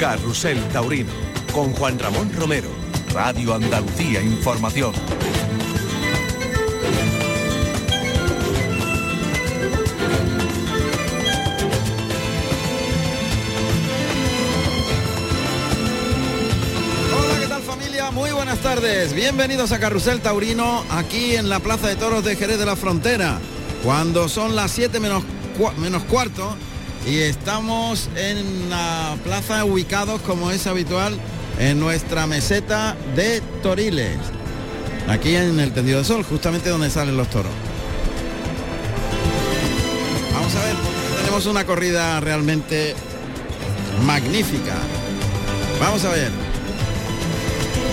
Carrusel Taurino, con Juan Ramón Romero, Radio Andalucía Información. Hola, ¿qué tal familia? Muy buenas tardes. Bienvenidos a Carrusel Taurino, aquí en la Plaza de Toros de Jerez de la Frontera, cuando son las 7 menos, cua- menos cuarto y estamos en la plaza ubicados como es habitual en nuestra meseta de Toriles, aquí en el tendido de sol, justamente donde salen los toros. Vamos a ver, tenemos una corrida realmente magnífica. Vamos a ver.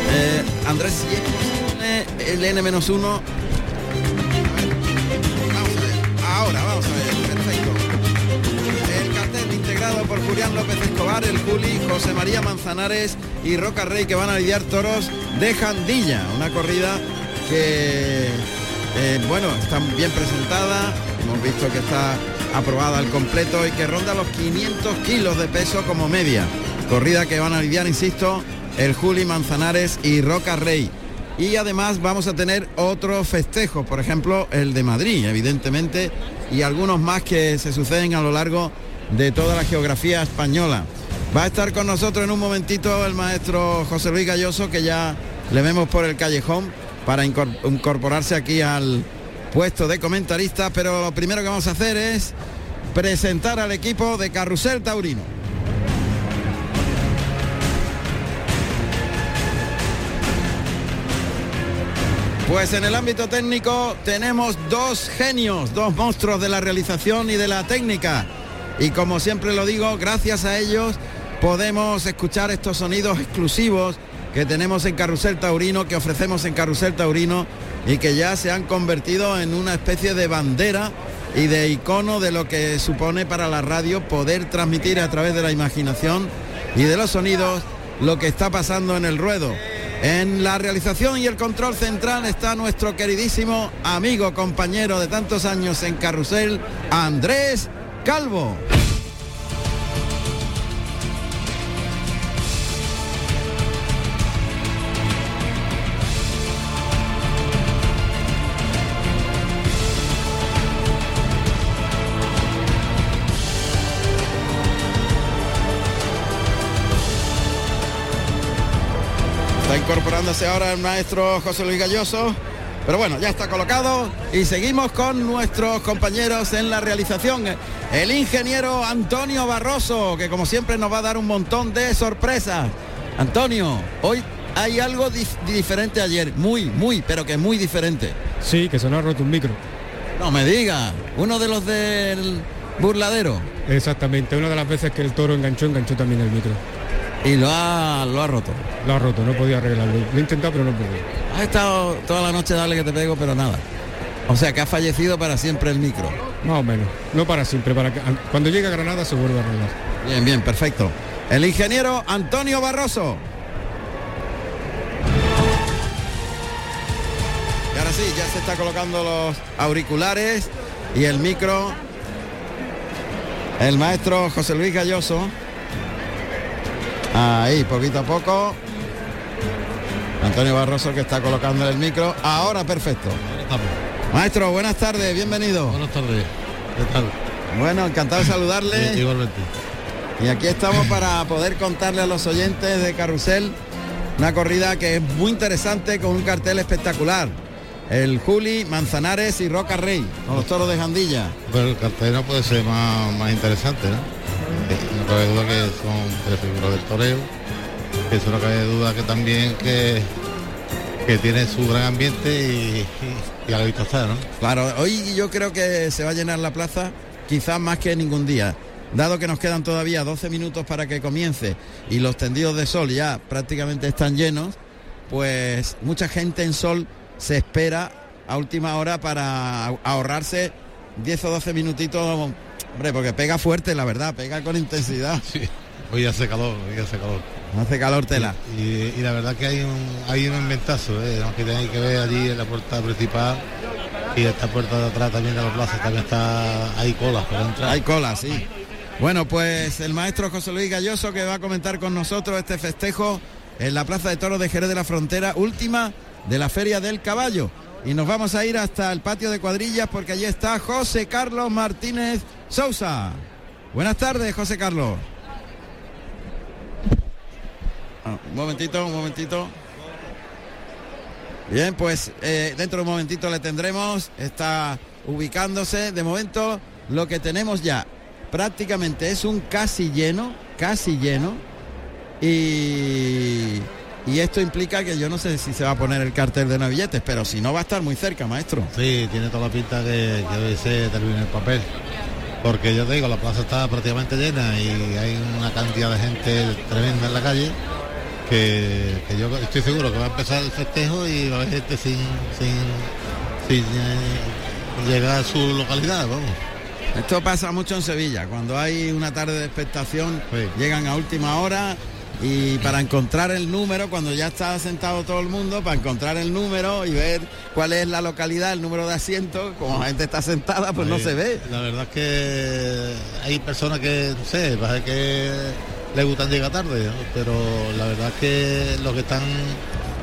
Eh, Andrés, el N-1. Vamos. Ahora, vamos por Julián López Escobar, el Juli, José María Manzanares y Roca Rey que van a lidiar toros de Jandilla. Una corrida que, eh, bueno, está bien presentada. Hemos visto que está aprobada al completo y que ronda los 500 kilos de peso como media. Corrida que van a lidiar, insisto, el Juli Manzanares y Roca Rey. Y además vamos a tener otros festejos, por ejemplo el de Madrid, evidentemente, y algunos más que se suceden a lo largo toda la geografía española. Va a estar con nosotros en un momentito el maestro José Luis Galloso, que ya le vemos por el callejón para incor- incorporarse aquí al puesto de comentarista, pero lo primero que vamos a hacer es presentar al equipo de Carrusel Taurino. Pues en el ámbito técnico tenemos dos genios, dos monstruos de la realización y de la técnica. Y como siempre lo digo, gracias a ellos podemos escuchar estos sonidos exclusivos que tenemos en Carrusel Taurino, que ofrecemos en Carrusel Taurino y que ya se han convertido en una especie de bandera y de icono de lo que supone para la radio poder transmitir a través de la imaginación y de los sonidos lo que está pasando en el ruedo. En la realización y el control central está nuestro queridísimo amigo, compañero de tantos años en Carrusel, Andrés Calvo. Incorporándose ahora el maestro José Luis Galloso. Pero bueno, ya está colocado y seguimos con nuestros compañeros en la realización. El ingeniero Antonio Barroso, que como siempre nos va a dar un montón de sorpresas. Antonio, hoy hay algo dif- diferente ayer, muy, muy, pero que muy diferente. Sí, que se nos ha roto un micro. No me diga, uno de los del burladero Exactamente, una de las veces que el toro enganchó, enganchó también el micro. Y lo ha, lo ha roto. Lo ha roto, no podía arreglarlo. Lo he intentado, pero no pude. Has estado toda la noche dale que te pego, pero nada. O sea que ha fallecido para siempre el micro. Más o menos. No para siempre, para que cuando llegue a Granada se vuelva a arreglar. Bien, bien, perfecto. El ingeniero Antonio Barroso. Y ahora sí, ya se está colocando los auriculares y el micro. El maestro José Luis Galloso. Ahí, poquito a poco. Antonio Barroso que está colocando el micro. Ahora perfecto. Maestro, buenas tardes, bienvenido. Buenas tardes. ¿Qué tal? Bueno, encantado de saludarle. Sí, igualmente. Y aquí estamos para poder contarle a los oyentes de Carrusel una corrida que es muy interesante con un cartel espectacular. El Juli, Manzanares y Roca Rey, con los toros de Jandilla. Pero el cartel no puede ser más, más interesante, ¿no? No cabe duda que son tres figuras del toreo. Que eso no cabe duda que también que, que tiene su gran ambiente y, y, y a está, ¿no? Claro, hoy yo creo que se va a llenar la plaza quizás más que ningún día. Dado que nos quedan todavía 12 minutos para que comience y los tendidos de sol ya prácticamente están llenos, pues mucha gente en sol se espera a última hora para ahorrarse 10 o 12 minutitos, hombre, porque pega fuerte, la verdad, pega con intensidad. Sí. Hoy hace calor, hoy hace calor. Hace calor tela. Y, y la verdad que hay un hay un inventazo, ¿eh? Aunque tenéis que ver allí en la puerta principal y esta puerta de atrás también de la plaza también está hay colas para entrar. Hay cola, sí. Bueno, pues el maestro José Luis Galloso que va a comentar con nosotros este festejo en la Plaza de Toros de Jerez de la Frontera, última de la Feria del Caballo. Y nos vamos a ir hasta el patio de cuadrillas porque allí está José Carlos Martínez Sousa. Buenas tardes, José Carlos. Ah, un momentito, un momentito. Bien, pues eh, dentro de un momentito le tendremos. Está ubicándose. De momento, lo que tenemos ya prácticamente es un casi lleno, casi lleno. Y, y esto implica que yo no sé si se va a poner el cartel de navilletes, pero si no va a estar muy cerca, maestro. Sí, tiene toda la pinta que, que ser termine el papel. Porque yo te digo, la plaza está prácticamente llena y hay una cantidad de gente tremenda en la calle que, que yo estoy seguro que va a empezar el festejo y va a haber gente sin, sin, sin eh, llegar a su localidad, vamos. Esto pasa mucho en Sevilla, cuando hay una tarde de expectación, Sí. llegan a última hora y para encontrar el número, cuando ya está sentado todo el mundo, para encontrar el número y ver cuál es la localidad, el número de asientos, como la gente está sentada, pues no se ve. La verdad es que hay personas que, no sé, parece que les gustan llegar tarde, ¿no? pero la verdad es que los que están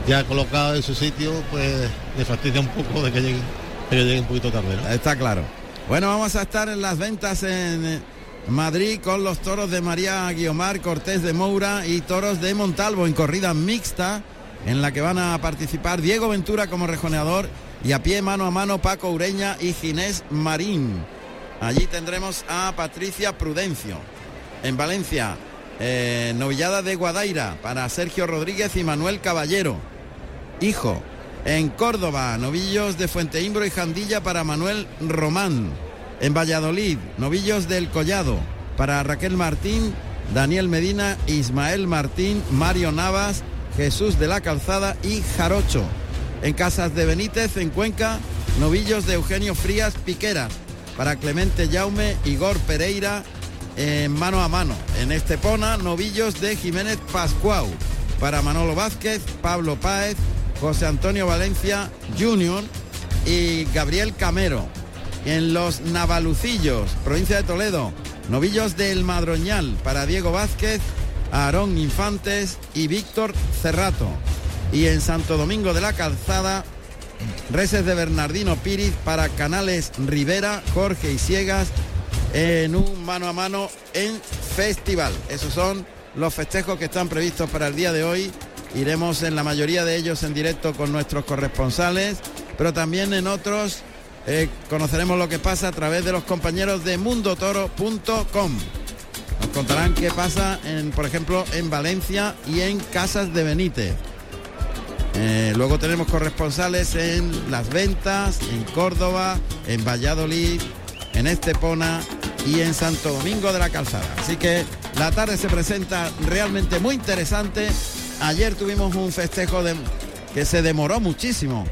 ya colocados en su sitio, pues les fastidia un poco de que lleguen, de que lleguen un poquito tarde. ¿no? Está claro. Bueno, vamos a estar en las ventas en Madrid con los toros de María Guiomar, Cortés de Moura y toros de Montalvo en corrida mixta en la que van a participar Diego Ventura como rejoneador y a pie mano a mano Paco Ureña y Ginés Marín. Allí tendremos a Patricia Prudencio. En Valencia, eh, novillada de Guadaira para Sergio Rodríguez y Manuel Caballero. Hijo. En Córdoba, novillos de Fuenteimbro y Jandilla para Manuel Román. En Valladolid, novillos del Collado para Raquel Martín, Daniel Medina, Ismael Martín, Mario Navas, Jesús de la Calzada y Jarocho. En Casas de Benítez, en Cuenca, novillos de Eugenio Frías Piqueras para Clemente Jaume, Igor Pereira, en mano a mano. En Estepona, novillos de Jiménez Pascuau para Manolo Vázquez, Pablo Páez, José Antonio Valencia Junior y Gabriel Camero. En los Navalucillos, provincia de Toledo, novillos del Madroñal para Diego Vázquez, Aarón Infantes y Víctor Cerrato. Y en Santo Domingo de la Calzada, reses de Bernardino Píriz para Canales Rivera, Jorge y Ciegas en un mano a mano en festival. Esos son los festejos que están previstos para el día de hoy. Iremos en la mayoría de ellos en directo con nuestros corresponsales, pero también en otros eh, conoceremos lo que pasa a través de los compañeros de mundotoro.com. Nos contarán qué pasa, por ejemplo, en Valencia y en Casas de Benítez. Eh, luego tenemos corresponsales en Las Ventas, en Córdoba, en Valladolid, en Estepona y en Santo Domingo de la Calzada. Así que la tarde se presenta realmente muy interesante. Ayer tuvimos un festejo que se demoró muchísimo.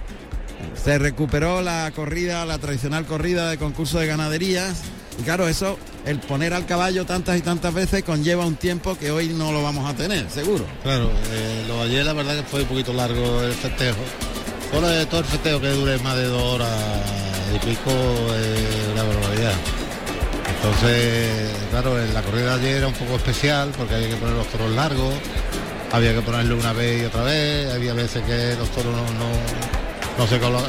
Se recuperó la corrida, la tradicional corrida de concurso de ganaderías. Y claro, eso, el poner al caballo tantas y tantas veces conlleva un tiempo que hoy no lo vamos a tener, seguro. Claro, eh, lo de ayer la verdad que fue un poquito largo el festejo. Todo, el- todo el festejo que dure más de dos horas y pico es una barbaridad. Entonces, claro, en la corrida de ayer era un poco especial porque había que poner los toros largos, había que ponerlo una vez y otra vez, había veces que los toros no- no se, colo-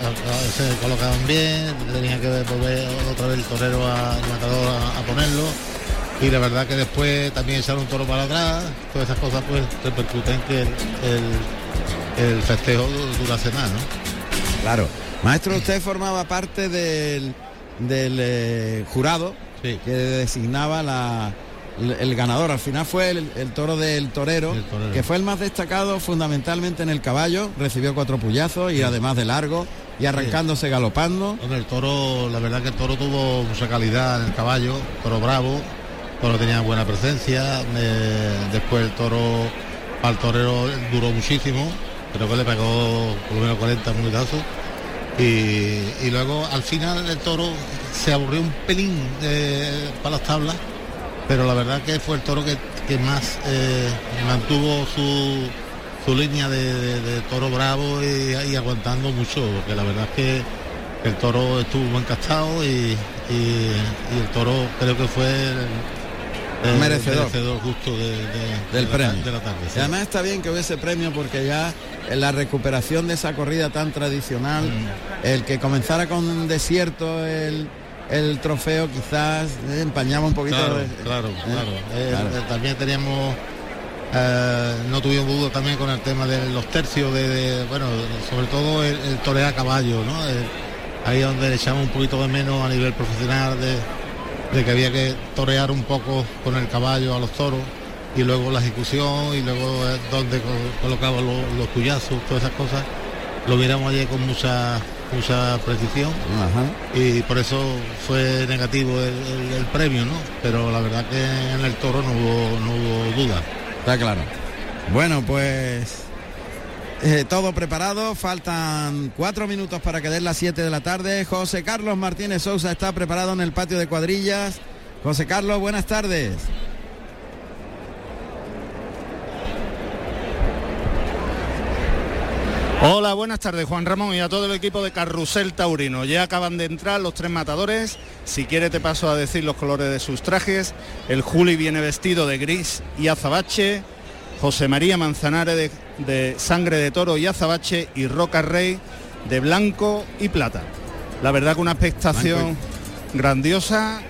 se colocaban bien, tenía que volver otra vez el torero a, el matador a, a ponerlo. Y la verdad que después también echar un toro para atrás, todas esas cosas pues repercuten que el, el- el festejo du- durase más, ¿no? Claro. Maestro, usted formaba parte del, del eh, jurado Sí. que designaba la, el, el ganador. Al final fue el, el toro del torero, que fue el más destacado fundamentalmente en el caballo. Recibió cuatro puyazos y además de largo y arrancándose galopando. El toro, la verdad que el toro tuvo mucha calidad en el caballo, toro bravo, toro tenía buena presencia, eh, después el toro al torero duró muchísimo, creo que le pegó por lo menos 40 minutazos. Y, y luego al final el toro se aburrió un pelín eh, para las tablas, pero la verdad que fue el toro que, que más eh, mantuvo su, su línea de, de- de toro bravo y, y aguantando mucho, porque la verdad es que el toro estuvo encastado y, y- y el toro creo que fue el, el merecedor. merecedor justo de, de- del de la- premio. de la tarde. sí. Y además está bien que hubiese premio porque ya en la recuperación de esa corrida tan tradicional, Mm. el que comenzara con un desierto el, el trofeo quizás eh, empañaba un poquito Claro, claro, ¿eh? claro. Eh, Claro. también teníamos, eh, no tuvimos duda también con el tema de los tercios, de, de- bueno, sobre todo el, el torear a caballo, ¿no? El- ahí donde le echamos un poquito de menos a nivel profesional de, de que había que torear un poco con el caballo a los toros y luego la ejecución y luego donde co- colocaba los, los cuyazos, todas esas cosas, lo miramos ayer con mucha mucha precisión Ajá. y por eso fue negativo el, el- el premio, ¿no? Pero la verdad que en el toro no hubo, no hubo duda. Está claro. Bueno, pues eh, todo preparado. Faltan cuatro minutos para que den las 7 de la tarde. José Carlos Martínez Sousa está preparado en el patio de cuadrillas. José Carlos, buenas tardes. Hola, buenas tardes Juan Ramón y a todo el equipo de Carrusel Taurino. Ya acaban de entrar los tres matadores. Si quiere te paso a decir los colores de sus trajes. El Juli viene vestido de gris y azabache. José María Manzanares de, de sangre de toro y azabache. Y Roca Rey de blanco y plata. La verdad que una expectación grandiosa.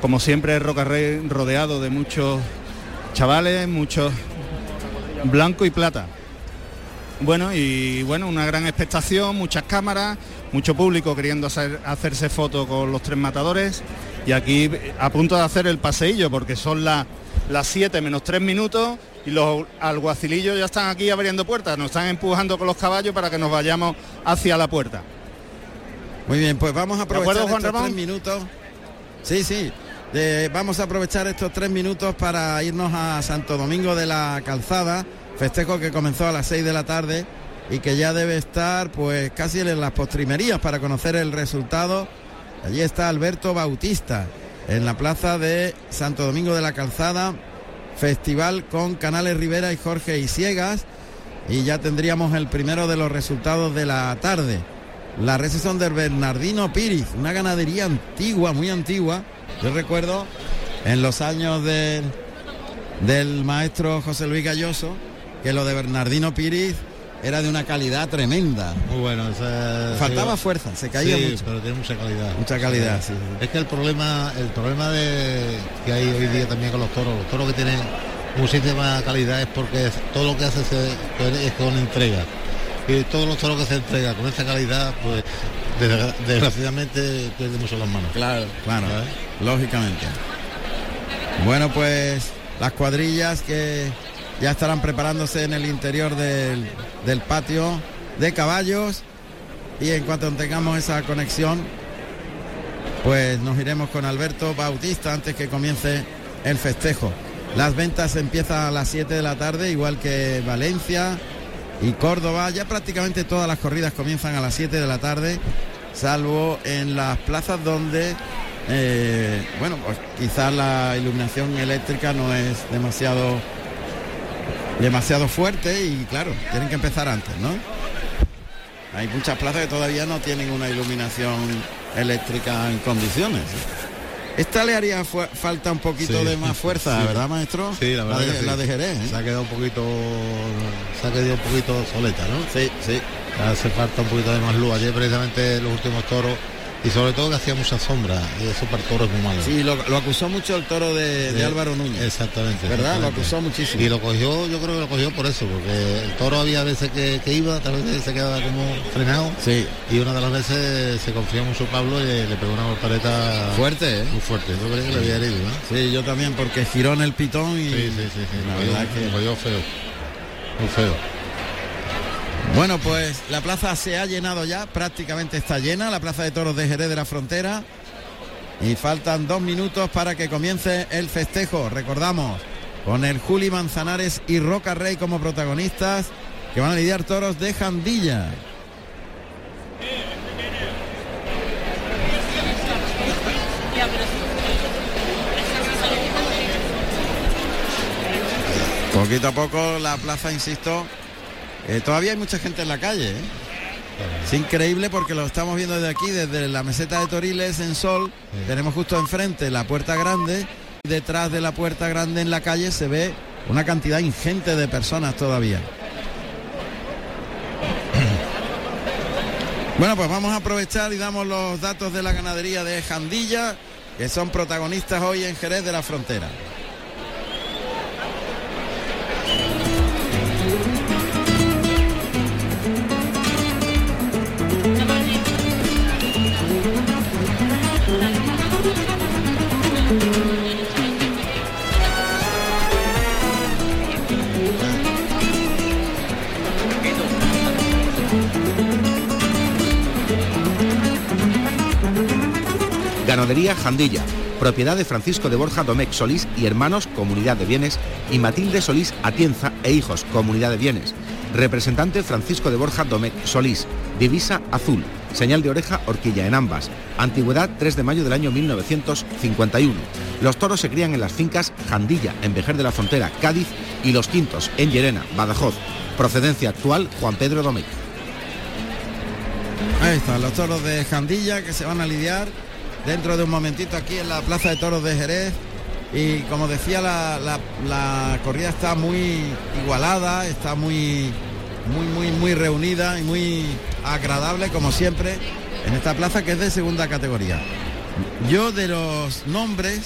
Como siempre Roca Rey rodeado de muchos chavales, muchos blanco y plata. Bueno, y bueno, una gran expectación, muchas cámaras, mucho público queriendo hacer- hacerse foto con los tres matadores y aquí a punto de hacer el paseillo porque son la- las 7 menos 3 minutos y los alguacilillos ya están aquí abriendo puertas, nos están empujando con los caballos para que nos vayamos hacia la puerta. Muy bien, pues vamos a aprovechar acuerdo, estos Ramón? tres minutos. Sí, sí. eh, vamos a aprovechar estos tres minutos para irnos a Santo Domingo de la Calzada, festejo que comenzó a las 6 de la tarde y que ya debe estar pues casi en las postrimerías para conocer el resultado. Allí está Alberto Bautista en la plaza de Santo Domingo de la Calzada, festival con Canales Rivera y Jorge Isiegas y ya tendríamos el primero de los resultados de la tarde. La recepción del Bernardino Piriz, una ganadería antigua, muy antigua. Yo recuerdo en los años del, del maestro José Luis Galloso que lo de Bernardino Piriz era de una calidad tremenda. Muy bueno. Faltaba sí, fuerza, se caía sí, mucho. pero tiene mucha calidad. Mucha calidad, sí, sí. Es que el problema, el problema de que hay hoy día también con los toros, los toros que tienen muchísima calidad es porque todo lo que hace se- es con entrega. Y todos los toros que se entregan con esa calidad, pues desgra- desgraciadamente pierde mucho las manos. Claro, claro, ¿Sabes? lógicamente. Bueno, pues las cuadrillas que ya estarán preparándose en el interior del, del patio de caballos y en cuanto tengamos esa conexión, pues nos iremos con Alberto Bautista antes que comience el festejo. Las ventas empiezan a las 7 de la tarde, igual que Valencia y Córdoba. Ya prácticamente todas las corridas comienzan a las 7 de la tarde, salvo en las plazas donde, eh, bueno, pues quizás la iluminación eléctrica no es demasiado, demasiado fuerte y claro, tienen que empezar antes, ¿no? Hay muchas plazas que todavía no tienen una iluminación eléctrica en condiciones. Esta le haría falta un poquito Sí, de más fuerza, sí. ¿verdad, maestro? Sí, la verdad de, que sí. la de Jerez. ¿eh? Se ha quedado un poquito, se ha quedado un poquito soleta, ¿no? Sí, sí. Hace falta un poquito de más luz. Ayer precisamente los últimos toros y sobre todo que hacía mucha sombra y eso para el toro es muy malo. Sí, lo, lo acusó mucho el toro de, de Álvaro Núñez. Exactamente. ¿Verdad? Lo acusó muchísimo. Y lo cogió, yo creo que lo cogió por eso, porque el toro había veces que, que iba, tal vez se quedaba como frenado. Sí, Y una de las veces se confió mucho Pablo y le pegó una voltereta fuerte, ¿eh? muy fuerte. Yo creo que le había herido, ¿eh? Sí, yo también, porque giró en el pitón y... Sí, sí, sí, sí. La cogió- verdad que- cogió feo. Muy feo. Bueno, pues la plaza se ha llenado ya, prácticamente está llena, la plaza de toros de Jerez de la Frontera. Y faltan dos minutos para que comience el festejo. Recordamos, con el Juli Manzanares y Roca Rey como protagonistas, que van a lidiar toros de Jandilla. Poquito a poco la plaza, insisto, eh, todavía hay mucha gente en la calle. ¿eh? Es increíble porque lo estamos viendo desde aquí, desde la meseta de Toriles en Sol. Tenemos justo enfrente la puerta grande Detrás de la puerta grande en la calle se ve una cantidad ingente de personas todavía. Bueno, pues vamos a aprovechar y damos los datos de la ganadería de Jandilla, que son protagonistas hoy en Jerez de la Frontera. Jandilla, propiedad de Francisco de Borja Domecq Solís y hermanos, Comunidad de Bienes, y Matilde Solís Atienza e hijos, Comunidad de Bienes. Representante Francisco de Borja Domecq Solís, divisa azul, señal de oreja horquilla en ambas. Antigüedad 3 de mayo del año 1951. Los toros se crían en las fincas Jandilla, en Vejer de la Frontera, Cádiz, y Los Quintos, en Llerena, Badajoz. Procedencia actual Juan Pedro Domecq. Ahí están los toros de Jandilla que se van a lidiar dentro de un momentito aquí en la Plaza de Toros de Jerez. Y como decía, la, la- la corrida está muy igualada, está muy, muy, muy, muy reunida y muy agradable, como siempre, en esta plaza que es de segunda categoría. Yo de los nombres,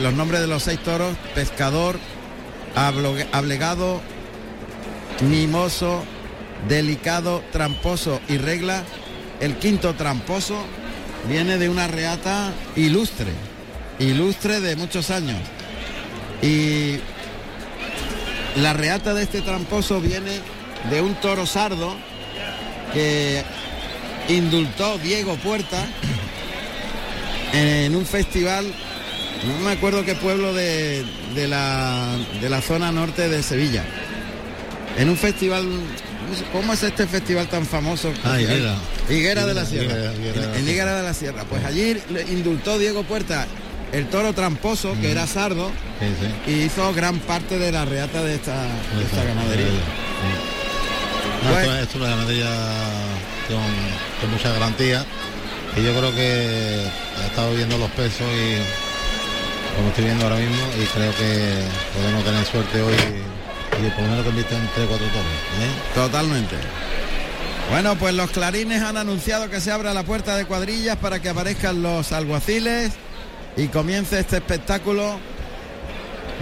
los nombres de los seis toros, pescador, ablegado, mimoso, delicado, tramposo y regla. El quinto tramposo viene de una reata ilustre, ilustre de muchos años. Y la reata de este tramposo viene de un toro sardo que indultó Diego Puerta en un festival, no me acuerdo qué pueblo de, de la, de la zona norte de Sevilla. En un festival, ¿cómo se- ¿cómo es este festival tan famoso? Ah, Higuera. Higuera de la Sierra. Higuera, Higuera En- en Higuera de la Sierra. Pues allí le indultó Diego Puerta el toro tramposo, que era sardo, Sí, sí. y hizo gran parte de la reata de esta, de esta ganadería. Sí. No, Pues- esto, esto es una ganadería con, con mucha garantía y yo creo que he estado viendo los pesos y como estoy viendo ahora mismo y creo que podemos tener suerte hoy y por lo menos que inviten 3 4 toros. ¿eh? Totalmente. Bueno, pues los clarines han anunciado que se abra la puerta de cuadrillas para que aparezcan los alguaciles y comience este espectáculo.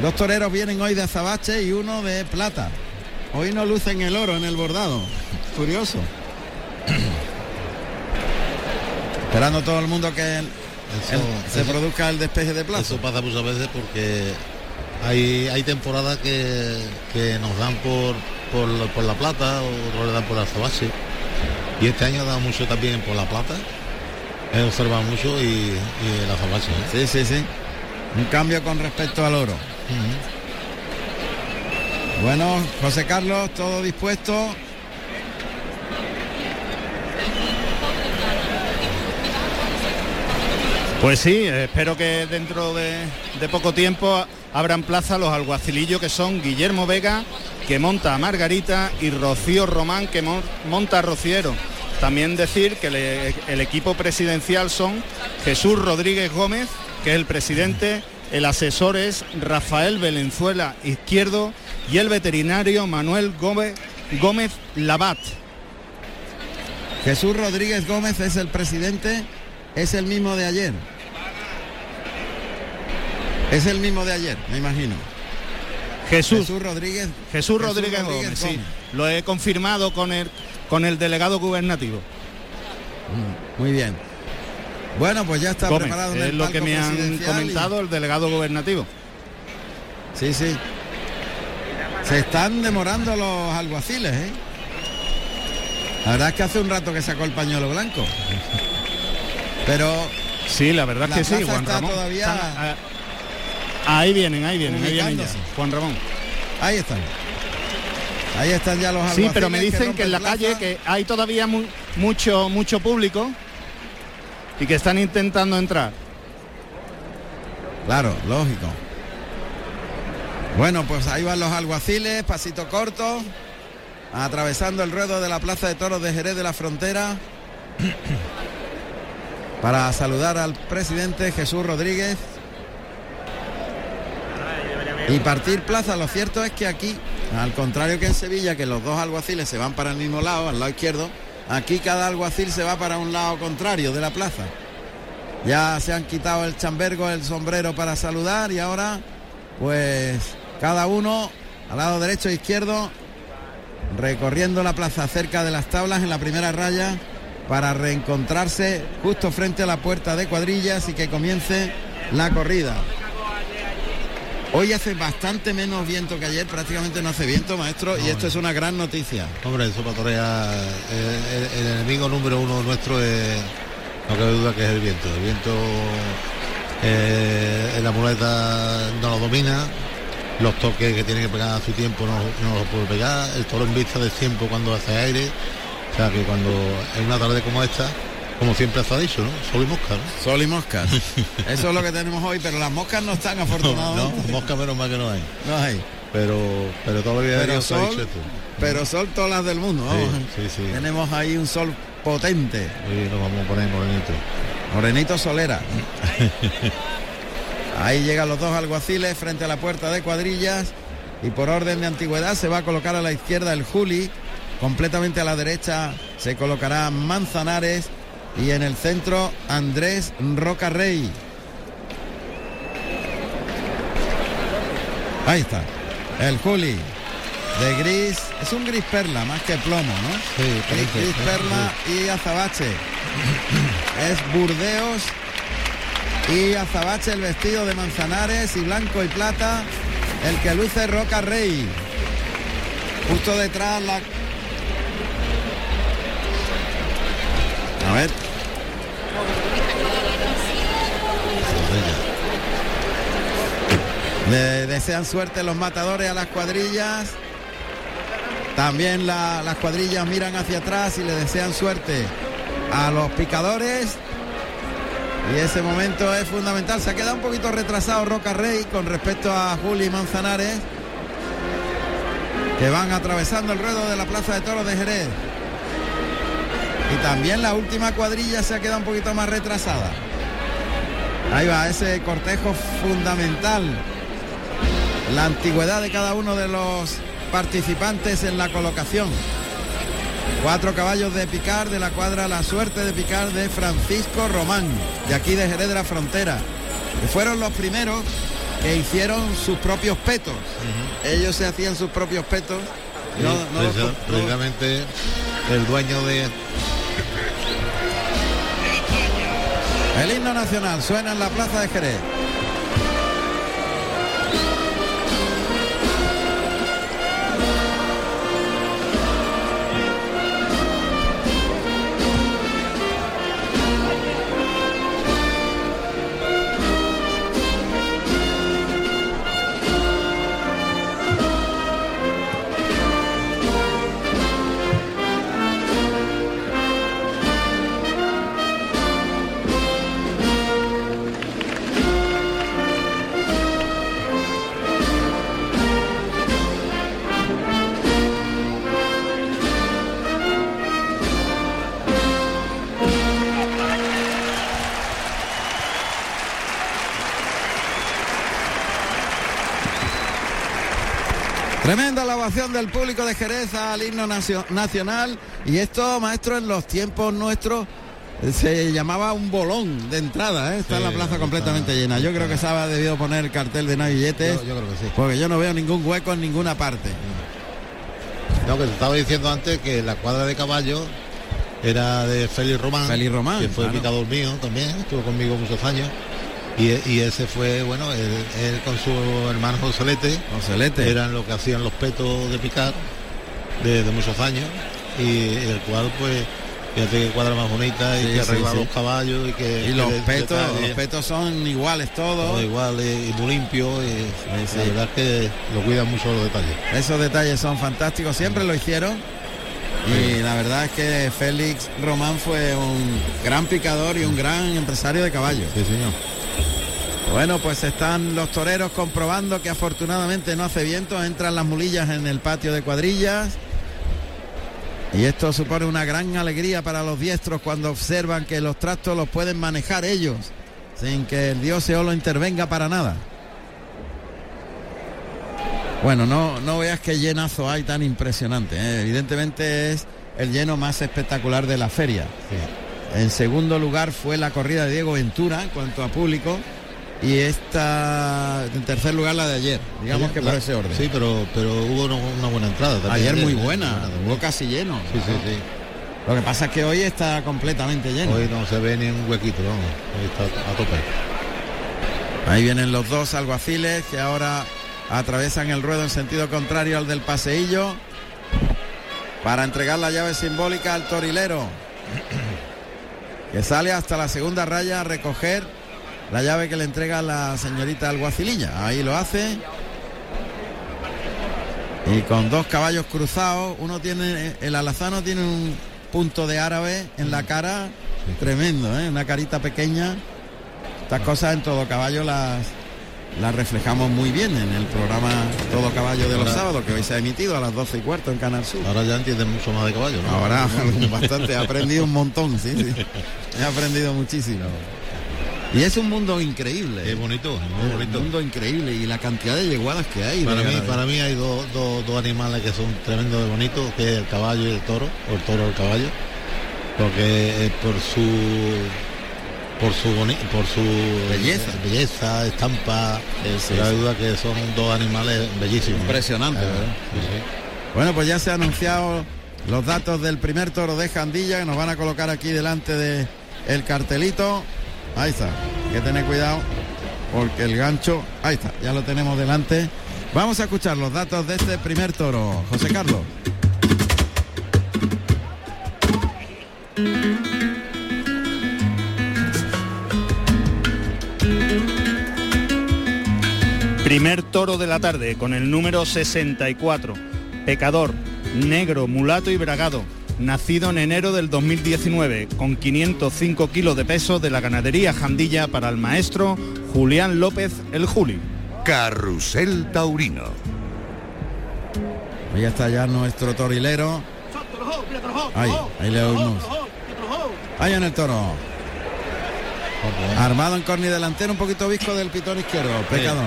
Dos toreros vienen hoy de azabache y uno de plata. Hoy no lucen el oro en el bordado. Curioso. Esperando todo el mundo que el- Eso- el- se eso- produzca el despeje de plazo. Eso pasa muchas veces porque hay, hay temporadas que, que nos dan por, por, por la plata, otros le dan por la azabache. Y este año ha dado mucho también por la plata. He observado mucho y, y el azabache. ¿eh? Sí, sí, sí. Un cambio con respecto al oro. Bueno, José Carlos, todo dispuesto. Pues sí, espero que dentro de, de poco tiempo abran plaza los alguacilillos que son Guillermo Vega, que monta a Margarita, y Rocío Román, que mon- monta a Rociero. También decir que el equipo presidencial son Jesús Rodríguez Gómez, que es el presidente, el asesor es Rafael Valenzuela Izquierdo y el veterinario Manuel Gómez, Gómez Labat. Jesús Rodríguez Gómez es el presidente, es el mismo de ayer. Es el mismo de ayer, me imagino. Jesús, Jesús Rodríguez. Jesús Rodríguez, Gómez, sí. Lo he confirmado con el, con el delegado gubernativo. Muy bien. Bueno, pues ya está Gómez, preparado en es lo que me han y- comentado el delegado gubernativo. Sí, sí. Se están demorando los alguaciles, ¿eh? La verdad es que hace un rato que sacó el pañuelo blanco. Pero Sí, la verdad es que sí, Juan Ramón. todavía- Están, ah, ahí vienen, ahí vienen, ahí vienen ya. Juan Ramón. ahí están. Ahí están ya los Sí, pero me dicen que en la calle que hay todavía mu- mucho mucho público y que están intentando entrar. Claro, lógico. Bueno, pues ahí van los alguaciles, pasito corto, atravesando el ruedo de la Plaza de Toros de Jerez de la Frontera, para saludar al presidente Jesús Rodríguez. Y partir plaza. Lo cierto es que aquí, al contrario que en Sevilla, que los dos alguaciles se van para el mismo lado, al lado izquierdo, aquí cada alguacil se va para un lado contrario de la plaza. Ya se han quitado el chambergo, el sombrero para saludar y ahora pues cada uno al lado derecho e izquierdo recorriendo la plaza cerca de las tablas en la primera raya para reencontrarse justo frente a la puerta de cuadrillas y que comience la corrida. Hoy hace bastante menos viento que ayer, prácticamente no hace viento, maestro, y esto es una gran noticia. Hombre, eso para torear, eh, el, el enemigo número uno nuestro es, no cabe duda que es el viento. El viento eh, en la muleta no lo domina, los toques que tiene que pegar a su tiempo no, no los puede pegar, el toro en vista de tiempo cuando hace aire, o sea que cuando en una tarde como esta, como siempre se ha dicho, ¿no? Sol y mosca, ¿no? Sol y moscas. Eso es lo que tenemos hoy, pero las moscas no están No, afortunadamente. mosca menos mal que no hay. No hay. Pero, pero todavía Pero se ha sol, dicho esto. pero sol todas las del mundo. Sí, sí, sí. Tenemos ahí un sol potente. Hoy nos vamos a poner morenito. Morenito Solera. Ahí llegan los dos alguaciles frente a la puerta de cuadrillas y por orden de antigüedad se va a colocar a la izquierda el Juli, completamente a la derecha se colocará Manzanares y en el centro Andrés Rocarrey. Ahí está, el Juli de gris, es un gris perla más que plomo, ¿no? Sí, Gris, perla y azabache. Es Burdeos y azabache el vestido de Manzanares y blanco y plata el que luce Roca Rey. Justo detrás la... A ver, le desean suerte los matadores a las cuadrillas. También la- las cuadrillas miran hacia atrás y le desean suerte a los picadores. Y ese momento es fundamental. Se ha quedado un poquito retrasado Roca Rey con respecto a Juli Manzanares, que van atravesando el ruedo de la Plaza de Toros de Jerez. Y también la última cuadrilla se ha quedado un poquito más retrasada. Ahí va, ese cortejo fundamental. La antigüedad de cada uno de los participantes en la colocación. Cuatro caballos de picar de la cuadra La Suerte de Picar de Francisco Román, de aquí de Jerez de la Frontera, que fueron los primeros que hicieron sus propios petos. Ellos se hacían sus propios petos. No, Sí, no no- precisamente el dueño de El himno nacional suena en la plaza de Jerez. Del público de Jerez al himno nacio- nacional. Y esto, maestro, en los tiempos nuestros eh, se llamaba un bolón de entrada. ¿eh? Está en la plaza está- completamente llena. Yo creo que se ha debido poner el cartel de navilletes. Yo, yo creo que sí. Porque yo no veo ningún hueco en ninguna parte. No, que te estaba diciendo antes que la cuadra de caballo era de Félix Román. Félix Román, Que fue claro. picador mío también, estuvo conmigo muchos años. Y, y ese fue, bueno, él, él con su hermano Joselete, Joselete. eran lo que hacían los petos de picar de, de muchos años. Y el cual, pues, fíjate que cuadra más bonita y Sí, que sí, arregla sí. los caballos y que... Y los petos, los petos son iguales todos. todo igual eh, y muy limpio. Y sí. La verdad es que lo cuidan mucho los detalles. Esos detalles son fantásticos, siempre lo hicieron. Y la verdad es que Félix Román fue un gran picador y un gran empresario de caballos. Sí, señor. Bueno, pues están los toreros comprobando que afortunadamente no hace viento, entran las mulillas en el patio de cuadrillas. Y esto supone una gran alegría para los diestros cuando observan que los trastos los pueden manejar ellos, sin que el dios Eolo intervenga para nada. Bueno, no, no veas qué llenazo hay tan impresionante. ¿eh? Evidentemente es el lleno más espectacular de la feria. En segundo lugar fue la corrida de Diego Ventura en cuanto a público y esta en tercer lugar la de ayer, digamos que por La- ese orden. Sí, pero, pero hubo una, una buena entrada también. ayer muy ¿eh? buena, también. hubo casi lleno. Sí, sí, sí. Lo que pasa es que hoy está completamente lleno. Hoy no se ve ni un huequito, vamos. Hoy está a tope. Ahí vienen los dos alguaciles que ahora atravesan el ruedo en sentido contrario al del paseillo para entregar la llave simbólica al torilero que sale hasta la segunda raya a recoger la llave que le entrega la señorita alguacililla. Ahí lo hace. Y con dos caballos cruzados, uno tiene, el alazano tiene un punto de árabe en la cara tremendo, ¿eh? una carita pequeña. Estas cosas en todo caballo las, las reflejamos muy bien en el programa Todo Caballo de los Ahora- sábados, que hoy se ha emitido a las 12 y cuarto en Canal Sur. Ahora ya entienden mucho más de caballo, ¿no? Ahora bastante, he aprendido un montón, sí, sí. He aprendido muchísimo. Y es un mundo increíble. Es bonito, es muy un bonito. mundo increíble y la cantidad de yeguadas que hay. Para mí, para mí hay dos, dos, dos animales que son tremendo de bonitos, que es el caballo y el toro, o el toro y el caballo, porque eh, por su por su boni- por su Belleza. eh, belleza, estampa, Sí, no hay sí. duda que son dos animales bellísimos. Impresionante, Eh, ¿verdad? sí, sí. Bueno, pues ya se han anunciado los datos del primer toro de Jandilla que nos van a colocar aquí delante de el cartelito. Ahí está. Hay que tener cuidado porque el gancho, ahí está, ya lo tenemos delante. Vamos a escuchar los datos de este primer toro. José Carlos. Primer toro de la tarde con el número 64. Pecador, negro, mulato y bragado. Nacido en enero del 2019 con 505 kilos de peso de la ganadería Jandilla para el maestro Julián López el Juli. Carrusel Taurino. Ahí está ya nuestro torilero. Ahí, ahí le oímos. Ahí en el toro. Armado en corni delantero, un poquito visco del pitón izquierdo. Pecador.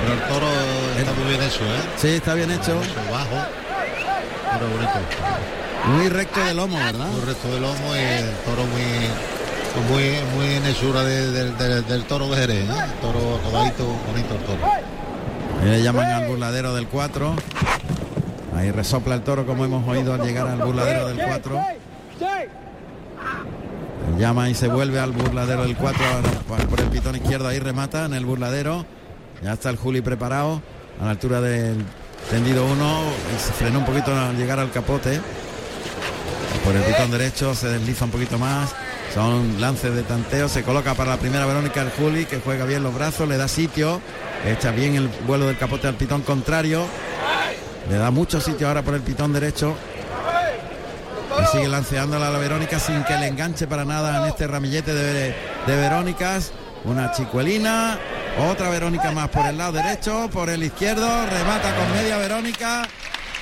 Pero el toro está muy bien hecho, ¿eh? Sí, está bien hecho. Bajo, pero bonito. Muy recto de lomo, ¿verdad? El resto del lomo y el toro muy muy muy en hechura de- de- de- del toro de Jerez, ¿eh? El toro acabadito, bonito el toro. Ahí le llaman al burladero del 4. Ahí resopla el toro como hemos oído al llegar al burladero del 4. Llama y se vuelve al burladero del 4 ahora por el pitón izquierdo. Ahí remata en el burladero. Ya está el Juli preparado a la altura del tendido 1. Y se frenó un poquito al llegar al capote. Por el pitón derecho se desliza un poquito más. Son lances de tanteo. Se coloca para la primera Verónica el Juli, que juega bien los brazos, le da sitio. Echa bien el vuelo del capote al pitón contrario. Le da mucho sitio ahora por el pitón derecho. Y sigue lanceándola a la Verónica sin que le enganche para nada en este ramillete de, de Verónicas. Una chicuelina, otra Verónica más por el lado derecho, por el izquierdo, remata con media Verónica.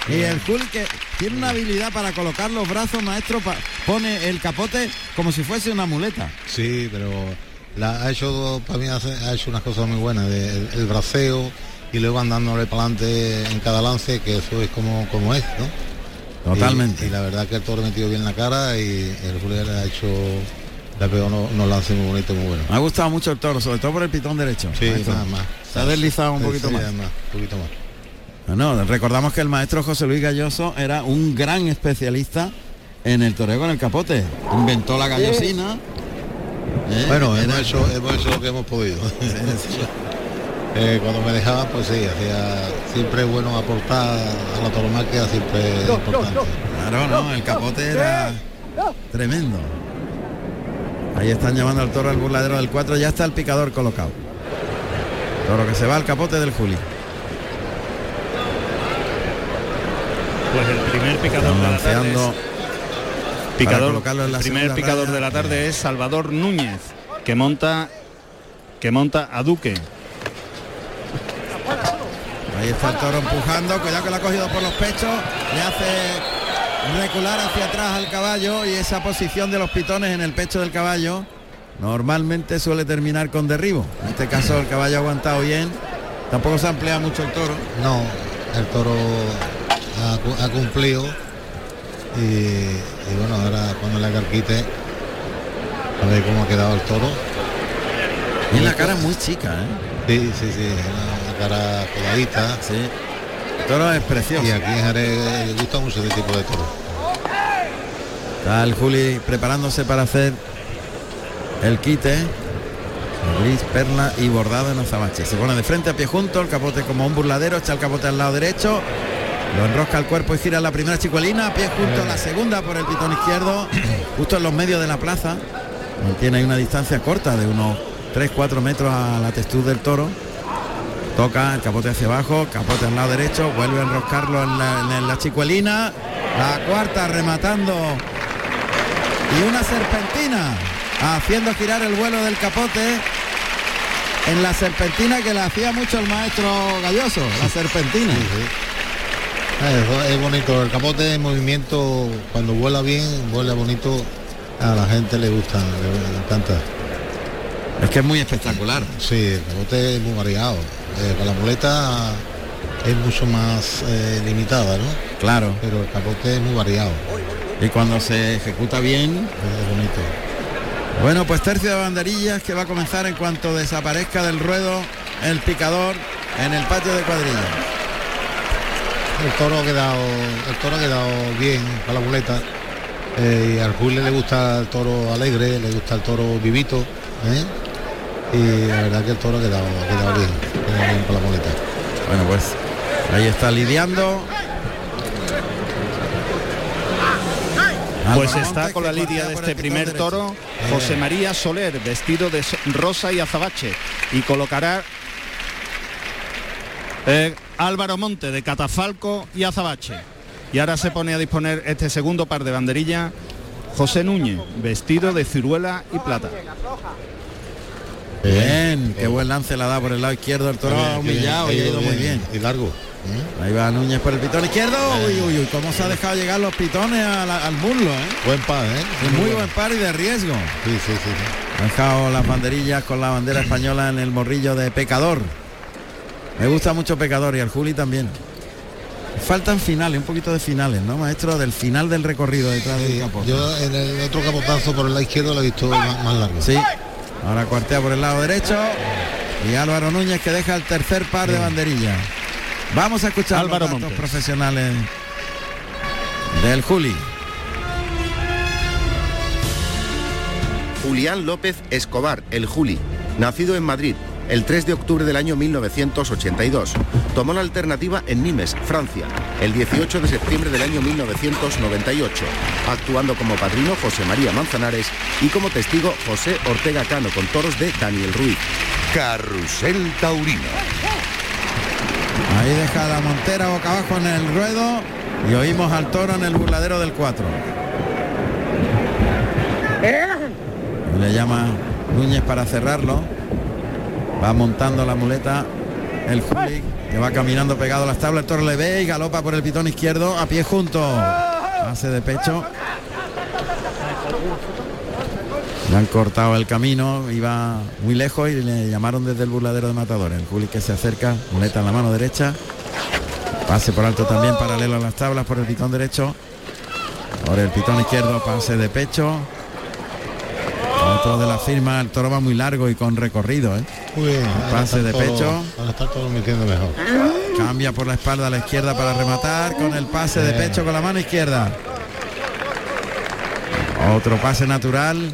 Y el Juli que tiene una habilidad para colocar los brazos, maestro, pa- pone el capote como si fuese una muleta. Sí, pero la, ha hecho para mí hace- ha hecho unas cosas muy buenas, de- el, el braceo y luego andándole para adelante en cada lance, que eso es como, como es, ¿no? Totalmente. Y, y la verdad que el toro metido bien la cara y el le ha hecho, le ha pegado unos, unos lances muy bonitos, muy buenos. Me ha gustado mucho el toro, sobre todo por el pitón derecho. Sí, nada más. Se ha deslizado un Sí, poquito sí, más. un poquito más. No, recordamos que el maestro José Luis Galloso era un gran especialista en el toreo con el capote. Inventó la gallosina. ¿eh? Bueno, Era- hemos hecho, hemos hecho lo que hemos podido. Eh, cuando me dejaba, pues sí, hacía siempre es bueno aportar a la tauromaquia, siempre es importante. Claro, no, el capote era tremendo. Ahí están llamando al toro al burladero del 4, ya está el picador colocado. Toro que se va al capote del Juli. Pues el primer picador de la tarde es- picador, colocarlo en la el primer picador raya. de la tarde es Salvador Núñez, que monta que monta a Duque. Ahí está el toro empujando, cuidado que lo ha cogido por los pechos, le hace recular hacia atrás al caballo y esa posición de los pitones en el pecho del caballo normalmente suele terminar con derribo. En este caso el caballo ha aguantado bien, tampoco se amplía mucho el toro. No, el toro ha, cu- ha cumplido y, y bueno, ahora cuando le haga el quite, a ver cómo ha quedado el toro. Y la cara muy chica, ¿eh? Sí, sí, sí, una cara coladita. Sí. El toro es precioso. Y aquí en Jerez le gusta mucho este tipo de toro. Está el Juli preparándose para hacer el quite. Gris, perla y bordado en azabache. Se pone de frente a pie junto, el capote como un burladero, echa el capote al lado derecho, lo enrosca el cuerpo y gira la primera chicuelina, a pie junto, la segunda por el pitón izquierdo, justo en los medios de la plaza. Mantiene ahí una distancia corta de unos 3-4 metros a la textura del toro. Toca el capote hacia abajo, capote al lado derecho, vuelve a enroscarlo en la, en la chicuelina. La cuarta rematando y una serpentina haciendo girar el vuelo del capote en la serpentina que le hacía mucho el maestro Galloso, la serpentina. Es, es bonito, el capote en movimiento, cuando vuela bien, vuela bonito, a la gente le gusta, le, le encanta. Es que es muy espectacular. Sí, el capote es muy variado. Eh, con la muleta es mucho más eh, limitada, ¿no? Claro. Pero el capote es muy variado, Y cuando se ejecuta bien, es bonito. Bueno, pues tercio de banderillas que va a comenzar en cuanto desaparezca del ruedo el picador en el patio de cuadrilla. El toro ha quedado, el toro ha quedado bien con la muleta. eh, y al Julio le gusta el toro alegre, le gusta el toro vivito. ¿eh? Y la verdad que el toro ha quedado, ha quedado bien, ha quedado bien con la muleta. Bueno, pues ahí está lidiando. Pues está con la lidia de este primer toro José María Soler, vestido de rosa y azabache. Y colocará eh, Álvaro Monte de catafalco y azabache. Y ahora se pone a disponer este segundo par de banderillas José Núñez, vestido de ciruela y plata. Bien, qué buen lance la da por el lado izquierdo. El toro humillado y ha ido muy bien. Y largo. ¿eh? Ahí va Núñez por el pitón izquierdo. Uy, uy, uy, cómo se ha dejado llegar los pitones a la- al muslo, ¿eh? Buen par, ¿eh? Es muy buen par y de riesgo. Sí, sí, sí. sí. Ha dejado las banderillas con la bandera española en el morrillo de pecador. Me gusta mucho pecador y al Juli también. Faltan finales, un poquito de finales, ¿no, maestro? Del final del recorrido detrás del Sí, capote. Yo en el otro capotazo por el lado izquierdo lo he visto más, más largo. Sí. Ahora cuartea por el lado derecho. Y Álvaro Núñez que deja el tercer par de banderillas. Vamos a escuchar Álvaro los datos Montes. profesionales del Juli. Julián López Escobar, el Juli, nacido en Madrid el 3 de octubre del año 1982. Tomó la alternativa en Nimes, Francia, el 18 de septiembre del año 1998, actuando como padrino José María Manzanares y como testigo José Ortega Cano con toros de Daniel Ruiz. Carrusel Taurino. Ahí deja la montera boca abajo en el ruedo y oímos al toro en el burladero del 4. Le llama Núñez para cerrarlo. Va montando la muleta el Juli que va caminando pegado a las tablas. Toro le ve y galopa por el pitón izquierdo a pie junto. Hace de pecho. Le han cortado el camino, iba muy lejos y le llamaron desde el burladero de matadores. El Juli que se acerca, muleta en la mano derecha. Pase por alto también, paralelo a las tablas por el pitón derecho. Por el pitón izquierdo, pase de pecho. Otro de la firma, el toro va muy largo y con recorrido. ¿eh? Bien. ahora Pase de pecho. Ahora está todo metiendo mejor. Cambia por la espalda a la izquierda para rematar con el pase de pecho con la mano izquierda. Otro pase natural.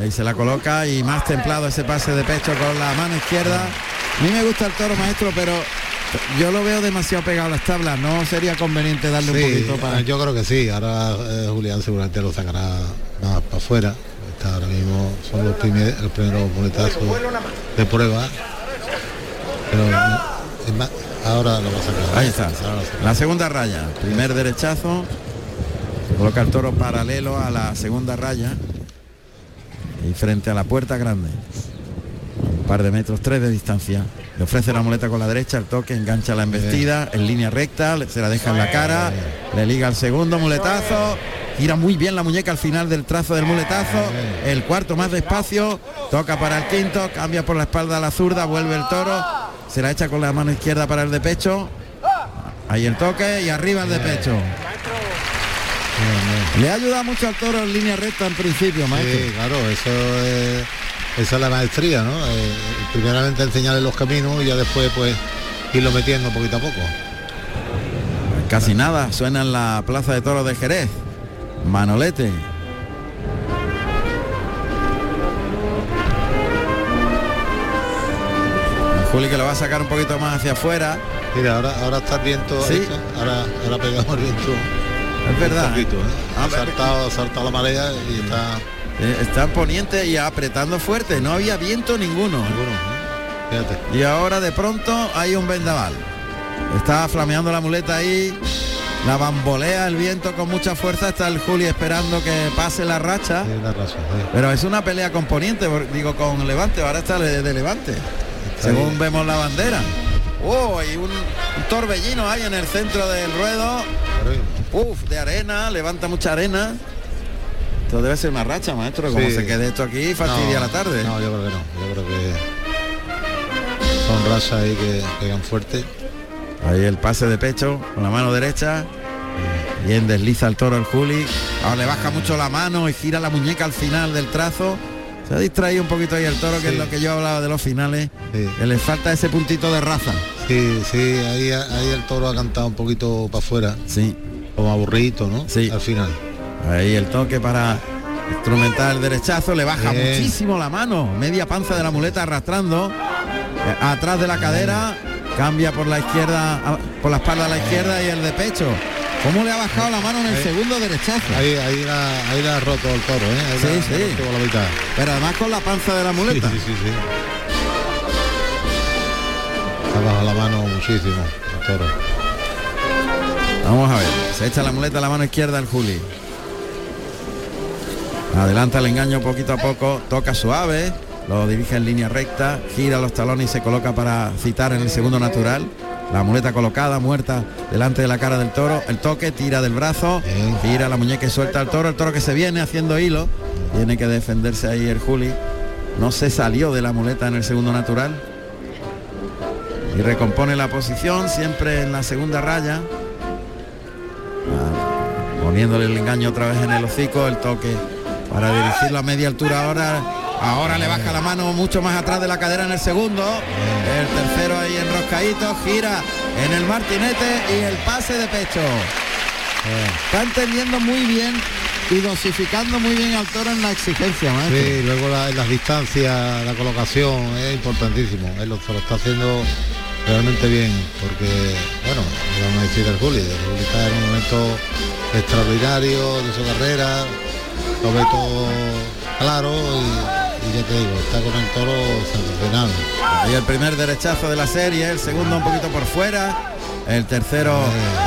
Ahí se la coloca y más templado ese pase de pecho con la mano izquierda. A mí me gusta el toro maestro, pero yo lo veo demasiado pegado a las tablas. No sería conveniente darle un poquito para. yo creo que sí. Ahora eh, Julián seguramente lo sacará más para afuera. Está ahora mismo son los primeros, los primeros muletazos de prueba. Pero es más, ahora lo va a sacar. Ahí está. La segunda raya. Primer derechazo. Coloca el toro paralelo a la segunda raya. Y frente a la puerta grande. Un par de metros, tres de distancia. Le ofrece la muleta con la derecha, el toque, engancha la embestida en línea recta, se la deja en la cara, le liga el segundo muletazo, gira muy bien la muñeca al final del trazo del muletazo, el cuarto más despacio, toca para el quinto, cambia por la espalda a la zurda, vuelve el toro, se la echa con la mano izquierda para el de pecho, Ahí el toque y arriba el de pecho. Le ha ayudado mucho al toro en línea recta en principio, maestro. Sí, claro, eso es, esa es la maestría, ¿no? Eh, primeramente enseñarle los caminos y ya después pues irlo metiendo poquito a poco. Casi nada, suena en la Plaza de Toros de Jerez. Manolete. Juli que lo va a sacar un poquito más hacia afuera. Mira, ahora, ahora está el viento, Sí. ahora, ahora pegamos el viento. Es verdad. Poquito, ¿eh? Ah, ha, saltado, saltado la marea y está Eh, Está en poniente y apretando fuerte. No había viento ninguno. seguro, ¿eh? Fíjate. Y ahora de pronto hay un vendaval. Está flameando la muleta ahí. La bambolea el viento con mucha fuerza. Está el Juli esperando que pase la racha. Pero es una pelea con poniente, por- digo con levante. Ahora está de, de levante. Según vemos la bandera. Oh, hay un, un torbellino ahí en el centro del ruedo. Uf, de arena, levanta mucha arena. Esto debe ser una racha, maestro. Como Sí. se quede esto aquí, fastidia no, la tarde. No, yo creo que no. Yo creo que son razas ahí que pegan fuerte. Ahí el pase de pecho con la mano derecha. Bien desliza el toro el Juli. Ahora le baja mucho la mano y gira la muñeca al final del trazo. Se ha distraído un poquito ahí el toro, que es lo que yo hablaba de los finales. Sí. Que le falta ese puntito de raza. Sí, sí, ahí, ahí el toro ha cantado un poquito para afuera, Sí. como aburridito, ¿no? Sí. Al final. Ahí el toque para instrumentar el derechazo. Le baja Bien. muchísimo la mano. Media panza de la muleta arrastrando. eh, Atrás de la cadera. Cambia por la izquierda, por la espalda a la izquierda y el de pecho. ¿Cómo le ha bajado la mano en el Ahí. segundo derechazo? Ahí, ahí, la, ahí la ha roto el toro, ¿eh? Ahí Sí, la- sí. la mitad. Pero además con la panza de la Sí, muleta. sí, sí, sí. Ha bajado la mano muchísimo el toro. Vamos a ver. Se echa la muleta a la mano izquierda el Juli. Adelanta el engaño poquito a poco. Toca suave. Lo dirige en línea recta. Gira los talones y se coloca para citar en el segundo natural. La muleta colocada, muerta, delante de la cara del toro. El toque, tira del brazo. Gira la muñeca y suelta al toro. El toro que se viene haciendo hilo. Tiene que defenderse ahí el Juli. No se salió de la muleta en el segundo natural. Y recompone la posición, siempre en la segunda raya. Ah, poniéndole el engaño otra vez en el hocico, el toque para dirigirlo a media altura ahora. Ahora le baja la mano mucho más atrás de la cadera en el segundo. El tercero ahí enroscadito, gira en el martinete y el pase de pecho. Está entendiendo muy bien y dosificando muy bien al toro en la exigencia, maestro. Sí, luego la- las distancias, la colocación es importantísimo. Él lo, se lo está haciendo realmente bien, porque, bueno, vamos a decir del Juli. El Juli está en un momento extraordinario de su carrera, lo ve todo claro y, y ya te digo, está con el toro sensacional. Ahí el primer derechazo de la serie, el segundo un poquito por fuera, el tercero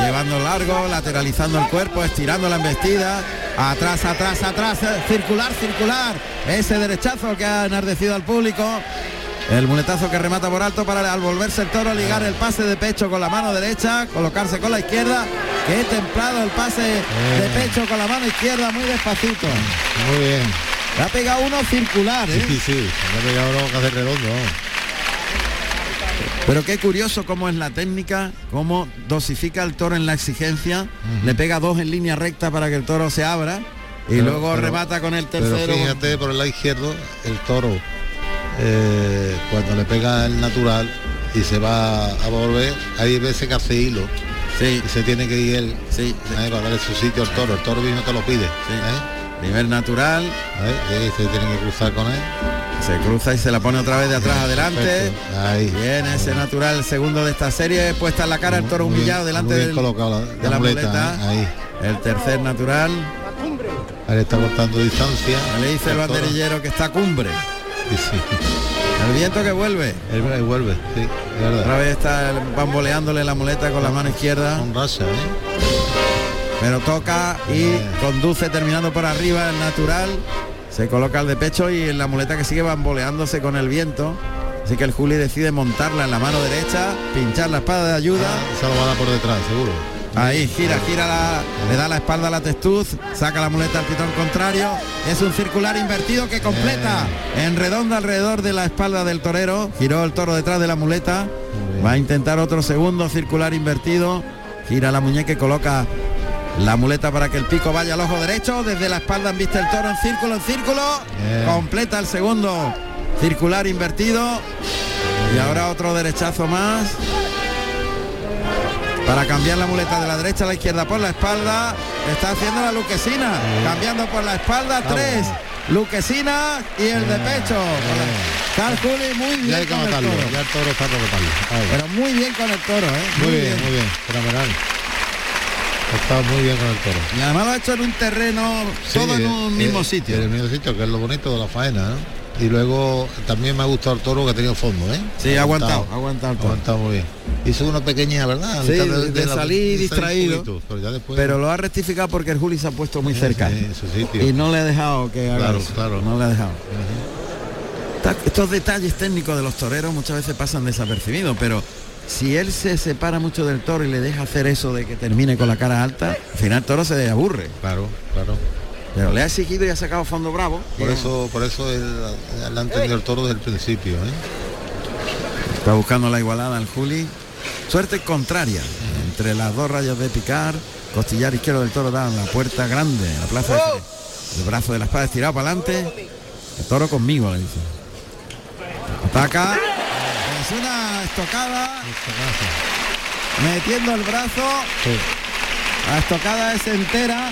llevando largo, lateralizando el cuerpo, estirando la embestida, atrás, atrás, atrás, eh, circular, circular, ese derechazo que ha enardecido al público. El muletazo que remata por alto para al volverse el toro ligar el pase de pecho con la mano derecha, colocarse con la izquierda. Qué templado el pase de pecho con la mano izquierda, muy despacito. Muy bien. Le ha pegado uno circular, ¿eh? Sí, sí, me ha pegado uno casi redondo. Pero qué curioso cómo es la técnica, cómo dosifica el toro en la exigencia, le pega dos en línea recta para que el toro se abra y Pero- luego pero- remata con el Pero tercero. fíjate por el lado izquierdo, el toro, eh, cuando le pega el natural y se va a volver, hay veces que hace hilo Sí, y se tiene que ir él sí, ahí para darle su sitio al toro. El toro mismo te lo pide. Sí. ¿eh? Primer natural. Y ahí se tiene que cruzar con él. se cruza y se la pone otra vez de atrás adelante. Ahí. Bien, ese natural, el segundo de esta serie, puesta en la cara el toro Muy bien- humillado delante del- la, de la muleta, muleta. ¿eh? Ahí. el tercer natural. Ahí está cortando distancia. Le dice el toro. banderillero que está cumbre. Sí, sí. El viento que vuelve. Él, él vuelve, sí. Otra vez está bamboleándole la muleta con la mano izquierda. Con raza, ¿eh? Pero toca y Bien. conduce terminando por arriba el natural. Se coloca el de pecho y en la muleta que sigue bamboleándose con el viento. Así que el Juli decide montarla en la mano derecha pinchar la espada de ayuda. Ah, se lo va a dar por detrás, seguro. ahí gira gira la, le da la espalda a la testuz saca la muleta al pitón contrario. Es un circular invertido que completa en redonda alrededor de la espalda del torero. Giró el toro detrás de la muleta. Va a intentar otro segundo circular invertido. Gira la muñeca y coloca la muleta para que el pico vaya al ojo derecho. Desde la espalda en vista el toro en círculo, en círculo. Bien. Completa el segundo circular invertido. Y ahora otro derechazo más. Para cambiar la muleta de la derecha a la izquierda por la espalda. Está haciendo la luquesina. Cambiando por la espalda. Tres. Luquesina y el de pecho. Carl Juli muy Ya hay bien que con el toro. ya el toro está. Pero muy bien con el toro, ¿eh? Muy bien, muy bien, fenomenal. Está muy bien con el toro. Y además lo ha hecho en un terreno todo en un eh, mismo eh, sitio. En el mismo sitio, que es lo bonito de la faena, ¿no? Y luego también me ha gustado el toro que ha tenido fondo, ¿eh? Sí, ha aguantado, ha aguantado Ha aguantado muy bien. Hizo una pequeña, ¿verdad? Sí, de la- salir de distraído. un poquito, pero ya después. Pero lo ha rectificado porque el Juli se ha puesto muy cerca. sí, en su sitio. Y no le ha dejado que haga Claro, eso. claro. No le ha dejado. Estos detalles técnicos de los toreros muchas veces pasan desapercibidos, pero si él se separa mucho del toro y le deja hacer eso de que termine con la cara alta, al final el toro se aburre. Claro, claro. Pero le ha exigido y ha sacado fondo bravo. Por Y eso, por eso él, él ha entendido el toro desde el principio, ¿eh? Está buscando la igualada al Juli. Suerte contraria. Entre las dos rayas de picar, costillar izquierdo del toro da en la puerta grande, la plaza de. El brazo de la espada estirado para adelante. El toro conmigo, le dice. Ataca. Una estocada. Metiendo el brazo. Sí. La estocada es entera.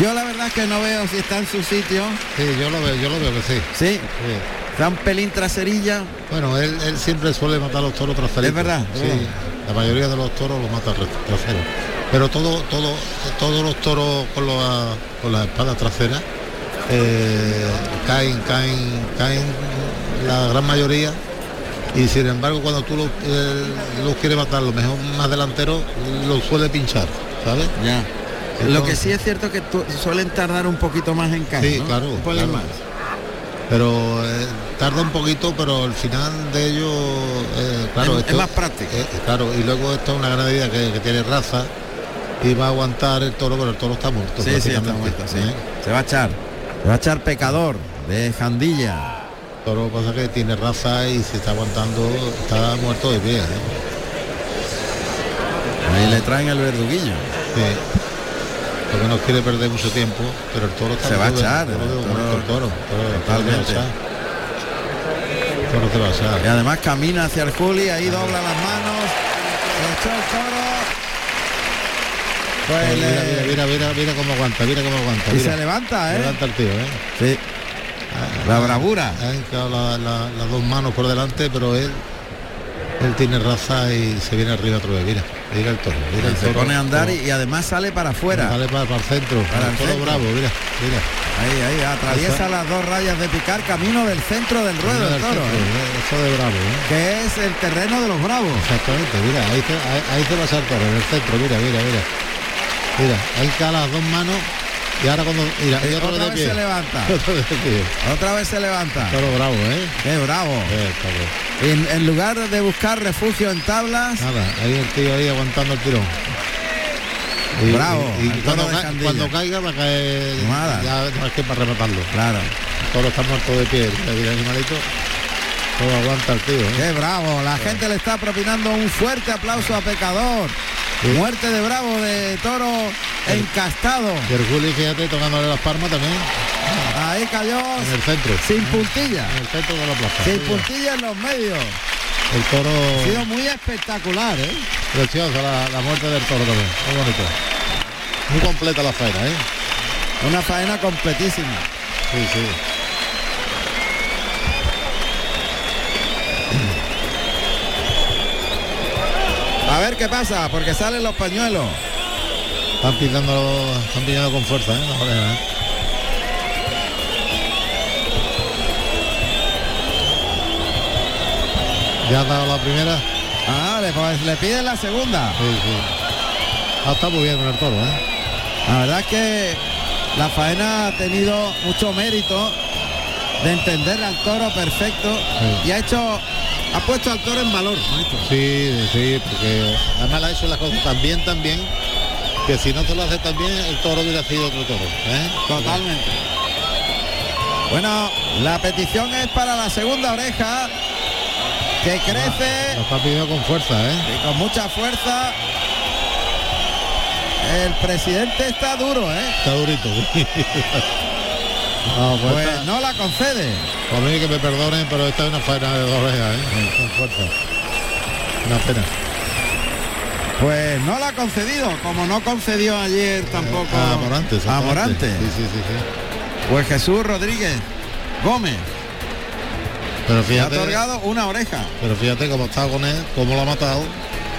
Yo la verdad es que no veo si está en su sitio. Sí, yo lo veo, yo lo veo que sí. Sí. Sí. Da un pelín traserilla. Bueno, él, él siempre suele matar los toros traseros. Es verdad, Sí, verdad. la mayoría de los toros los mata tra- traseros. Pero todo, todo, todos los toros con, los- con las espadas traseras eh, caen, caen, caen la gran mayoría. Y sin embargo cuando tú los, eh, los quieres matar, lo mejor más delantero, lo suele pinchar, ¿sabes? Ya. Lo que sí es cierto que suelen tardar un poquito más en caer. Sí, ¿no? claro, Un claro. más. pero eh, tarda un poquito pero al final de ello eh, claro Es- es más práctico. eh, claro y luego esto es una ganadería que, que tiene raza y va a aguantar el toro pero el toro está muerto Sí, sí, está prácticamente, muerto, sí. Se va a echar. Se va a echar pecador de Jandilla. Toro pasa que tiene raza y se está aguantando está muerto de pie ¿eh? Ahí le traen el verduguillo. Sí. porque no quiere perder mucho tiempo pero el toro está Se va a echar, el toro, el toro- se va a Totalmente. echar. El toro se va a echar. Y además camina hacia el Juli, ahí dobla las manos. Se echó el toro. Pues mira, le- mira, mira, mira, mira cómo aguanta, mira cómo aguanta. Y mira. se levanta, ¿eh? Levanta el tío, ¿eh? Sí. La bravura. La- la- las dos manos por delante, pero él él tiene raza y se viene arriba otra vez. Mira, mira el toro. Mira el Se pone a andar y, además sale para afuera. Sale para, para el centro. Para el el toro bravo, mira, mira. Ahí, ahí, atraviesa Esa- las dos rayas de picar, camino del centro del ruedo el toro. centro, ¿eh? eh, Eso de bravo, ¿eh? Que es el terreno de los bravos. Exactamente, mira, ahí se, ahí, ahí se va a toro, en el centro, mira, mira, mira. Mira, ahí cae las dos manos y ahora cuando. Y otro Otra vez se levanta. Otra vez se levanta. Toro bravo, ¿eh? Qué bravo. Eh. En, en lugar de buscar refugio en tablas, Nada, ahí el tío ahí aguantando el tirón. Y, Bravo, Y, el cuando, ca- caiga va a caer. Nada. Ya no es que para rematarlo. claro. El toro está muerto de pie. Mira, animalito. Todo aguanta el tío. ¿eh? Qué bravo. La gente le está propinando un fuerte aplauso a Pecador. Muerte de bravo de toro encastado. Y el Juli, fíjate, tocándole las palmas también. Ahí cayó En el centro. sin puntilla. En el centro de la plaza. Sin puntilla en los medios. El toro. Ha sido muy espectacular, ¿eh? Preciosa la, la muerte del toro también. Muy bonito. Muy completa la faena, ¿eh? Una faena completísima. Sí, sí. A ver qué pasa, porque salen los pañuelos. Están pintando, están pintando con fuerza, ¿eh? Oreja, ¿eh? Ya ha dado la primera. Ah, le, pues, le piden la segunda. Sí, sí. Ha estado muy bien con el toro, ¿eh? La verdad es que la faena ha tenido mucho mérito de entender al toro perfecto Sí. y ha hecho, ha puesto al toro en valor. maestro. Sí, sí, porque además ha hecho las cosas tan bien, que si no se lo hace tan bien, el toro hubiera sido otro toro, ¿eh? Totalmente. Bueno, la petición es para la segunda oreja. que crece. Lo está pidiendo con fuerza, ¿eh? Y con mucha fuerza. El presidente está duro, ¿eh? Está durito. no, pues, pues no la concede. Por mí que me perdonen, pero esta es una faena de dos orejas, ¿eh? Una pena. Pues no la ha concedido, como no concedió ayer tampoco a Morante. A Morante. Sí, sí, sí, sí. Pues Jesús Rodríguez Gómez. Pero fíjate, ha otorgado una oreja. Pero fíjate cómo está con él, cómo lo ha matado.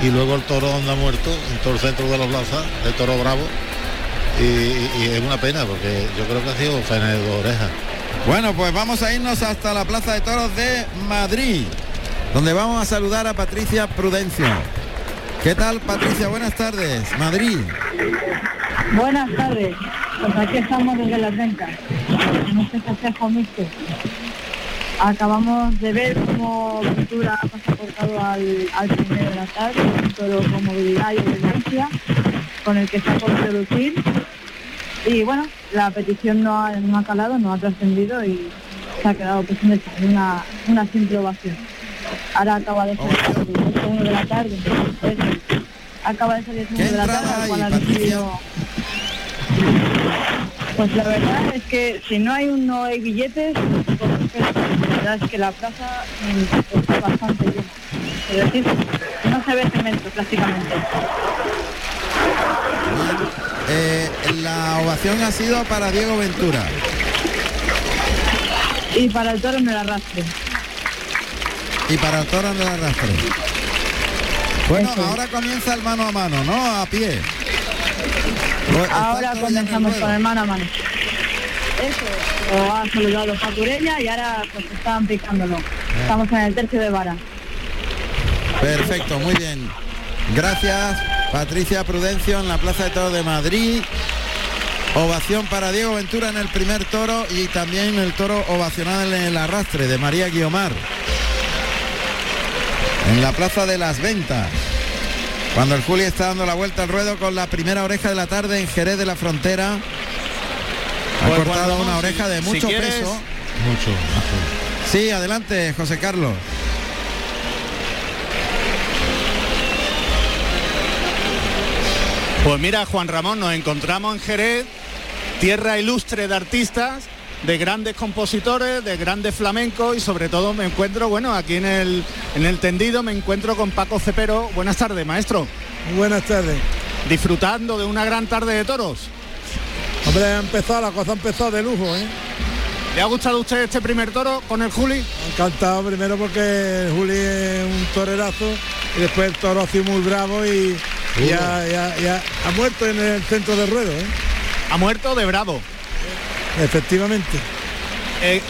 Y luego el toro anda muerto en todo el centro de la plaza, el toro bravo. Y, y, es una pena porque yo creo que ha sido faena de dos orejas. Bueno, pues vamos a irnos hasta la Plaza de Toros de Madrid, donde vamos a saludar a Patricia Prudencio. ¿Qué tal, Patricia? Buenas tardes. Madrid. Buenas tardes. Pues aquí estamos desde las ventas, en este festejo mixto. Acabamos de ver cómo Ventura ha pasaportado al, al primero de la tarde, un toro con movilidad y obediencia, con el que está por producir. Y bueno, la petición no ha, no ha calado, no ha trascendido y se ha quedado pues, una, una simple ovación. Ahora acaba de salir a uno de la tarde. acaba de salir uno de la tarde cuando ha decidido. Pues la verdad es que si no hay un no hay billetes, pues la verdad es que la plaza está bastante llena. Es decir, no se ve cemento prácticamente. Eh, la ovación ha sido para Diego Ventura. Y para el toro en el arrastre y para el toro de arrastre. Bueno, ahora comienza el mano a mano, ¿no? A pie. Pues, ahora comenzamos con el mano a mano. Eso, lo ha saludado Faturella y ahora pues están picándolo. Estamos en el tercio de vara. Perfecto, muy bien. Gracias, Patricia Prudencio en la Plaza de Toro de Madrid. Ovación para Diego Ventura en el primer toro y también el toro ovacional en el arrastre de María Guiomar en la Plaza de las Ventas. Cuando el Juli está dando la vuelta al ruedo con la primera oreja de la tarde en Jerez de la Frontera. Ha pues cortado una oreja de mucho peso. Mucho, Sí, adelante, José Carlos. Pues mira, Juan Ramón, nos encontramos en Jerez, tierra ilustre de artistas de grandes compositores, de grandes flamencos y sobre todo me encuentro, bueno, aquí en el, en el tendido me encuentro con Paco Cepero. Buenas tardes, maestro. Buenas tardes. Disfrutando de una gran tarde de toros. Hombre, ha empezado, la cosa ha empezado de lujo, ¿eh? ¿Le ha gustado a usted este primer toro con el Juli? Encantado primero porque el Juli es un torerazo y después el toro ha sido muy bravo y, ya, ha muerto en el centro del ruedo. ¿eh? Ha muerto de bravo. Efectivamente. Eh,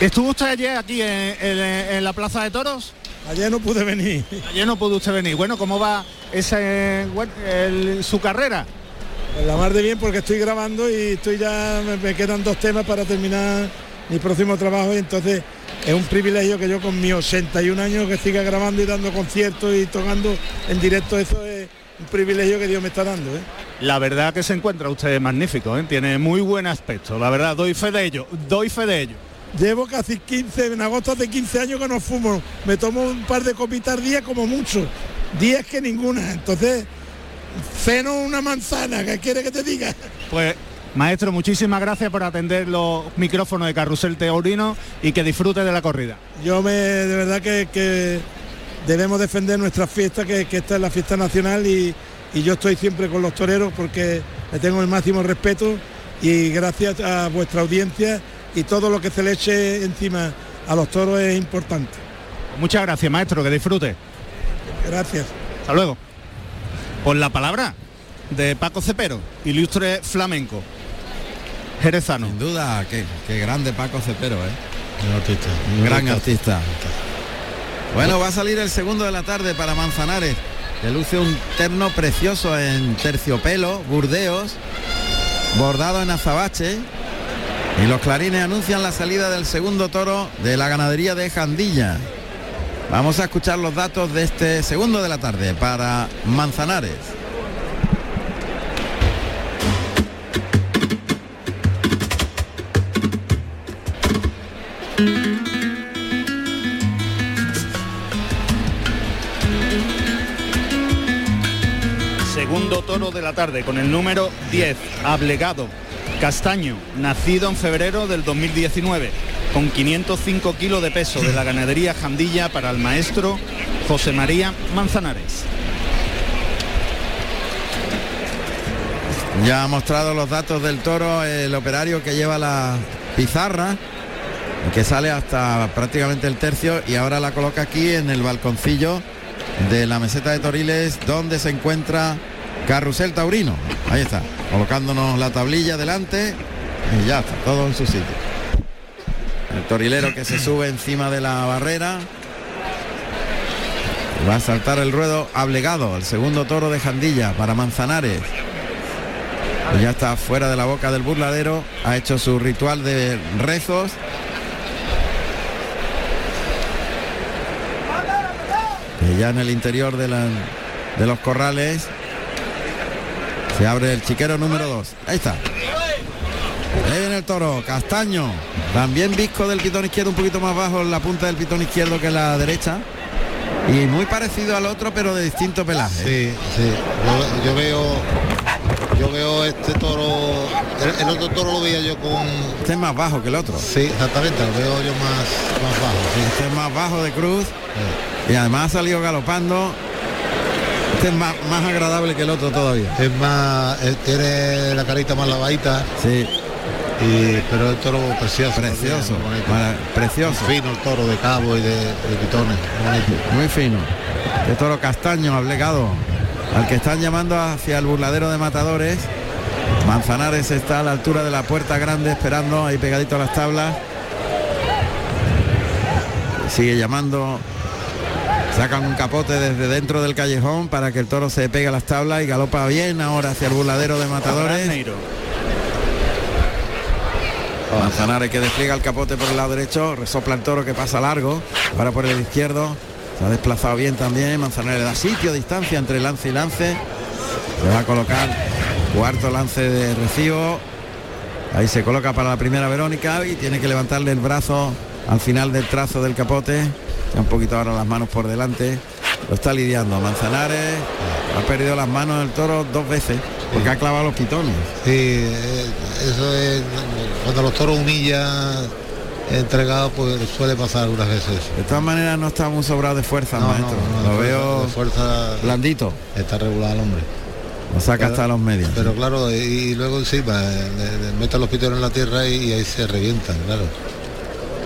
¿Estuvo usted ayer aquí en, la Plaza de Toros? Ayer no pude venir. Ayer no pudo usted venir. Bueno, ¿cómo va ese, su carrera? Pues la mar de bien porque estoy grabando y estoy ya, me, quedan dos temas para terminar mi próximo trabajo y entonces es un privilegio que yo con mis 81 años que siga grabando y dando conciertos y tocando en directo, eso es un privilegio que Dios me está dando. ¿eh? La verdad que se encuentra usted magnífico, ¿eh? tiene muy buen aspecto, la verdad, doy fe de ello, doy fe de ello. Llevo casi 15, en agosto de 15 años que no fumo, me tomo un par de copitas día como mucho, días que ninguna, entonces ceno una manzana, ¿qué quiere que te diga? Pues Maestro, muchísimas gracias por atender los micrófonos de Carrusel Teorino y que disfrute de la corrida. Yo me, de verdad que debemos defender nuestra fiesta, que, esta es la fiesta nacional y, yo estoy siempre con los toreros porque le tengo el máximo respeto y gracias a vuestra audiencia y todo lo que se le eche encima a los toros es importante. Muchas gracias, maestro, que disfrute. Gracias. Hasta luego. Por la palabra de Paco Cepero, ilustre flamenco. Jerezano. Sin duda, qué, grande Paco Cepero, ¿eh? Un artista. Un gran artista. Bueno, va a salir el segundo de la tarde para Manzanares, que luce un terno precioso en terciopelo, burdeos, bordado en azabache. Y los clarines anuncian la salida del segundo toro de la ganadería de Jandilla. Vamos a escuchar los datos de este segundo de la tarde para Manzanares. Toro de la tarde con el número 10, Ablegado. Castaño, nacido en febrero del 2019, con 505 kilos de peso de la ganadería Jandilla para el maestro José María Manzanares. Ya ha mostrado los datos del toro el operario que lleva la pizarra, que sale hasta prácticamente el tercio y ahora la coloca aquí en el balconcillo de la meseta de Toriles donde se encuentra Carrusel Taurino. Ahí está, colocándonos la tablilla delante y ya está, todo en su sitio. El torilero que se sube encima de la barrera. Va a saltar el ruedo ablegado, el segundo toro de Jandilla para Manzanares. Ya está fuera de la boca del burladero, ha hecho su ritual de rezos. Y ya en el interior de los corrales se abre el chiquero número 2. Ahí está. Ahí viene el toro, castaño. También visco del pitón izquierdo, un poquito más bajo en la punta del pitón izquierdo que la derecha. Y muy parecido al otro, pero de distinto pelaje. Sí, sí. Yo, yo veo yo veo este toro. El, el otro toro lo veía yo con. Este es más bajo que el otro. Sí, exactamente, lo veo yo más, más bajo. Sí. Este es más bajo de cruz. Y además ha salido galopando. Este es más, más agradable que el otro todavía. Es más, tiene la carita más lavadita. Sí. Y, pero el toro precioso. Precioso, precioso. Muy fino el toro de cabo y de, de pitones. muy bonito. Muy fino. De toro castaño, ablegado. Al que están llamando hacia el burladero de matadores. Manzanares está a la altura de la puerta grande esperando ahí pegadito a las tablas. Sigue llamando. Sacan un capote desde dentro del callejón para que el toro se pegue a las tablas y galopa bien ahora hacia el burladero de matadores. Manzanares que despliega el capote por el lado derecho, resopla el toro que pasa largo, ahora por el izquierdo, se ha desplazado bien también, Manzanares da sitio, distancia entre lance y lance, se va a colocar cuarto lance de recibo, ahí se coloca para la primera Verónica y tiene que levantarle el brazo al final del trazo del capote, un poquito ahora las manos por delante, lo está lidiando Manzanares, ha perdido las manos del toro dos veces, porque ha clavado los pitones. Sí, eh, eso es. Cuando los toros humillan entregados, pues suele pasar algunas veces. De todas maneras no está muy sobrado de fuerza, No, maestro. no, no, Lo veo fuerza- de fuerza blandito. está regular el hombre. Lo saca Pero- hasta los medios. Pero claro, y, y luego encima eh, meten los pitones en la tierra y, y ahí se revientan, claro.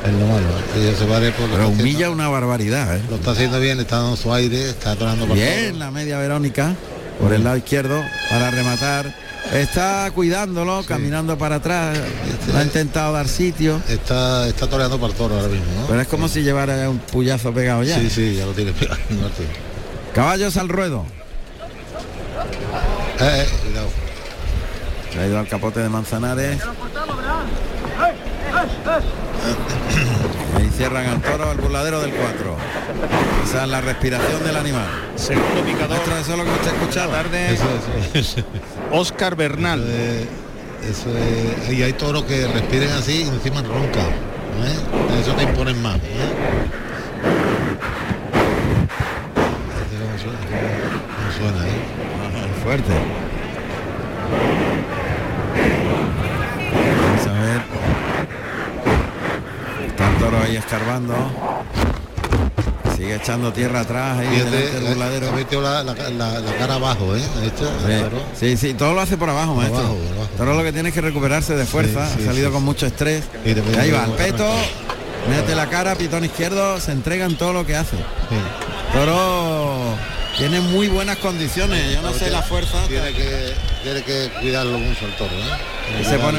Es lo malo. Y ese vale por Pero humilla haciendo- una barbaridad, ¿eh? Lo está haciendo bien, está dando su aire, está atorando Bien todo. la media Verónica por el lado izquierdo para rematar. Está cuidándolo, caminando para atrás. Este- Ha intentado dar sitio. Está, está toreando para el toro ahora mismo, ¿no? Pero es como si llevara un puyazo pegado ya. Sí, sí, ya lo tiene pegado. no te- Caballos al ruedo. Eh, eh, cuidado. Se ha ido al capote de Manzanares. Ahí cierran al toro al burladero del 4. Esa es la respiración del animal. Segundo picador. Es lo que usted escuchaba. Tarde, Eso. Oscar Bernal. Eso es- y hay toros que respiren así y encima roncan. ¿eh? Eso te imponen más. ¿eh? Cómo suena, ¿eh? Fuerte. Vamos a ver. Está el toro ahí escarbando. Sigue echando tierra atrás ahí del Fíjate, burladero. ha metido la, la- la- la cara abajo, ¿eh? El Sí. Sí, sí, todo lo hace por abajo, maestro. abajo, lo que tiene es que recuperarse de fuerza, Sí, sí, ha salido sí, con mucho estrés. Y ahí va, el peto, mete la cara, pitón izquierdo, se entrega en todo lo que hace. Toro tiene muy buenas condiciones, yo no sé la fuerza. Tiene que, tiene que cuidarlo mucho el toro, ¿eh? Se pone,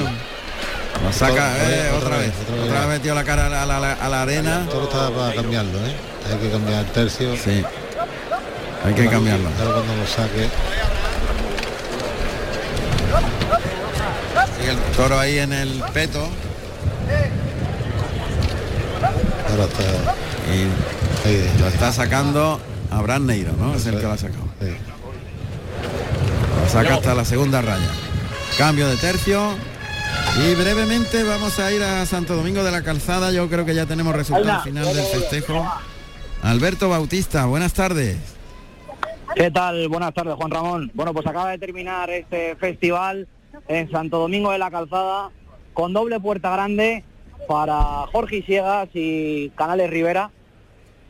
saca, Otra eh, vez, otra, vez, otra vez metió la cara a la, a la- a la arena. El toro está para cambiarlo, ¿eh? Hay que cambiar el tercio. Sí, hay que cambiarlo. Ahora cuando lo saque. Sigue el toro ahí en el peto Ahora está. y ahí, lo está sacando Abraham Neiro, ¿no? Es el que lo ha sacado. sí. Lo saca hasta la segunda raya. Cambio de tercio. Y brevemente vamos a ir a Santo Domingo de la Calzada. Yo creo que ya tenemos resultado final del festejo. Alberto Bautista, buenas tardes. ¿Qué tal? Buenas tardes, Juan Ramón. Bueno, pues acaba de terminar este festival en Santo Domingo de la Calzada con doble puerta grande para Jorge Siegas y Canales Rivera.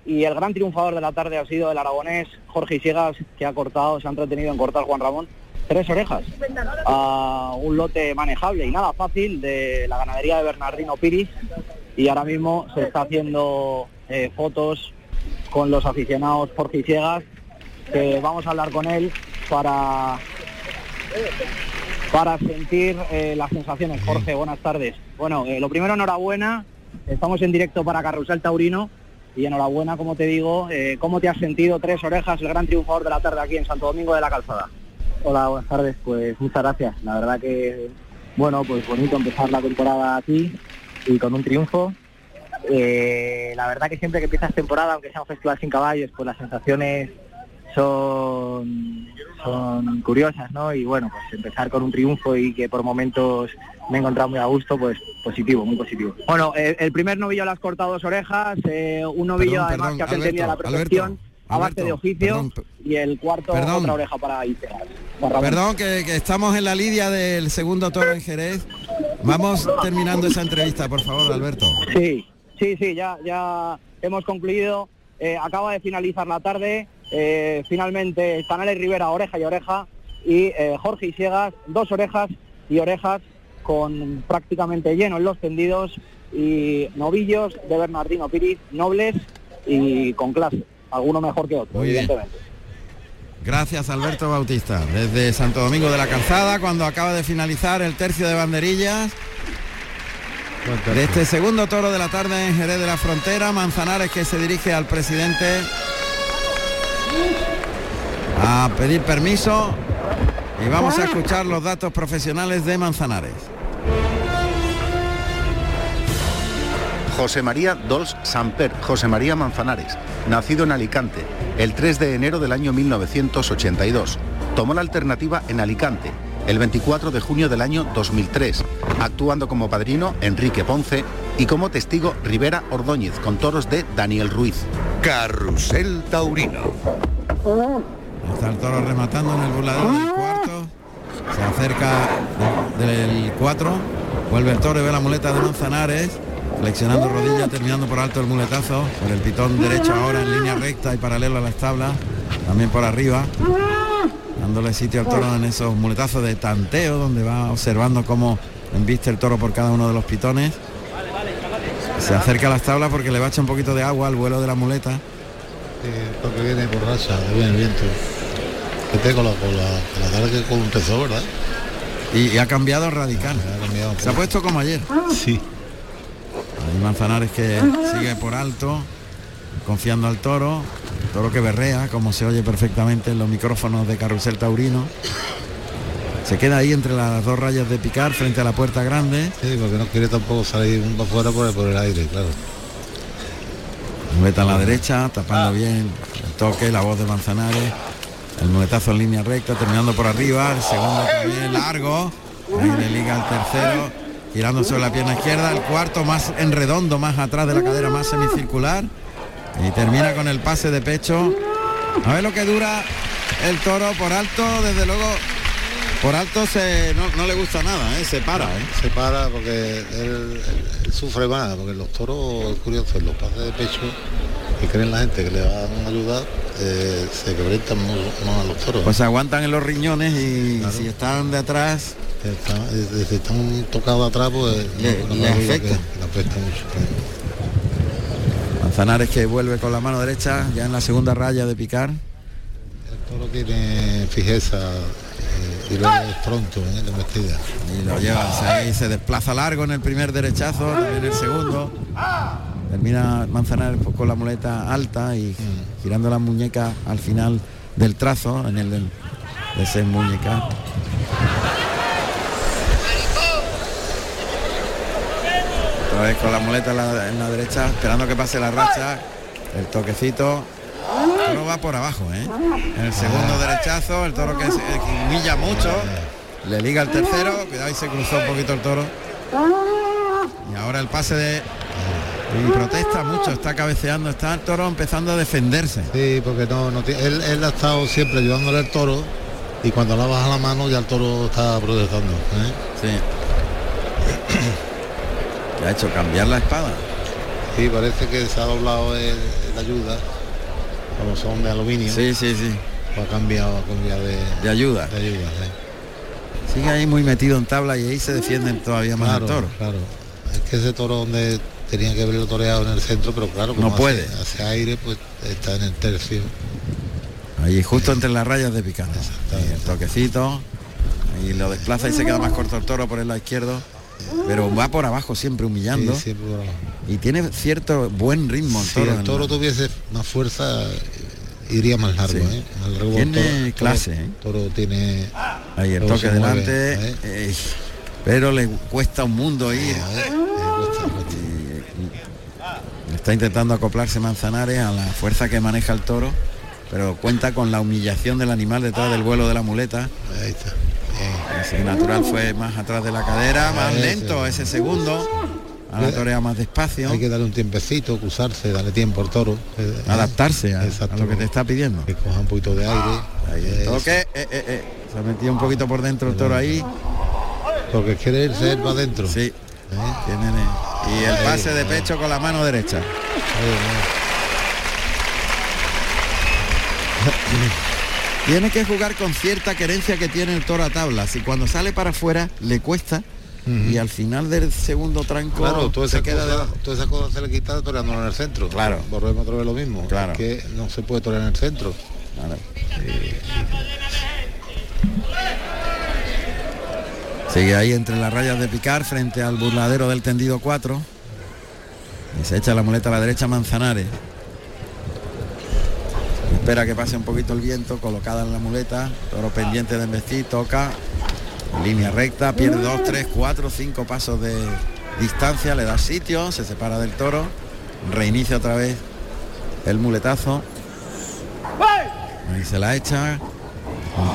Y el gran triunfador de la tarde ha sido el aragonés Jorge Siegas, que ha cortado, se ha entretenido en cortar Juan Ramón tres orejas a un lote manejable y nada fácil de la ganadería de Bernardino Piris. Y ahora mismo se está haciendo eh, fotos con los aficionados Jorge Siegas, que vamos a hablar con él para para sentir eh, las sensaciones. Jorge, buenas tardes. Bueno, eh, lo primero, enhorabuena. Estamos en directo para Carrusel Taurino y enhorabuena, como te digo, eh, ¿cómo te has sentido? Tres orejas, el gran triunfador de la tarde aquí en Santo Domingo de la Calzada. Hola, buenas tardes. Pues muchas gracias. La verdad que, bueno, pues bonito empezar la temporada aquí y con un triunfo. Eh, la verdad que siempre que empiezas temporada, aunque sea un festival sin caballos, pues las sensaciones son, son curiosas, ¿no? Y bueno, pues empezar con un triunfo y que por momentos me he encontrado muy a gusto, pues positivo, muy positivo. Bueno, eh, el primer novillo le has cortado dos orejas, eh, un novillo Perdón, además perdón, que has Alberto, entendido la perfección, Alberto, a base Alberto, de oficio, perdón, y el cuarto perdón. otra oreja para Ramón. Perdón, que, que estamos en la lidia del segundo toro en Jerez. Vamos terminando esa entrevista, por favor, Alberto. Sí, sí, sí, ya, ya hemos concluido. Eh, acaba de finalizar la tarde. eh, finalmente, Canales Rivera, oreja y oreja. Y eh, Jorge Isiegas, dos orejas y orejas con prácticamente lleno en los tendidos. Y novillos de Bernardino Piris, nobles y con clase. Alguno mejor que otro, Muy bien. evidentemente. Gracias, Alberto Bautista. Desde Santo Domingo de la Calzada, cuando acaba de finalizar el tercio de banderillas de este segundo toro de la tarde en Jerez de la Frontera. Manzanares que se dirige al presidente a pedir permiso y vamos a escuchar los datos profesionales de Manzanares. José María Dols Samper, José María Manzanares, nacido en Alicante el 3 de enero del año 1982. Tomó la alternativa en Alicante el 24 de junio del año 2003, actuando como padrino Enrique Ponce y como testigo Rivera Ordóñez con toros de Daniel Ruiz. Carrusel Taurino. Está el toro rematando en el burladero del cuarto. Se acerca de- del 4. Vuelve el toro y ve la muleta de Manzanares. Flexionando rodilla, terminando por alto el muletazo. Por el pitón derecho ahora en línea recta y paralelo a las tablas. También por arriba. Dándole sitio al toro en esos muletazos de tanteo, donde va observando cómo embiste el toro por cada uno de los pitones. Se acerca a las tablas porque le va a echar un poquito de agua al vuelo de la muleta. porque viene por racha, viene el viento. Este con la, con la, con la tarde que empezó, ¿verdad? Y, y ha cambiado radical. Ha cambiado un Se ha puesto como ayer. Sí. Hay Manzanares que sigue por alto, confiando al toro, toro que berrea, como se oye perfectamente en los micrófonos de Carrusel Taurino. Se queda ahí entre las dos rayas de picar frente a la puerta grande. Sí, porque no quiere tampoco salir un afuera por el, por el aire, claro. Muleta a la derecha, tapando bien el toque, la voz de Manzanares. El muletazo en línea recta, terminando por arriba. El segundo también largo. Ahí le liga al tercero, girando sobre la pierna izquierda. El cuarto más en redondo, más atrás de la cadera, más semicircular. Y termina con el pase de pecho. A ver lo que dura el toro por alto, desde luego. Por alto se, no, no le gusta nada, ¿eh? se para. ¿eh? Se para porque él, él sufre más, porque los toros, es curioso, en los pases de pecho que creen la gente que le van a ayudar, eh, se quebrantan más, a los toros. Pues se aguantan en los riñones y si están de atrás Está- eh, si están tocados atrás, pues Le- no, le afecta. que le afecta mucho. Manzanares que vuelve con la mano derecha, ya en la segunda raya de picar. El toro tiene fijeza eh, y luego es pronto ¿eh? la embestida. Y lo lleva, se, ahí se desplaza largo en el primer derechazo, también el segundo. Termina Manzanares pues, con la muleta alta y girando la muñeca al final del trazo, en el del, de ese muñeca. Otra vez con la muleta en la, en la derecha, esperando que pase la racha. El toquecito. El toro va por abajo, ¿eh? En el segundo derechazo, el toro que, se- que humilla mucho. Le liga el tercero, cuidado y se cruzó un poquito el toro. Y ahora el pase de, Y protesta mucho, está cabeceando, está el toro empezando a defenderse. Sí, porque no, no él ha estado siempre ayudándole al toro y cuando la baja la mano ya el toro está protestando. ¿eh? Sí. ¿Qué ha hecho? ¿Cambiar la espada? Sí, parece que se ha doblado el ayuda, como son de aluminio. Sí, sí, sí. Ha cambiado, ha cambiado de, De ayuda. de ayuda. sí. Sigue ahí muy metido en tabla y ahí se defienden todavía más Claro, el toro. claro. Es que ese toro donde tenía que haberlo toreado en el centro, pero claro, como No puede. Hace, hace aire, pues está en el tercio. Ahí justo entre las rayas de picante. El toquecito. Ahí lo desplaza y se queda más corto el toro por el lado izquierdo. Pero va por abajo siempre humillando. Sí, siempre por abajo. Y tiene cierto buen ritmo el Si toro. el en toro tuviese más fuerza, iría más largo. Sí. ¿eh? Más largo, Tiene toro- clase, toro- ¿eh? toro tiene... Ahí el toque mueve, delante. ¿eh? eh, pero le cuesta un mundo ir. Eh. Está intentando acoplarse Manzanares a la fuerza que maneja el toro, pero cuenta con la humillación del animal detrás del vuelo de la muleta. Ahí está. Ese natural fue más atrás de la cadera, más lento ese segundo. A la torea más despacio. Hay que darle un tiempecito, acusarse, darle tiempo al toro. eh, eh, Adaptarse a, lo que te está pidiendo. Que coja un poquito de aire. Ahí el Eso. toque, eh, eh, eh. Se ha metido un poquito por dentro el toro ahí. Porque quiere irse él va adentro. Sí. ¿eh? Y el pase de pecho con la mano derecha. Tiene que jugar con cierta querencia que tiene el toro a tablas y cuando sale para afuera le cuesta y al final del segundo tranco Claro, toda se queda cosa, de- toda esa cosa se le quita toreándolo en el centro. Claro. Volvemos otra vez lo mismo. Claro. Que no se puede torear en el centro. Claro. Sigue ahí entre las rayas de picar frente al burladero del tendido 4. Y se echa la muleta a la derecha Manzanares. Espera que pase un poquito el viento, colocada en la muleta, toro pendiente de embestir, toca, línea recta, pierde dos, tres, cuatro, cinco pasos de distancia, le da sitio, se separa del toro, reinicia otra vez el muletazo. Ahí se la echa,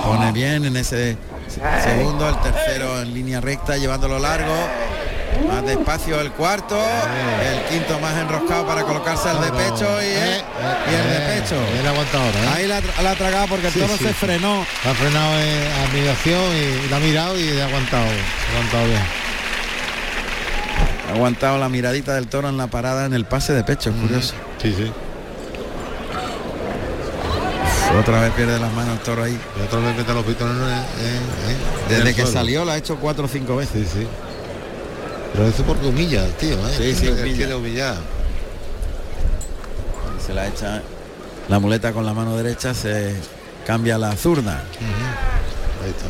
pone bien en ese segundo, el tercero en línea recta, llevándolo largo. Más despacio el cuarto, el quinto más enroscado para colocarse al de pecho y, el- y el de pecho. Él aguanta ahora. ¿eh? Ahí la, la ha tragado porque el toro se frenó. Ha frenado en admiración y, la ha mirado y ha aguantado. ha aguantado bien. Ha aguantado la miradita del toro en la parada en el pase de pecho, curioso. Sí, sí. Otra vez pierde las manos el toro ahí. Y otra vez mete los pitones Desde que suelo. salió la ha hecho cuatro o cinco veces. Sí, sí. Pero eso porque humilla, tío. ¿eh? Sí, sí, Él humilla. quiere humillar. Se la echa la muleta con la mano derecha, se cambia la zurda. Ahí está.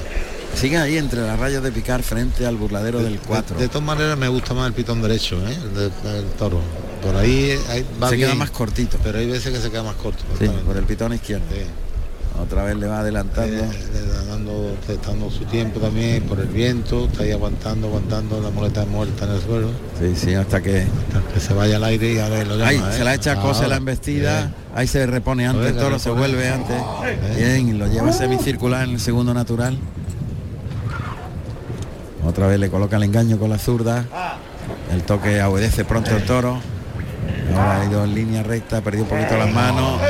Sigue ahí entre las rayas de picar frente al burladero del 4. De, de todas maneras me gusta más el pitón derecho, ¿eh? el de- toro. Por ahí, ahí va se queda bien, más cortito. Pero hay veces que se queda más corto. Sí, por el pitón izquierdo. Sí. Otra vez le va adelantando. Eh, dando, su tiempo también por el viento, está ahí aguantando, aguantando la muleta muerta en el suelo, Sí, sí, hasta que. hasta que se vaya al aire y ahora lo llama. Ahí ¿eh? se la echa cose Ahora, la embestida. bien. Ahí se repone antes, el toro se vuelve antes. Bien, y lo lleva semicircular en el segundo natural. Otra vez le coloca el engaño con la zurda. El toque obedece pronto el toro. Ahora ha ido en línea recta, ha perdido un poquito las manos.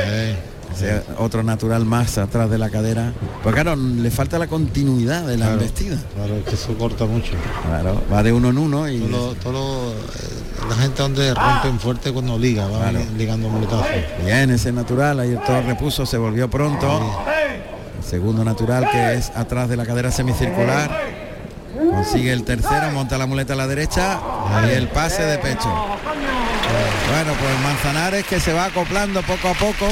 Otro natural más atrás de la cadera. Pues claro, le falta la continuidad de la Claro. embestida. Claro, es que eso corta mucho. Claro, va de uno en uno y Todo todo eh, la gente donde rompen fuerte cuando liga, va Claro. ligando muletazos. bien ese natural, ahí el toro repuso, se volvió pronto. El segundo natural que es atrás de la cadera semicircular. Consigue el tercero, monta la muleta a la derecha y el pase de pecho. Bueno, pues Manzanares que se va acoplando poco a poco.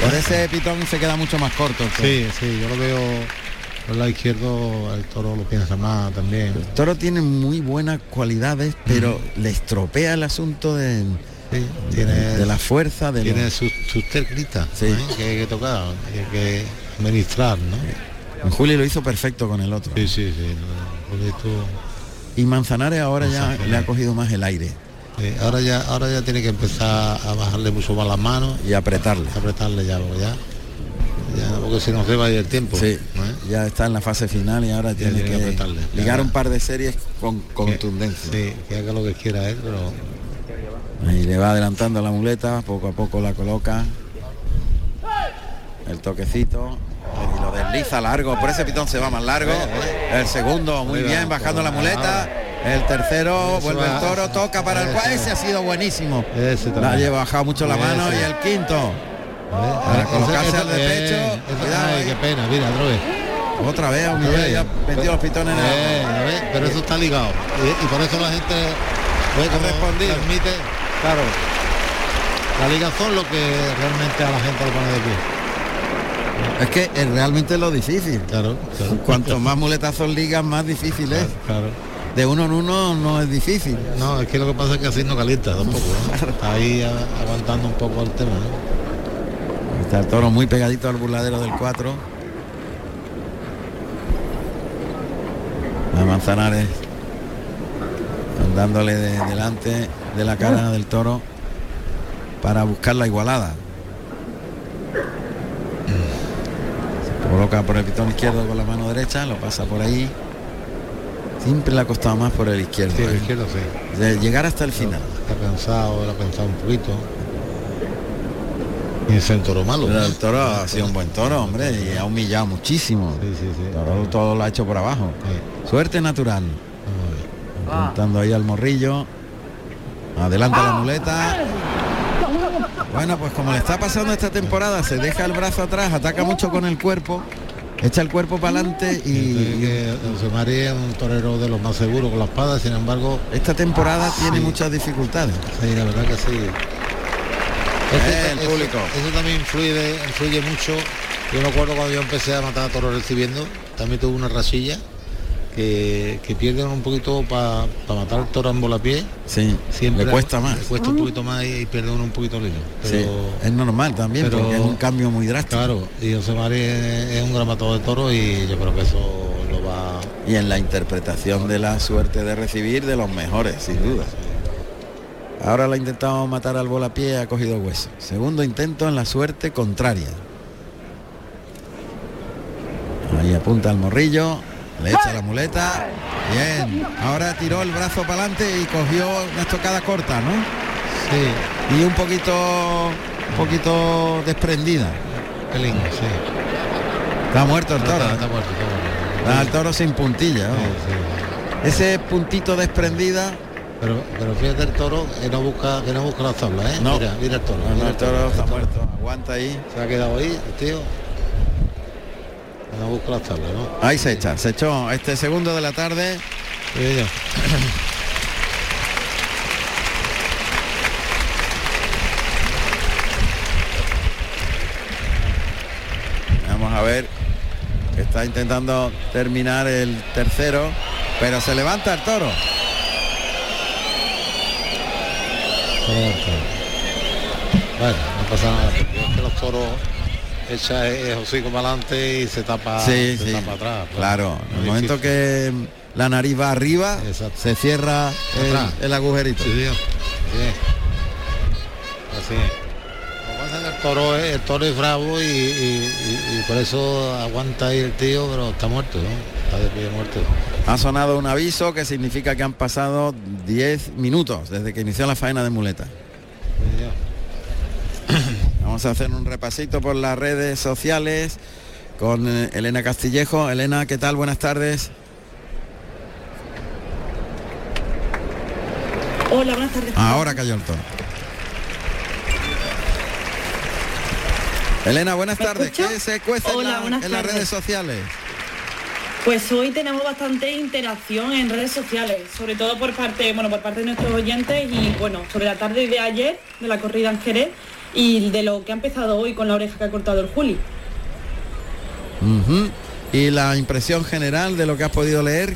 Por ese pitón se queda mucho más corto. Sí, sí, yo lo veo por el lado izquierdo, el toro lo piensa más también. El toro tiene muy buenas cualidades, pero le estropea el asunto de, Sí, tiene, de la fuerza, de tiene los- sus, sus técnicas Sí. ¿eh? que hay que tocar, que hay que administrar, ¿no? En Juli lo hizo perfecto con el otro. Sí, sí, sí. Y Manzanares ahora ya le ha cogido más el aire eh, ahora ya, ahora ya tiene que empezar a bajarle mucho más las manos, y apretarle. a apretarle ya, porque ya, ya, porque si nos va a ir el tiempo. Sí, ¿eh? ya está en la fase final y ahora tiene, tiene que que, apretarle. ligar Ya. un par de series con contundencia. Sí, que haga lo que quiera él, pero Ahí le va adelantando la muleta, poco a poco la coloca. El toquecito. Y lo desliza largo, por ese pitón se va más largo. El segundo, muy bien, bajando la muleta. El tercero, vuelve el toro, toca para el cual. Ese ha sido buenísimo. La lleva bajado mucho la mano y el quinto. Para colocarse al de pecho. Cuidado, Ay, eh. qué pena, mira, otra vez. Otra vez, a un nivel, ya metió los pitones en el Eh, pero eso está ligado. Y, y por eso la gente respondido. transmite, claro. La ligazón lo que realmente a la gente lo pone de pie. Es que es realmente lo difícil. Claro, claro. Cuanto más muletazos ligas, más difícil es. Claro. De uno en uno no es difícil. No, es que lo que pasa es que así no calienta tampoco. ¿no? Está ahí aguantando un poco el tema, ¿no? Está el toro muy pegadito al burladero del 4. A Manzanares dándole de delante de la cara del toro para buscar la igualada. Se coloca por el pitón izquierdo con la mano derecha, lo pasa por ahí. Siempre le ha costado más por el izquierdo. Sí, el ¿eh? izquierdo sí. De llegar hasta el final. Está cansado, lo ha pensado un poquito. Y es el toro malo. El toro ha sido un buen toro, hombre, y ha humillado muchísimo. Sí, sí, sí. Todo, todo lo ha hecho por abajo. Suerte natural. Apuntando ahí al morrillo. Adelanta la muleta. Bueno, pues como le está pasando esta temporada, se deja el brazo atrás, ataca mucho con el cuerpo, echa el cuerpo para adelante y que José María es un torero de los más seguros con la espada, sin embargo, esta temporada tiene Sí. muchas dificultades. sí, la verdad que sí. Eh, el eso- público. Eso, también influye, influye mucho. Yo me acuerdo cuando yo empecé a matar a toros recibiendo, también tuve una rachilla que, que pierden un poquito para matar el toro en volapié. Sí, Siempre le cuesta más. Le cuesta un poquito más y pierde uno un poquito el hilo. Sí, es normal también, pero- porque es un cambio muy drástico. Claro, y José María es un gran matador de toros y yo creo que eso lo va Y en la interpretación de la suerte de recibir de los mejores, sin duda. Ahora la ha intentado matar al volapié, ha cogido hueso. Segundo intento en la suerte contraria. Ahí apunta al morrillo, le echa la muleta. Bien, ahora tiró el brazo para adelante y cogió una estocada corta, ¿no? Sí, Y un poquito, un poquito desprendida. pelín, sí. Está muerto el toro. Está, está muerto, está muerto. Está el toro sin puntilla. ¿no? Sí, sí. Ese puntito desprendida Pero, pero fíjate el toro que no busca, que no busca las tablas, ¿eh? No. Mira, mira el toro. No, mira no, el toro está muerto. Aguanta ahí. Se ha quedado ahí, tío. No busca las tablas, ¿no? Ahí se echa. Se echó este segundo de la tarde. Sí. Vamos a ver. Está intentando terminar el tercero. Pero se levanta el toro. Bueno, no pasa nada, porque los toros echa el hocico para adelante y se tapa, sí, se sí. tapa atrás. Claro. En el momento que la nariz va arriba, Exacto. se cierra el, el agujerito. Sí. Así es. Lo que pasa es que el toro es, el toro es bravo y, y- y- y por eso aguanta ahí el tío, pero está muerto, ¿no? Está de pie muerto. Ha sonado un aviso que significa que han pasado 10 minutos desde que inició la faena de muleta. Vamos a hacer un repasito por las redes sociales con eh, Elena Castillejo. Elena, ¿qué tal? Buenas tardes. Hola, buenas tardes. Ahora cayó el toro. Elena, buenas ¿Me tardes. escucha? ¿Qué se cuece en, la- las redes sociales? Pues hoy tenemos bastante interacción en redes sociales, sobre todo por parte, bueno, por parte de nuestros oyentes y bueno, sobre la tarde de ayer de la corrida en Jerez y de lo que ha empezado hoy con la oreja que ha cortado el Juli. Y la impresión general de lo que has podido leer.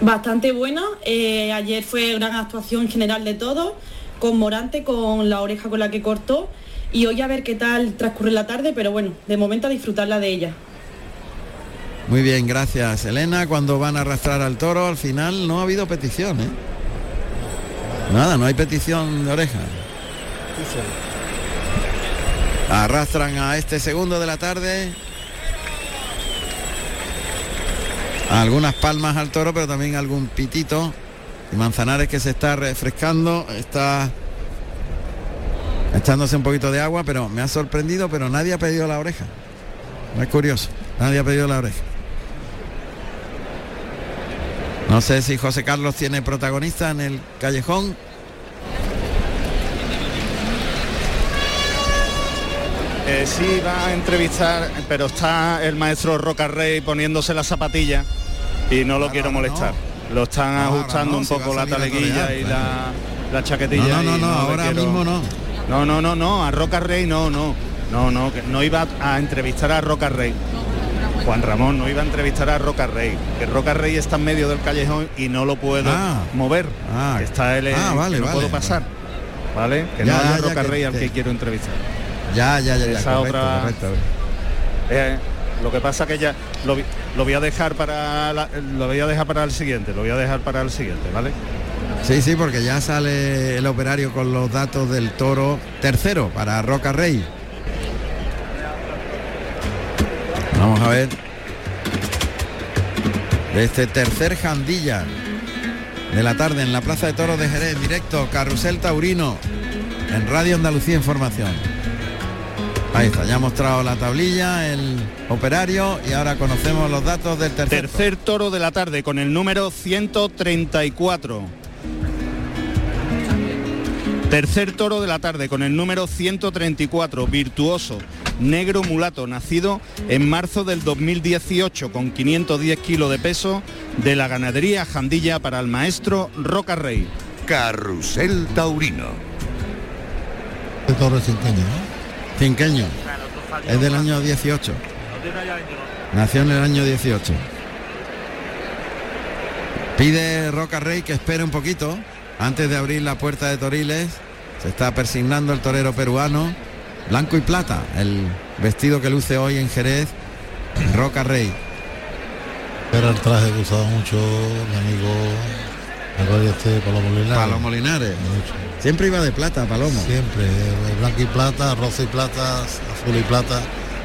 Bastante buena. eh, ayer fue gran actuación general de todo, con Morante, con la oreja con la que cortó. Y hoy a ver qué tal transcurre la tarde, pero bueno, de momento a disfrutarla de ella. Muy bien, gracias. Elena, cuando van a arrastrar al toro, al final no ha habido petición, ¿eh? Nada, no hay petición de oreja. Arrastran a este segundo de la tarde. Algunas palmas al toro, pero también algún pitito. Y Manzanares que se está refrescando, está echándose un poquito de agua, pero me ha sorprendido, pero nadie ha pedido la oreja. Es curioso, nadie ha pedido la oreja. No sé si José Carlos tiene protagonista en el callejón. Eh, sí, va a entrevistar, pero está el maestro Roca Rey poniéndose la zapatilla y no lo quiero molestar. Lo están ajustando un poco la taleguilla y la, la chaquetilla. No, no, no, ahora mismo no. No, no, no, no, a Roca Rey no, no. No, no, que no iba a entrevistar a Roca Rey. Juan Ramón no iba a entrevistar a Roca Rey, que Roca Rey está en medio del callejón y no lo puedo Ah. mover. Ah. está él, Ah, vale, que no vale. puedo pasar. ¿Vale? Que Ya, no haya ya, Roca Rey al que quiero entrevistar. Ya, ya, ya, ya. Esa correcto, otra- correcto. Eh, lo que pasa que ya lo, voy a dejar para la- lo voy a dejar para el siguiente, lo voy a dejar para el siguiente, ¿vale? Sí, sí, porque ya sale el operario con los datos del toro tercero para Roca Rey. Vamos a ver. De este tercer jandilla de la tarde en la Plaza de Toros de Jerez, en directo, Carrusel Taurino, en Radio Andalucía Información. Ahí está, ya ha mostrado la tablilla, el operario y ahora conocemos los datos del tercer. Tercer toro de la tarde con el número 134. Tercer toro de la tarde con el número 134, virtuoso, negro mulato, nacido en marzo del 2018 con 510 kilos de peso de la ganadería Jandilla para el maestro Roca Rey. Carrusel Taurino. El toro es cinqueño, ¿no? Cinqueño. Es del año 18. Nació en el año 18. Pide Roca Rey que espere un poquito antes de abrir la puerta de Toriles. Se está persignando el torero peruano, blanco y plata, el vestido que luce hoy en Jerez, Roca Rey. Era el traje que usaba mucho mi amigo, de este Palomo Linares. Palomo Linares. Siempre iba de plata, Palomo. Siempre, blanco y plata, rosa y plata, azul y plata,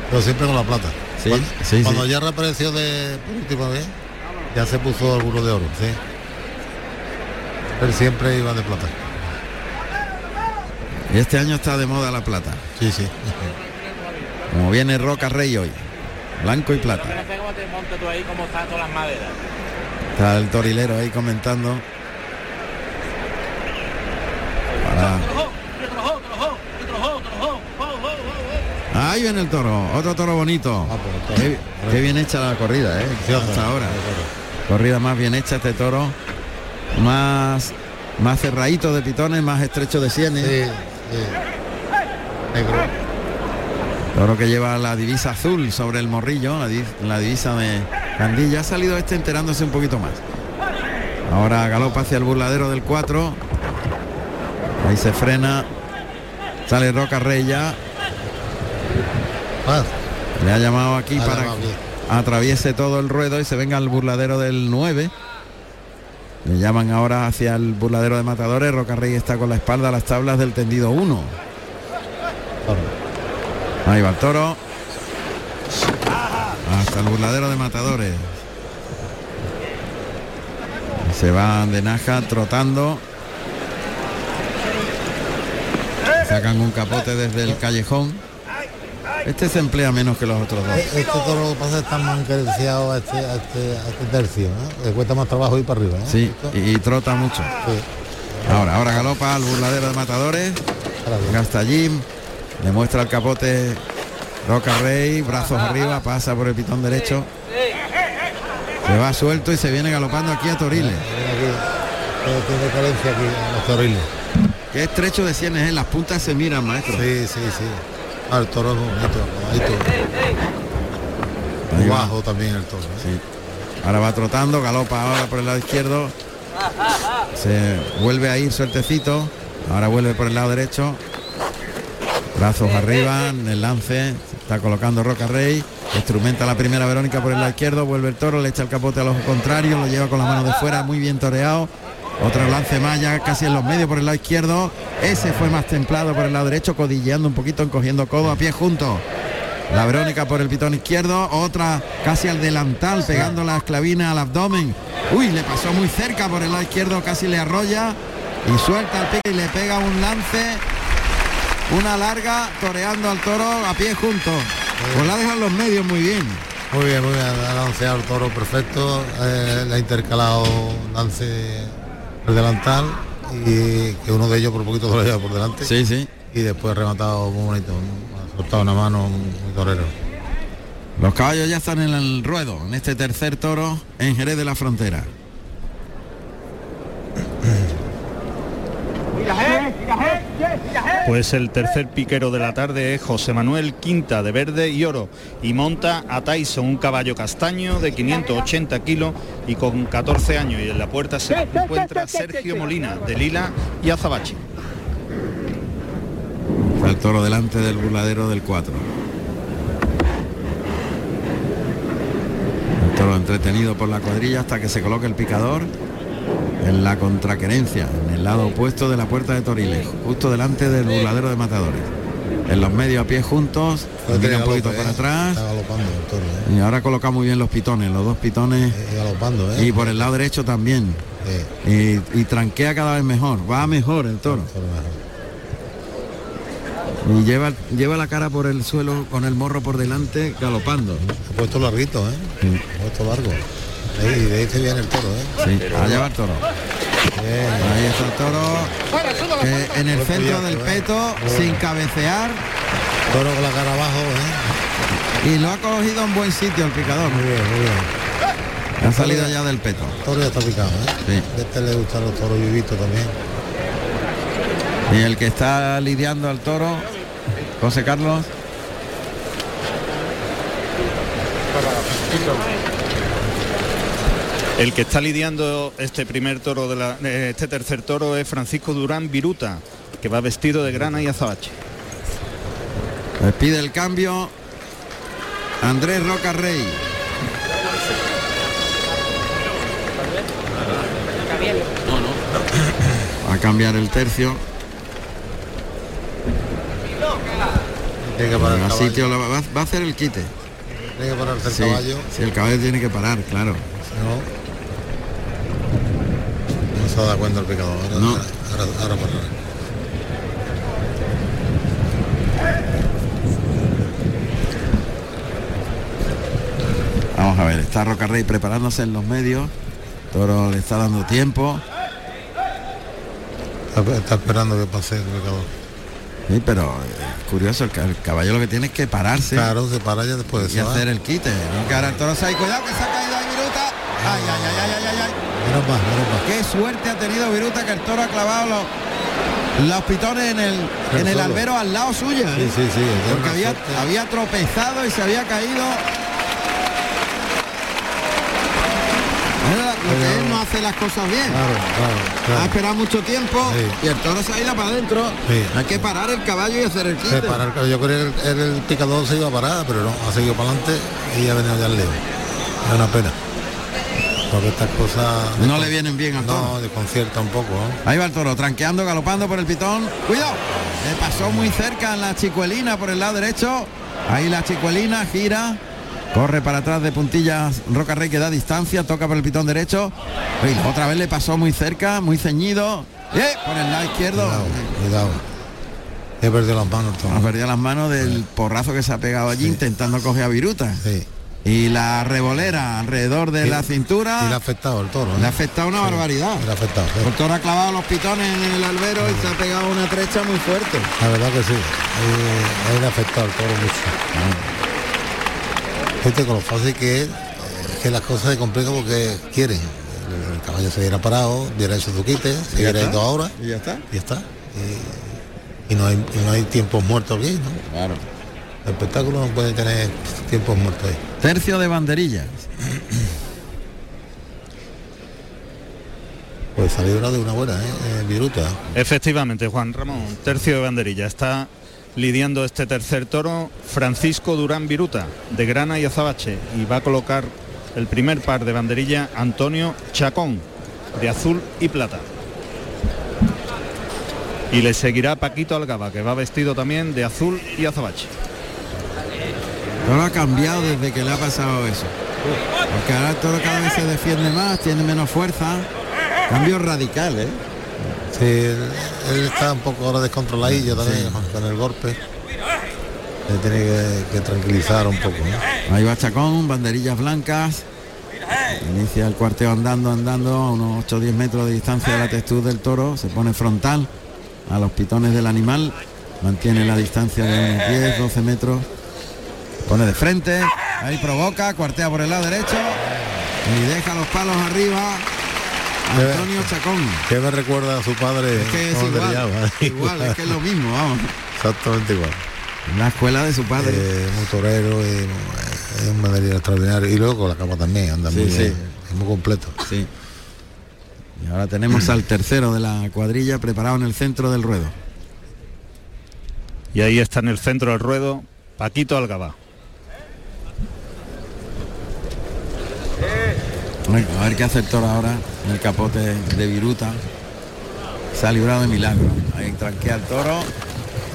pero siempre con la plata. Sí, cuando sí, cuando sí. ya reapareció de por última vez, ya se puso alguno de oro, sí. Él siempre iba de plata. Y este año está de moda la plata. Sí, sí. Como viene Roca Rey hoy. Blanco y plata. Está el torilero ahí comentando. Para- Ahí viene el toro, otro toro bonito. Qué, qué bien hecha la corrida, ¿eh? Hasta ahora. Corrida más bien hecha este toro. Más, más cerradito de pitones, más estrecho de sienes. Toro que lleva la divisa azul sobre el morrillo, la, di- la divisa de Candilla. Ha salido este enterándose un poquito más. Ahora galopa hacia el burladero del 4. Ahí se frena. Sale Roca Rey ya. Le ha llamado aquí Ha para llamado que atraviese todo el ruedo y se venga al burladero del 9. Le llaman ahora hacia el burladero de matadores. Roca Rey está con la espalda a las tablas del tendido 1. Ahí va el toro. Hasta el burladero de matadores. Se van de naja trotando. Sacan un capote desde el callejón. Este se emplea menos que los otros dos. Este toro lo que pasa está más a este, a este, a este tercio, ¿no? Le cuesta más trabajo ir para arriba, ¿eh? Sí, y, y trota mucho. Ahora, ahora galopa al burladero de matadores. Gasta allí. Le muestra el capote Roca Rey, brazos arriba, pasa por el pitón derecho. Se va suelto y se viene galopando aquí a Toriles. Tiene carencia aquí los toriles. Qué estrecho de sienes, ¿eh? las puntas se miran, maestro. Sí, sí, sí. Ah, el toro es bonito, bonito. Va. Bajo también el toro. ¿eh? Sí. Ahora va trotando, galopa ahora por el lado izquierdo. Se vuelve a ir sueltecito. Ahora vuelve por el lado derecho. Brazos arriba, en el lance. Se está colocando Roca Rey. Instrumenta la primera Verónica por el lado izquierdo. Vuelve el toro, le echa el capote al ojo contrario. Lo lleva con las manos de fuera, muy bien toreado. Otro lance más ya casi en los medios por el lado izquierdo. Ese fue más templado por el lado derecho, codilleando un poquito, encogiendo codo a pie junto. La Verónica por el pitón izquierdo, otra casi al delantal, pegando la esclavina al abdomen. Uy, le pasó muy cerca por el lado izquierdo, casi le arrolla y suelta el pique y le pega un lance una larga toreando al toro a pie juntos. Pues la dejan los medios muy bien. Muy bien, muy bien, ha lanceado el toro perfecto, eh, le ha intercalado lance el delantal y que uno de ellos por poquito lo lleva por delante. Sí, sí. Y después rematado muy bonito, ha soltado una mano muy torero. Los caballos ya están en el ruedo, en este tercer toro en Jerez de la Frontera. Pues el tercer piquero de la tarde es José Manuel Quinta de verde y oro y monta a Tyson un caballo castaño de 580 kilos y con 14 años y en la puerta se encuentra Sergio Molina de lila y azabache. El toro delante del burladero del 4. El toro entretenido por la cuadrilla hasta que se coloque el picador en la contraquerencia, lado opuesto de la puerta de Toriles, justo delante del burladero de matadores. En los medios a pie juntos, mira un poquito para atrás. Y ahora coloca muy bien los pitones, los dos pitones. ¿eh? Y por el lado derecho también. Y, y tranquea cada vez mejor, va mejor el toro. Y lleva, lleva la cara por el suelo con el morro por delante, galopando. Ha puesto larguito, ¿eh? Ha puesto largo. Ahí, de ahí viene el toro, ¿eh? Sí, allá va el toro. Ahí está el toro. que en el centro del peto, sin cabecear. Toro con la cara abajo, ¿eh? Y lo ha cogido en buen sitio el picador. Muy bien, muy bien. Ha salido ya del peto. El toro ya está picado, ¿eh? Sí. Este le gustan los toros vivitos también. Y el que está lidiando al toro, José Carlos. El que está lidiando este primer toro de la, eh, este tercer toro es Francisco Durán Viruta, que va vestido de grana y azabache. Les pide el cambio Andrés Roca Rey. A cambiar el tercio. Tiene que parar el sitio va, va a hacer el quite. Tiene que pararse el Sí, caballo. sí, el caballo tiene que parar, claro. No. Se da cuenta el picador. Ahora, No. ahora, ahora, ahora parará. Vamos a ver, está Roca Rey preparándose en los medios. Toro le está dando tiempo. Está, está esperando que pase el picador. Sí, pero eh, curioso, el, el caballo lo que tiene es que pararse Claro, se para ya después de y hacer el quite. No que ahora el toro se ha cuidado que se ha caído ahí Viruta. Ay, ay, ay, ay, ay, ay, ay. Menos más, menos más. Qué suerte ha tenido Viruta que el toro ha clavado los, los pitones en el, en el albero al lado suyo. ¿eh? Sí, sí, sí. Porque había, había tropezado y se había caído. Era lo que él no hace las cosas bien. Claro, claro, Ha esperado mucho tiempo Sí. y el toro se ha ido para adentro. Sí. Hay que parar el caballo y hacer el quite. Caballo. Yo creo que el, el picador se iba a parar, pero no, ha seguido para adelante y ha venido ya el leo. Es una pena. Porque estas cosas... No le vienen bien al toro. No, desconcierta un poco, ¿no? Ahí va el toro, tranqueando, galopando por el pitón. ¡Cuidado! Le pasó muy cerca en la chicuelina por el lado derecho. Ahí la chicuelina gira. Corre para atrás de puntillas Roca Rey que da distancia, toca por el pitón derecho. Y otra vez le pasó muy cerca, muy ceñido. ¡Eh! Por el lado izquierdo. Cuidado, cuidado. He perdido las manos. Ha perdido las manos del porrazo que se ha pegado allí intentando coger a Viruta. Sí. Y la revolera alrededor de Y- la cintura Y le ha afectado el toro. ¿eh? le ha afectado una barbaridad. Le ha afectado. sí. El toro ha clavado los pitones en el albero y se ha pegado una trecha muy fuerte. La verdad que sí. Ahí, ahí le ha afectado el toro mucho. Fíjate con lo fácil que es, eh, que las cosas se complican porque quieren. El, el caballo se hubiera parado, hubiera hecho su quite, se hubiera ido ahora Y ya está. y ya está. Y, y no hay y no hay tiempos muertos aquí, ¿no? Claro. El espectáculo no puede tener tiempos muertos ahí. Tercio de banderillas. Pues salió de una buena, ¿eh? Eh, Viruta. Efectivamente, Juan Ramón, tercio de banderilla. Está lidiando este tercer toro Francisco Durán Viruta, de grana y azabache, y va a colocar el primer par de banderilla Antonio Chacón, de azul y plata. Y le seguirá Paquito Algaba, que va vestido también de azul y azabache. Toro ha cambiado desde que le ha pasado eso. Porque ahora el toro cada vez se defiende más, tiene menos fuerza. Cambio radical, ¿eh? Sí, él, él está un poco ahora descontroladillo también con el golpe. Le tiene que, que tranquilizar un poco. ¿no? Ahí va Chacón, banderillas blancas. Inicia el cuarteo andando, andando a unos 8 o 10 metros de distancia de la textura del toro. Se pone frontal a los pitones del animal. Mantiene la distancia de unos 10, 12 metros. Pone de frente. Ahí provoca, cuartea por el lado derecho. Y deja los palos arriba. Antonio Chacón. Que me recuerda a su padre. Es que es igual, es que es lo mismo, vamos. Exactamente igual. La escuela de su padre. Eh, muy torero, y, eh, es un banderillero extraordinario. Y luego con la capa también, anda Sí, muy sí. bien, es muy completo. Sí. Y ahora tenemos al tercero de la cuadrilla preparado en el centro del ruedo. Y ahí está en el centro del ruedo Paquito Algaba. A ver qué hace el toro ahora en el capote de Viruta. Se ha librado de milagro. Ahí tranquea el toro.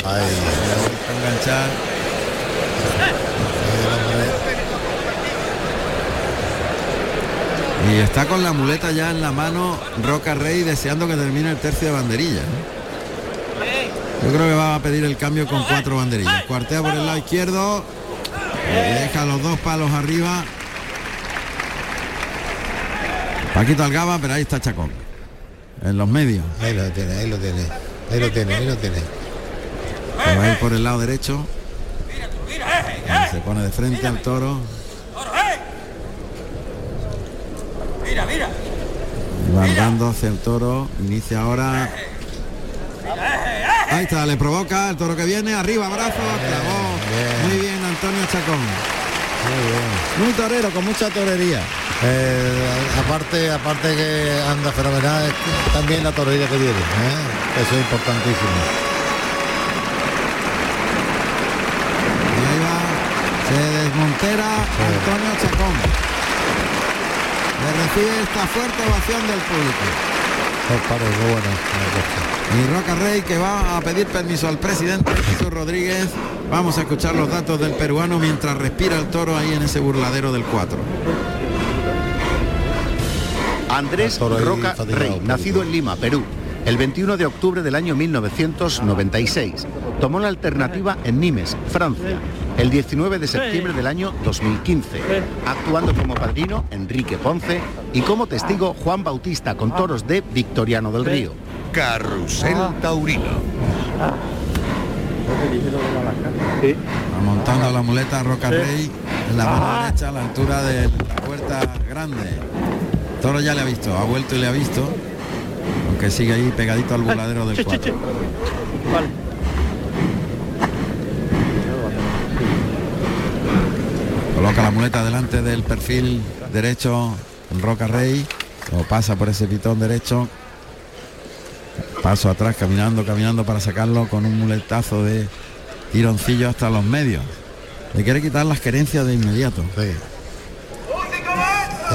Ahí. enganchar. Y está con la muleta ya en la mano Roca Rey deseando que termine el tercio de banderilla. Yo creo que va a pedir el cambio con cuatro banderillas. Cuartea por el lado izquierdo. deja los dos palos arriba. Paquito Algaba, pero ahí está Chacón. En los medios. Ahí lo tiene, ahí lo tiene. Ahí lo tiene, ahí lo tiene. Que va a ir por el lado derecho. Se pone de frente al toro. Mira, mira. Andando hacia el toro. Inicia ahora. Ahí está, le provoca el toro que viene. Arriba, brazo. Clavó. Muy bien, Antonio Chacón. Muy torero, con mucha torería. Eh, aparte, aparte que anda fenomenal, también la torería que tiene. ¿eh? Eso es importantísimo. Se desmontera Antonio Chacón. Le recibe esta fuerte ovación del público. Muy bueno. Y Roca Rey que va a pedir permiso al presidente Jesús Rodríguez. Vamos a escuchar los datos del peruano mientras respira el toro ahí en ese burladero del 4. Andrés Roca Rey, nacido en Lima, Perú, el 21 de octubre del año 1996. Tomó la alternativa en Nimes, Francia, el 19 de septiembre del año 2015, actuando como padrino Enrique Ponce y como testigo Juan Bautista con toros de Victoriano del Río. Carrusel Taurino. Va montando la muleta Roca Rey en la mano derecha a la altura de la puerta grande. Toro ya le ha visto, ha vuelto y le ha visto. Aunque sigue ahí pegadito al burladero del 4. Coloca la muleta delante del perfil derecho el Roca Rey. Lo pasa por ese pitón derecho. Paso atrás, caminando, caminando para sacarlo con un muletazo de tironcillo hasta los medios. Le quiere quitar las querencias de inmediato.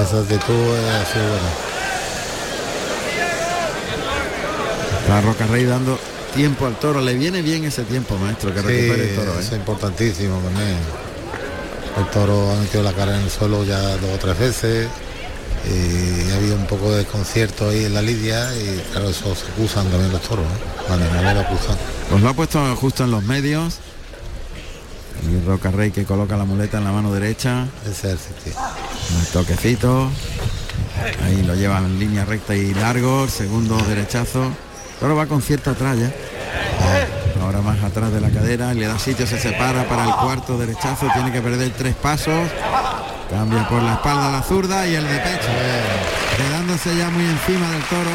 Esa actitud es así buena. Está Roca Rey dando tiempo al toro. Le viene bien ese tiempo, maestro, que Sí, recupere el toro. ¿eh? es importantísimo también. El toro ha metido la cara en el suelo ya dos o tres veces y ha habido un poco de desconcierto ahí en la lidia y claro, eso se acusan también los toros, ¿eh? Cuando no lo acusan. Pues lo ha puesto justo en los medios. Y Roca Rey que coloca la muleta en la mano derecha. Ese es el toquecito. Ahí lo lleva en línea recta y largo. Segundo derechazo. Toro va con cierta tralla. Ahora más atrás de la cadera. Le da sitio, se separa para el cuarto derechazo. Tiene que perder tres pasos. Cambia por la espalda la zurda y el de pecho. Quedándose ya muy encima del toro.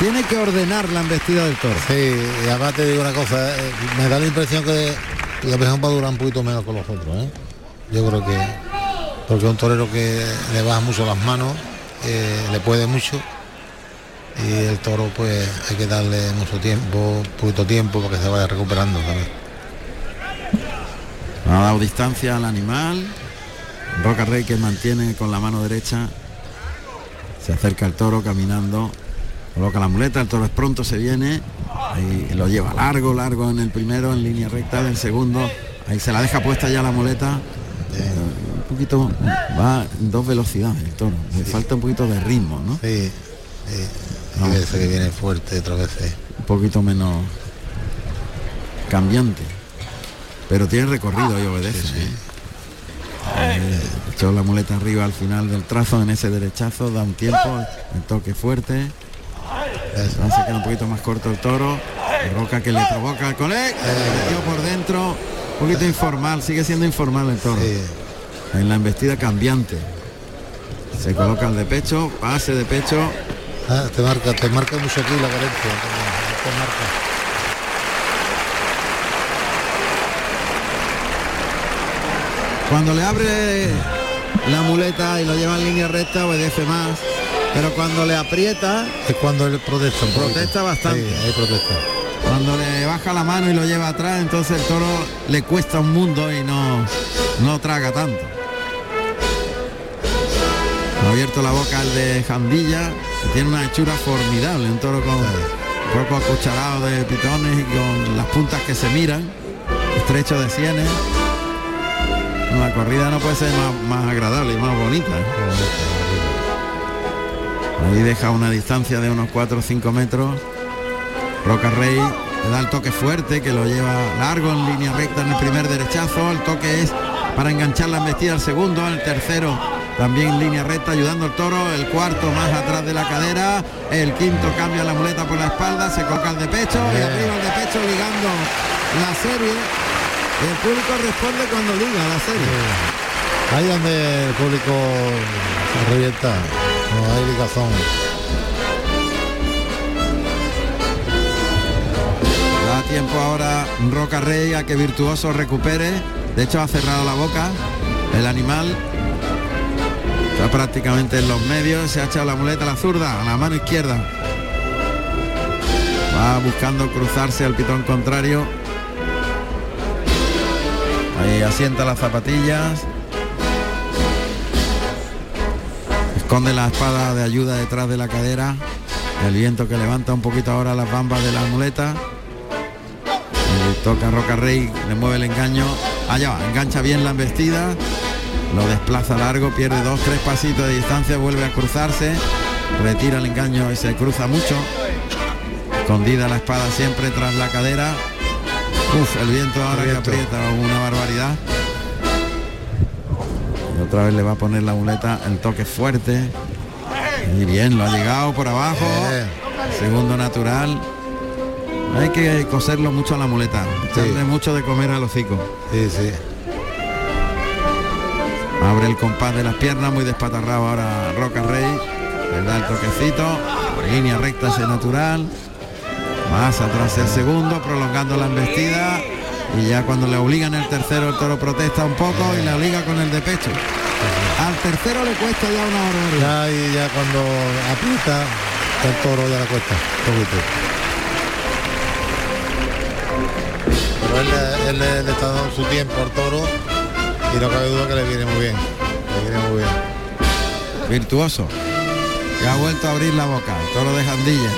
Tiene que ordenar la embestida del toro. Sí, y además te digo una cosa, eh, me da la impresión que la presión va a durar un poquito menos con los otros, ¿eh? Yo creo que porque es un torero que le baja mucho las manos, eh, le puede mucho y el toro pues hay que darle mucho tiempo, poquito tiempo para que se vaya recuperando también. Ha dado distancia al animal. Roca Rey que mantiene con la mano derecha. Se acerca el toro caminando. Coloca la muleta, el toro es pronto, se viene. Ahí lo lleva largo, largo en el primero, en línea recta del segundo. Ahí se la deja puesta ya la muleta. Eh, un poquito, va en dos velocidades el toro. Le falta un poquito de ritmo, ¿no? Sí, sí. y ese que viene fuerte otra vez. Un poquito menos cambiante. Pero tiene recorrido y obedece. ¿eh? Eh, echó la muleta arriba al final del trazo en ese derechazo, da un tiempo, el toque fuerte. Se queda un poquito más corto el toro. Roca que le provoca al cole. metió por dentro. Un poquito informal, sigue siendo informal el toro. En la embestida cambiante. Se coloca el de pecho, pase de pecho. Ah, te marca, te marca mucho aquí la carencia. Te marca. Cuando le abre la muleta y lo lleva en línea recta obedece más. Pero cuando le aprieta es cuando él protesta. Protesta bastante. Sí, ahí protesta. Cuando le baja la mano y lo lleva atrás, entonces el toro le cuesta un mundo y no, no traga tanto. Ha abierto la boca el de Jandilla, que tiene una hechura formidable, un toro con poco acucharado de pitones y con las puntas que se miran, estrecho de sienes. La corrida no puede ser más, más agradable y más bonita. Ahí deja una distancia de unos 4 o 5 metros. Roca Rey le da el toque fuerte que lo lleva largo en línea recta en el primer derechazo. El toque es para enganchar la embestida al segundo, el tercero también en línea recta ayudando al toro, el cuarto más atrás de la cadera, el quinto cambia la muleta por la espalda, se coloca el de pecho y arriba el de pecho ligando la serie. El público responde cuando liga la serie. Ahí donde el público se revienta, Da tiempo ahora Roca Rey a que Virtuoso recupere. De hecho ha cerrado la boca el animal. Está prácticamente en los medios. Se ha echado la muleta a la zurda, a la mano izquierda. Va buscando cruzarse al pitón contrario. Ahí asienta las zapatillas. Esconde la espada de ayuda detrás de la cadera. El viento que levanta un poquito ahora las bambas de la muleta. Toca Roca Rey, le mueve el engaño. Allá va, engancha bien la embestida. Lo desplaza largo, pierde dos, tres pasitos de distancia, vuelve a cruzarse. Retira el engaño y se cruza mucho. Escondida la espada siempre tras la cadera. Uf, el viento ahora que aprieta, una barbaridad. Otra vez le va a poner la muleta el toque fuerte. Y bien, lo ha llegado por abajo. Segundo natural. Hay que coserlo mucho a la muleta. Echarle mucho de comer al hocico. Sí, sí. Abre el compás de las piernas, muy despatarrado ahora Roca Rey. Le da el toquecito. Línea recta ese natural. Más atrás el segundo, prolongando la embestida. Y ya cuando le obligan el tercero, el toro protesta un poco y le obliga con el de pecho. Al tercero le cuesta ya una barbaridad. Ya, y ya cuando aprieta, el toro ya le cuesta. un poquito. Pero él, le- él le, le está dando su tiempo al toro y no cabe duda que le viene muy bien. Le viene muy bien. Virtuoso. Que ha vuelto a abrir la boca. El toro de Jandilla.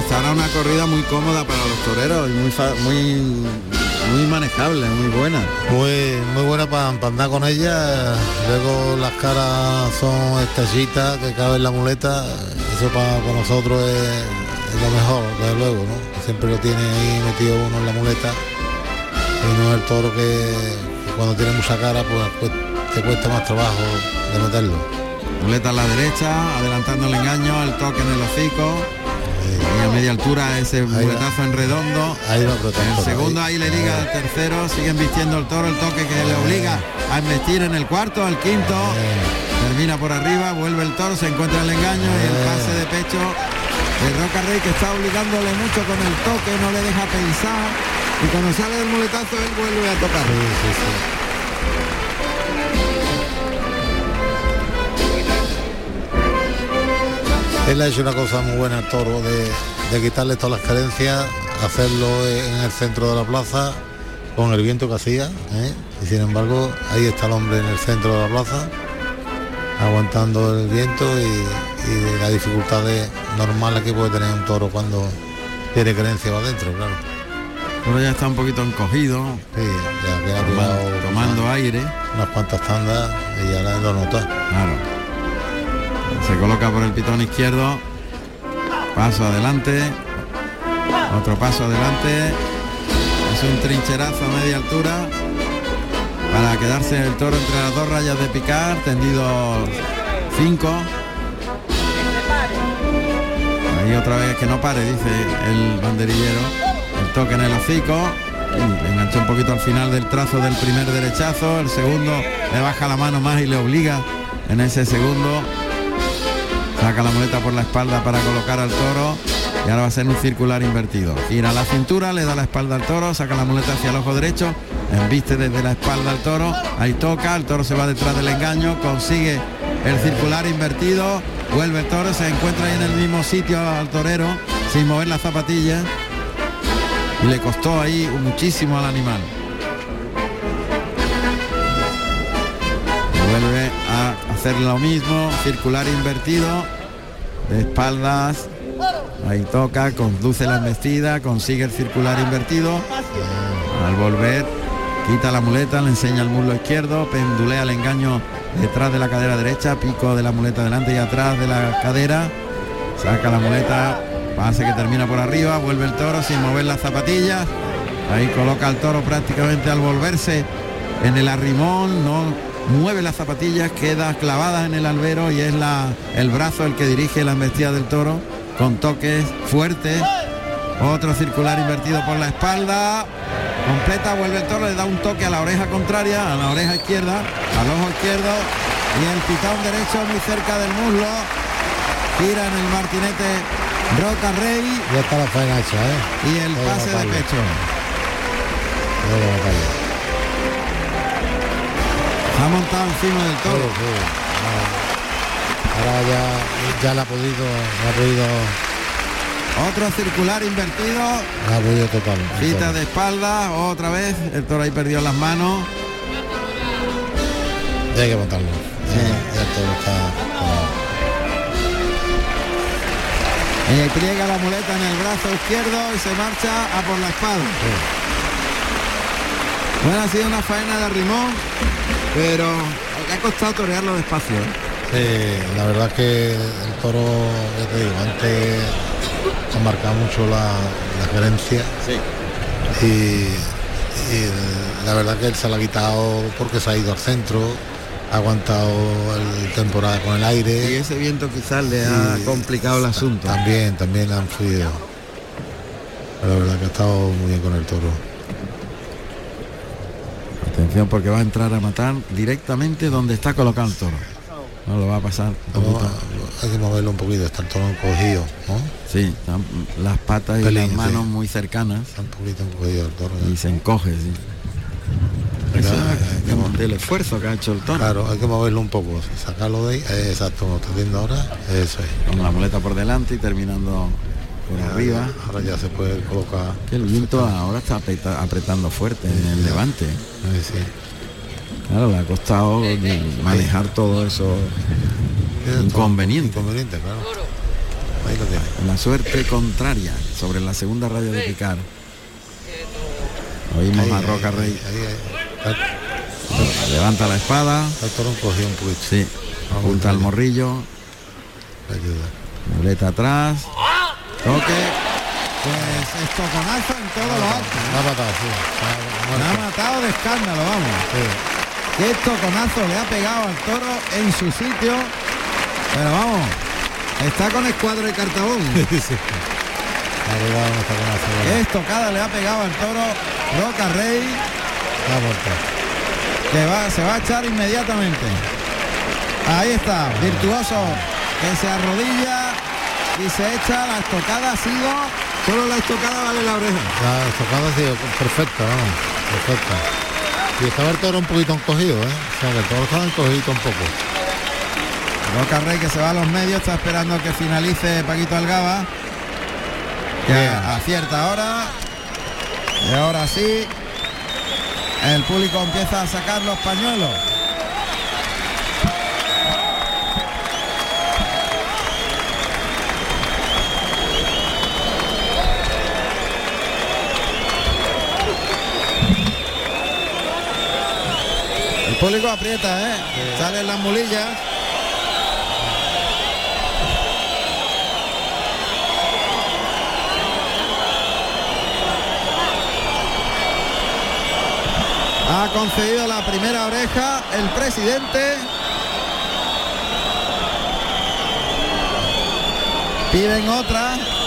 Estará una corrida muy cómoda para los toreros y muy, muy, muy manejable, muy buena. Muy, muy buena para andar con ella. Luego las caras son estallitas que cabe en la muleta. Eso para nosotros es, es lo mejor, desde luego, ¿no? Siempre lo tiene ahí metido uno en la muleta. Y no es el toro que, que cuando tiene mucha cara, pues, pues te cuesta más trabajo de meterlo. Muleta a la derecha, adelantando el engaño, el toque en el hocico. Y a media altura ese muletazo en redondo. Ahí va. El segundo ahí le liga al tercero, siguen vistiendo el toro, el toque que le obliga a investir en el cuarto, al quinto. Termina por arriba, vuelve el toro, se encuentra el engaño y el pase de pecho de Roca Rey que está obligándole mucho con el toque, no le deja pensar. Y cuando sale el muletazo él vuelve a tocar. Él ha hecho una cosa muy buena al toro de, de quitarle todas las carencias, hacerlo en el centro de la plaza con el viento que hacía. ¿eh? Y sin embargo, ahí está el hombre en el centro de la plaza, aguantando el viento y, y las dificultades normales que puede tener un toro cuando tiene creencia va adentro, claro. Pero ya está un poquito encogido. Sí, ya que ha Tomando- aire. Unas cuantas tandas y ya la- lo nota. Claro. Se coloca por el pitón izquierdo. Paso adelante. Otro paso adelante. Es un trincherazo a media altura. Para quedarse el toro entre las dos rayas de picar. Tendido 5. Ahí otra vez que no pare, dice el banderillero. El toque en el hocico. Enganchó un poquito al final del trazo del primer derechazo. El segundo le baja la mano más y le obliga en ese segundo. Saca la muleta por la espalda para colocar al toro. Y ahora va a ser un circular invertido. Gira la cintura, le da la espalda al toro, saca la muleta hacia el ojo derecho, embiste desde la espalda al toro, ahí toca, el toro se va detrás del engaño, consigue el circular invertido, vuelve el toro, se encuentra ahí en el mismo sitio al torero, sin mover las zapatillas. Y le costó ahí muchísimo al animal. Vuelve a hacer lo mismo, circular invertido, de espaldas, ahí toca, conduce la embestida, consigue el circular invertido, al volver quita la muleta, le enseña el muslo izquierdo, pendulea el engaño detrás de la cadera derecha, pico de la muleta delante y atrás de la cadera, saca la muleta, pase que termina por arriba, vuelve el toro sin mover las zapatillas, ahí coloca al toro prácticamente al volverse en el arrimón, no mueve las zapatillas, queda clavada en el albero y es la, el brazo el que dirige la embestida del toro con toques fuertes. Otro circular invertido por la espalda. Completa, vuelve el toro, le da un toque a la oreja contraria, a la oreja izquierda, al ojo izquierdo y el pitón derecho muy cerca del muslo. Gira en el martinete Roca Rey. Ya está la faena hecha, ¿eh? Y el pase de pecho. Ha montado encima del toro. Sí, sí. Ahora ya, ya la ha podido, la ha podido, Otro circular invertido. la ha podido tocar. el Quita toro. de espalda, otra vez. El toro ahí perdió las manos. Ya hay que montarlo. Ya, ya todo está. Y pliega la muleta en el brazo izquierdo y se marcha a por la espalda. Bueno, ha sido una faena de rimón, pero le ha costado torearlo despacio. ¿eh? Sí, la verdad es que el toro, ya te digo, antes ha marcado mucho la, la gerencia. Y, y la verdad que él se la ha quitado porque se ha ido al centro, ha aguantado el temporada con el aire. Y ese viento quizás le ha complicado el asunto. También, también han fluido. Pero la verdad que ha estado muy bien con el toro. Atención porque va a entrar a matar directamente donde está colocado el toro. No lo va a pasar. Vamos hay que moverlo un poquito, está el toro encogido, ¿no? Sí, están las patas y Pelín, las manos sí. muy cercanas. Está un poquito encogido el toro. Y se encoge, sí. Eso es del esfuerzo que ha hecho el toro. Claro, hay que moverlo un poco, sacarlo de ahí. eh, exacto, como está haciendo ahora, eso es. Con la muleta por delante y terminando por arriba. Ahora ya se puede colocar. Que el viento ahora está apretando fuerte en el levante. Claro, le ha costado manejar todo eso inconveniente. Inconveniente, claro. Ahí lo tiene. La suerte contraria sobre la segunda raya de picar. Oímos Ahí, a ahí, Roca Rey. ahí, ahí. Está- Levanta la espada. El toro encogido un poquito. Sí. Junta al morrillo. Le ayuda. Muleta atrás. Toque. Pues estoconazo en todo lo alto. La ha matado, sí. Ha matado de escándalo, vamos. Qué toconazo le ha pegado al toro en su sitio. Pero vamos, está con escuadro de cartabón. Bueno. Qué estocada le ha pegado al toro Roca Rey, que va, se va a echar inmediatamente. Ahí está, virtuoso, que se arrodilla y se echa. La estocada ha sido, solo la estocada vale la oreja. La estocada ha sido perfecta, vamos. Perfecta. Y estaba el toro un poquito encogido, ¿eh? O sea, que el toro estaba encogido un poco. Roca Rey que se va a los medios, está esperando que finalice Paquito Algaba. Que Bien. acierta ahora. Y ahora sí. El público empieza a sacar los pañuelos. público aprieta, ¿eh? Sí. Salen las mulillas. Ha concedido la primera oreja el presidente. Piden otra.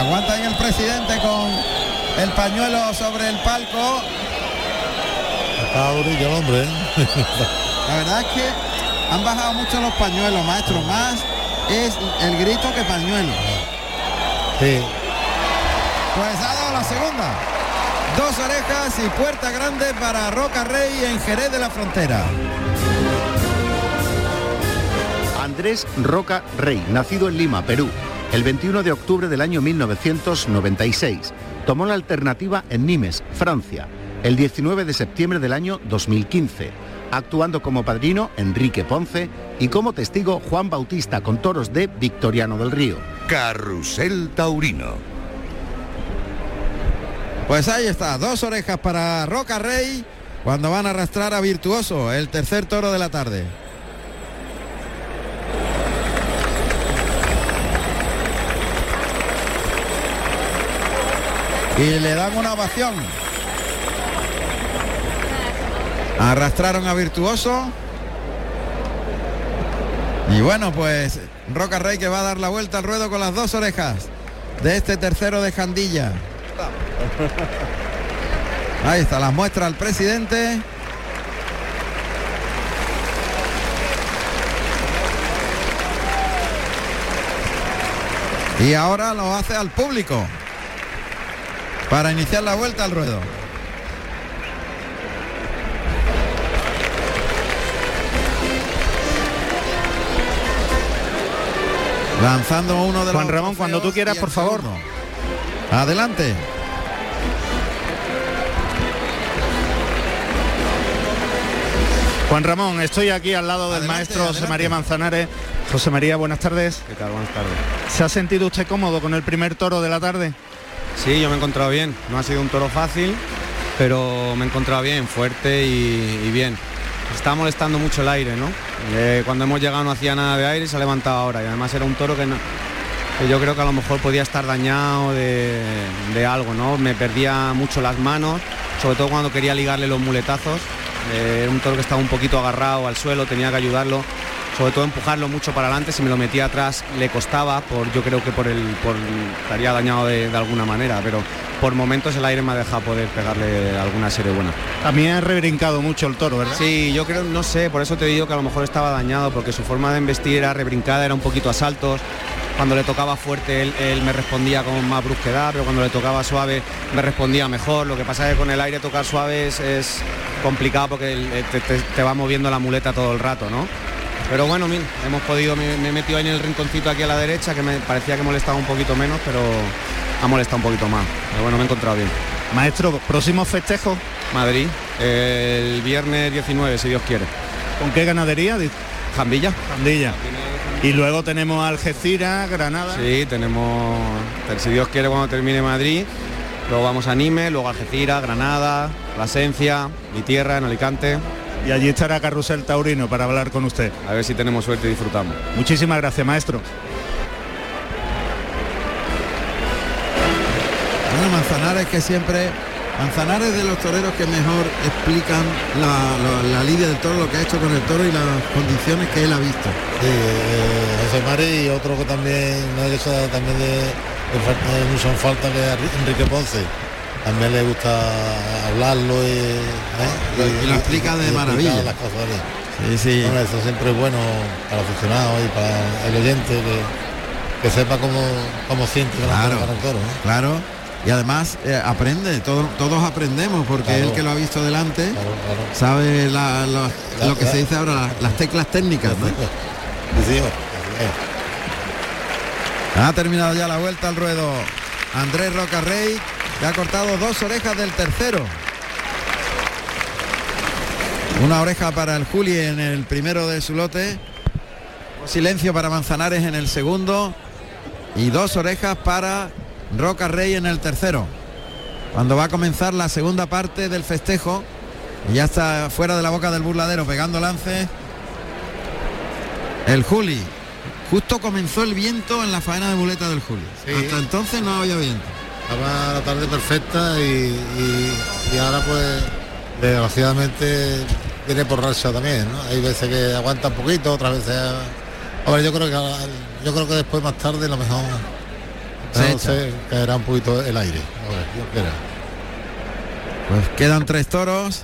Aguanta ahí el presidente con el pañuelo sobre el palco. Está durillo el hombre, ¿eh? La verdad es que han bajado mucho los pañuelos, maestro. Más es el grito que pañuelo. Sí. Pues ha dado la segunda. Dos orejas y puerta grande para Roca Rey en Jerez de la Frontera. Andrés Roca Rey, nacido en Lima, Perú, el 21 de octubre del año 1996. Tomó la alternativa en Nimes, Francia, el 19 de septiembre del año 2015, actuando como padrino Enrique Ponce y como testigo Juan Bautista con toros de Victoriano del Río. Carrusel Taurino. Pues ahí está, dos orejas para Roca Rey cuando van a arrastrar a Virtuoso, el tercer toro de la tarde. Y le dan una ovación. Arrastraron a Virtuoso. Y bueno, pues Roca Rey que va a dar la vuelta al ruedo con las dos orejas de este tercero de Jandilla. Ahí está, las muestra al presidente. Y ahora lo hace al público para iniciar la vuelta al ruedo. Lanzando uno de Juan los Ramón, cuando tú quieras, por favor. segundo. Adelante. Juan Ramón, estoy aquí al lado del maestro José María Manzanares. José María, buenas tardes. ¿Qué tal? Buenas tardes. ¿Se ha sentido usted cómodo con el primer toro de la tarde? Sí, yo me he encontrado bien. No ha sido un toro fácil, pero me he encontrado bien, fuerte y, bien. Está molestando mucho el aire, ¿no? Eh, cuando hemos llegado no hacía nada de aire y se ha levantado ahora. Y además era un toro que, no- yo creo que a lo mejor podía estar dañado de, de algo, ¿no? Me perdía mucho las manos, sobre todo cuando quería ligarle los muletazos. Eh, era un toro que estaba un poquito agarrado al suelo, tenía que ayudarlo. Sobre todo empujarlo mucho para adelante, si me lo metía atrás le costaba, por, yo creo que por el, por, estaría dañado de, de alguna manera, pero por momentos el aire me ha dejado poder pegarle alguna serie buena. También ha rebrincado mucho el toro, ¿verdad? Sí, yo creo, no sé, por eso te digo que a lo mejor estaba dañado, porque su forma de embestir era rebrincada, era un poquito a saltos. Cuando le tocaba fuerte él, él me respondía con más brusquedad, pero cuando le tocaba suave me respondía mejor. Lo que pasa es que con el aire tocar suave es, es complicado porque eh, te, te- te va moviendo la muleta todo el rato, ¿no? Pero bueno, mira, hemos podido, me, me he metido ahí en el rinconcito aquí a la derecha, que me parecía que molestaba un poquito menos, pero ha molestado un poquito más. Pero bueno, me he encontrado bien. Maestro, próximo festejo. Madrid, el viernes 19, si Dios quiere. ¿Con qué ganadería? Jandilla. Jandilla. Y luego tenemos Algeciras, Granada. Sí, tenemos, si Dios quiere, cuando termine Madrid, luego vamos a Nime, luego Algeciras, Granada, Plasencia, mi tierra, en Alicante. Y allí estará Carrusel Taurino para hablar con usted. A ver si tenemos suerte y disfrutamos. Muchísimas gracias, maestro. Bueno, Manzanares que siempre... Manzanares de los toreros que mejor explican la, la- la lidia del toro, lo que ha hecho con el toro y las condiciones que él ha visto. Sí, eh, José Mari y otro que también no hay que echar también de, de falta de en falta que Enrique Ponce. También le gusta hablarlo y, ¿eh? Y lo explica de maravilla. las cosas. Sí, sí. Hombre, eso siempre es bueno para el aficionado y para el oyente que, que sepa cómo, cómo siente Claro, el toro. ¿no? claro. Y además eh, aprende, todo- todos aprendemos, porque Claro. él que lo ha visto delante sabe la- la- La- lo que se dice ahora, la- las teclas técnicas. ¿no? Sí, sí, Ha terminado ya la vuelta al ruedo Andrés Rocarrey, que ha cortado dos orejas del tercero. Una oreja para el Juli en el primero de su lote. Silencio para Manzanares en el segundo. Y dos orejas para Roca Rey en el tercero. Cuando va a comenzar la segunda parte del festejo. Y ya está fuera de la boca del burladero pegando lances. El Juli Justo comenzó el viento en la faena de muleta del Julio. Hasta entonces no había viento. Estaba la tarde perfecta y, y- y ahora pues desgraciadamente viene por racha también, ¿no? Hay veces que aguanta un poquito, otras veces. A ver, yo creo que yo creo que después más tarde lo mejor Se sé, caerá un poquito el aire. A ver. Pues quedan tres toros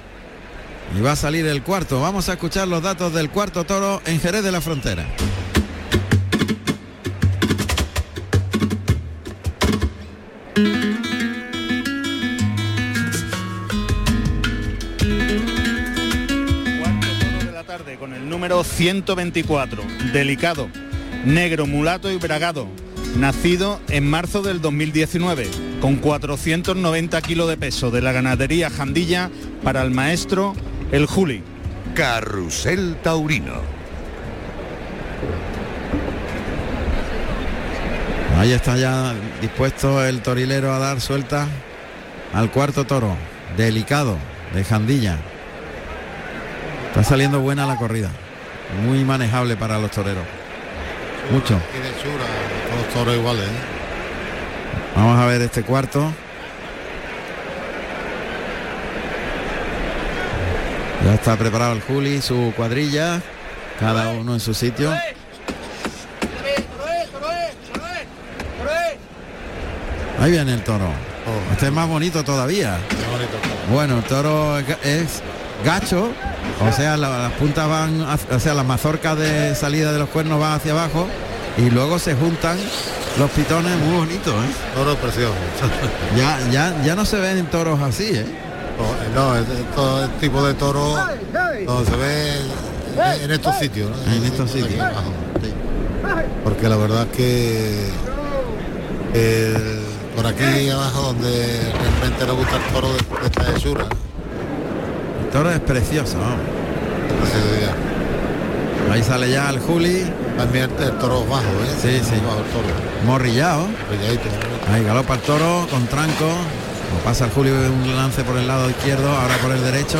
y va a salir el cuarto. Vamos a escuchar los datos del cuarto toro en Jerez de la Frontera. Número 124, delicado, negro, mulato y bragado, nacido en marzo del 2019, con 490 kilos de peso de la ganadería Jandilla para el maestro El Juli. Carrusel Taurino. Ahí está ya dispuesto el torilero a dar suelta al cuarto toro. Delicado, de Jandilla. Está saliendo buena la corrida. Muy manejable para los toreros. Mucho. Chura, los toros iguales. ¿eh? Vamos a ver este cuarto. Ya está preparado el Juli, su cuadrilla, cada uno en su sitio. Ahí viene el toro. Este es más bonito todavía. Bueno, el toro es gacho, o sea, la- las puntas van, hacia- o sea, las mazorcas de salida de los cuernos van hacia abajo y luego se juntan los pitones muy bonitos, ¿eh? Toro precioso. Ya, ya, ya no se ven toros así, ¿eh? No, es de- todo el tipo de toro no, se ve en, en estos sitios. ¿no? En estos sitios. abajo, sí. Porque la verdad es que el- por aquí abajo donde realmente le gusta el toro de, de esta hechura. Toro es precioso, vamos. Ahí sale ya el Juli. También el toro bajo, ¿eh? Sí, sí. Bajo el toro. Morrillado. Ahí galopa el toro con tranco. Lo pasa el Julio un lance por el lado izquierdo, ahora por el derecho.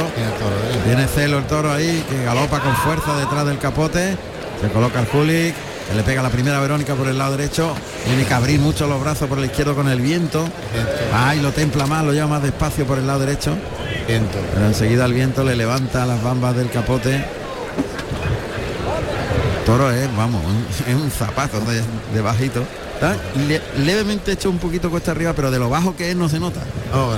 Viene celo el toro ahí, que galopa con fuerza detrás del capote. Se coloca el Juli, que le pega la primera Verónica por el lado derecho. Tiene que abrir mucho los brazos por el izquierdo con el viento. Ahí lo templa más, lo lleva más despacio por el lado derecho. Pero enseguida el viento le levanta las bambas del capote. Toro es, vamos, es un zapato de, de bajito. Le- levemente hecho un poquito cuesta arriba, pero de lo bajo que es no se nota. No,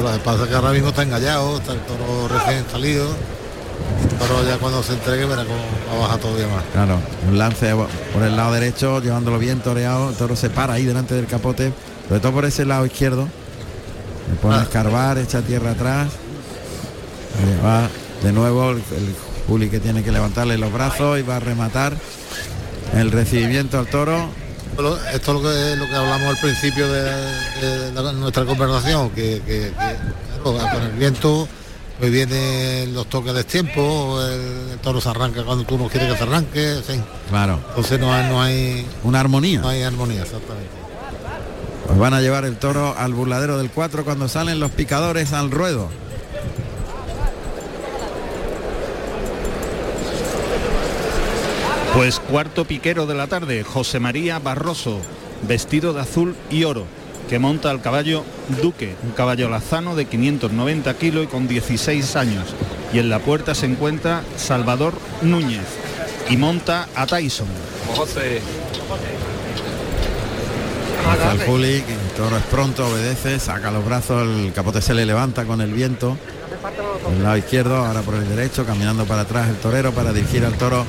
lo que pasa es que ahora mismo está engañado, está el toro recién salido. El toro ya cuando se entregue verá cómo va a bajar todavía más. Claro, un lance por el lado derecho, llevándolo bien toreado, el toro se para ahí delante del capote, sobre todo por ese lado izquierdo. Le pone a escarbar, echa tierra atrás. Ahí va de nuevo el, el Juli que tiene que levantarle los brazos y va a rematar el recibimiento al toro. Esto es lo que, lo que hablamos al principio de, nuestra conversación, que, que- que, claro, con el viento pues vienen los toques de tiempo, el, el toro se arranca cuando tú no quieres que se arranque, fin. Claro. Entonces no hay, no hay una armonía. No hay armonía, exactamente. Pues van a llevar el toro al burladero del 4 cuando salen los picadores al ruedo. Pues cuarto piquero de la tarde, José María Barroso, vestido de azul y oro, que monta al caballo Duque, un caballo lazano de 590 kilos y con 16 años. Y en la puerta se encuentra Salvador Núñez y monta a Tyson. José. Hacia el que el toro es pronto, obedece, saca los brazos, el capote se le levanta con el viento. El lado izquierdo, ahora por el derecho, caminando para atrás el torero para dirigir al toro.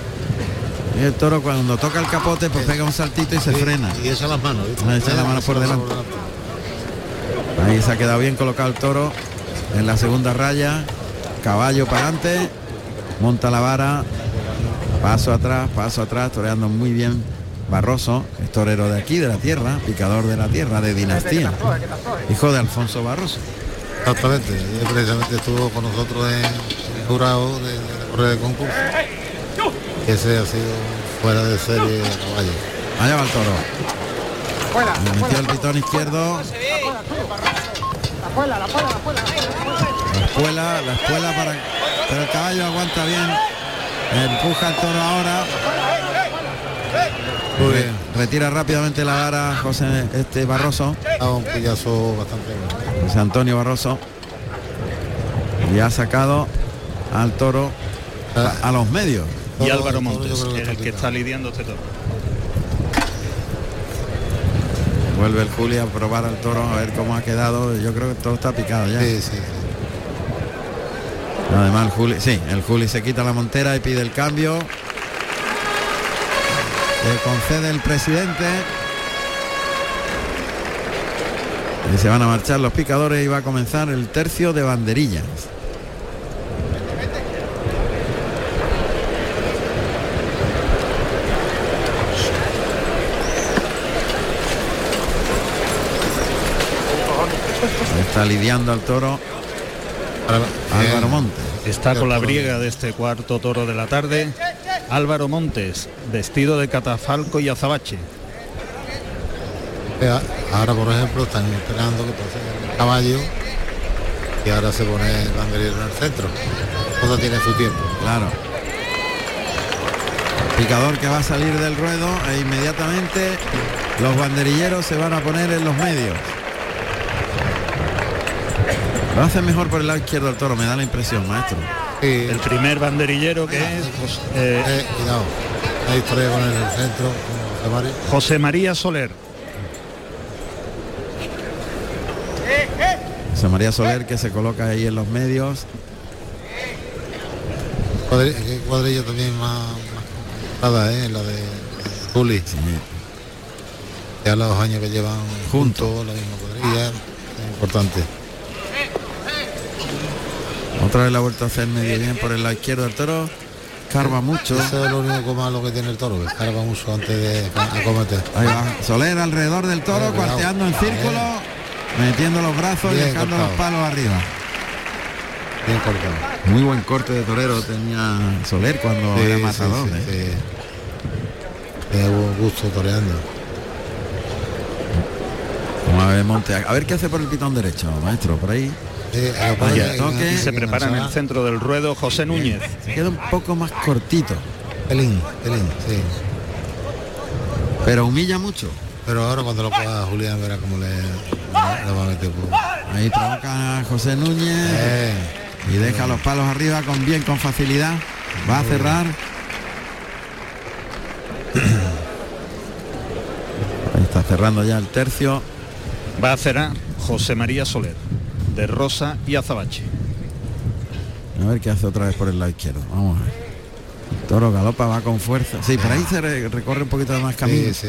Y el toro cuando toca el capote pues pega un saltito y se frena. Y echa las manos. Ah, echa las manos por delante. Ahí se ha quedado bien colocado el toro en la segunda raya. Caballo para adelante. Monta la vara. Paso atrás, paso atrás, toreando muy bien. Barroso, es torero de aquí, de la tierra, picador de la tierra, de dinastía. Hijo de Alfonso Barroso. Exactamente, precisamente estuvo con nosotros en el jurado de, de la correa de concurso. Ese ha sido fuera de serie de caballo. Allá va el toro. Le metió el pitón izquierdo. La espuela, la espuela para. Pero el caballo aguanta bien. Empuja el toro ahora. Muy bien. Retira rápidamente la vara José este Barroso. un pillazo bastante. José Antonio Barroso. Y ha sacado al toro a, a los medios. Y Álvaro Montes, el que está lidiando este toro. Vuelve el Juli a probar al toro a ver cómo ha quedado. Yo creo que todo está picado ya. Sí, sí. Además el Juli, sí, el Juli se quita la montera y pide el cambio. Concede el presidente. Y se van a marchar los picadores y va a comenzar el tercio de banderillas. Está lidiando al toro Álvaro Montes. Está con la briega de este cuarto toro de la tarde. Álvaro Montes, vestido de catafalco y azabache. Eh, Ahora, por ejemplo, están esperando que pase el caballo y ahora se pone el banderero en el centro. Todo tiene su tiempo. Claro. Picador que va a salir del ruedo e inmediatamente los banderilleros se van a poner en los medios. Lo hace mejor por el lado izquierdo el toro, me da la impresión, maestro. El primer banderillero que es pues, eh, Eh, cuidado. Ahí historia con el centro. José María. José María Soler. José María Soler que se coloca ahí en los medios. Qué cuadrilla también más, más complicada, ¿eh? la de Juli. Ya los dos años que llevan juntos, la misma cuadrilla, es importante. Otra vez la vuelta a hacer medio bien por el lado izquierdo del toro. Carva mucho. Eso es lo único malo que tiene el toro, que mucho antes de acometer. Ahí va. Soler alrededor del toro, cuarteando en círculo, metiendo los brazos y dejando los palos arriba. Bien cortado. Muy buen corte de torero tenía Soler cuando Sí, era matador. sí, ¿eh? sí. Gusto toreando. Vamos a ver Monte. A ver qué hace por el pitón derecho, maestro, por ahí. Toque. y se prepara en el centro del ruedo José Núñez. Se queda un poco más cortito. Pelín, pelín, sí. Pero humilla mucho. Pero ahora cuando lo coja Julián verá cómo le, le va a meter. Ahí provoca José Núñez Eh, y deja los palos arriba con bien, con facilidad. Va a cerrar. Ahí está cerrando ya el tercio. Va a cerrar José María Soler, de Rosa y Azabache. A ver qué hace otra vez por el lado izquierdo. Vamos a ver. El toro galopa, va con fuerza. Sí, por ahí se re- recorre un poquito más camino. sí, sí.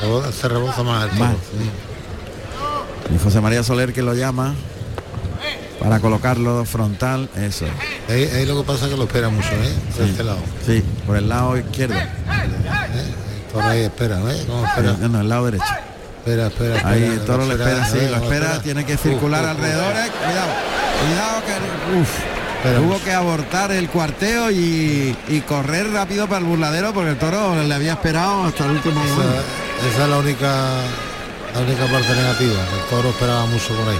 Se rebo- Se reboza más el toro. Más. sí. Y José María Soler que lo llama para colocarlo frontal. Eso. Ahí, ahí lo que pasa es que lo espera mucho, ¿eh? De Sí. este lado. Sí, por el lado izquierdo. Por ahí espera, ¿eh? ¿Cómo espera? No, no, el lado derecho. Espera, espera, espera. Ahí el toro le espera, sí, lo espera, tiene que circular Uf, uf, uf. alrededor. eh, Cuidado, cuidado que uf, tuvo mucho. que abortar el cuarteo y, y correr rápido para el burladero porque el toro le había esperado hasta el último momento. Esa, es la única la única parte negativa. El toro esperaba mucho por ahí.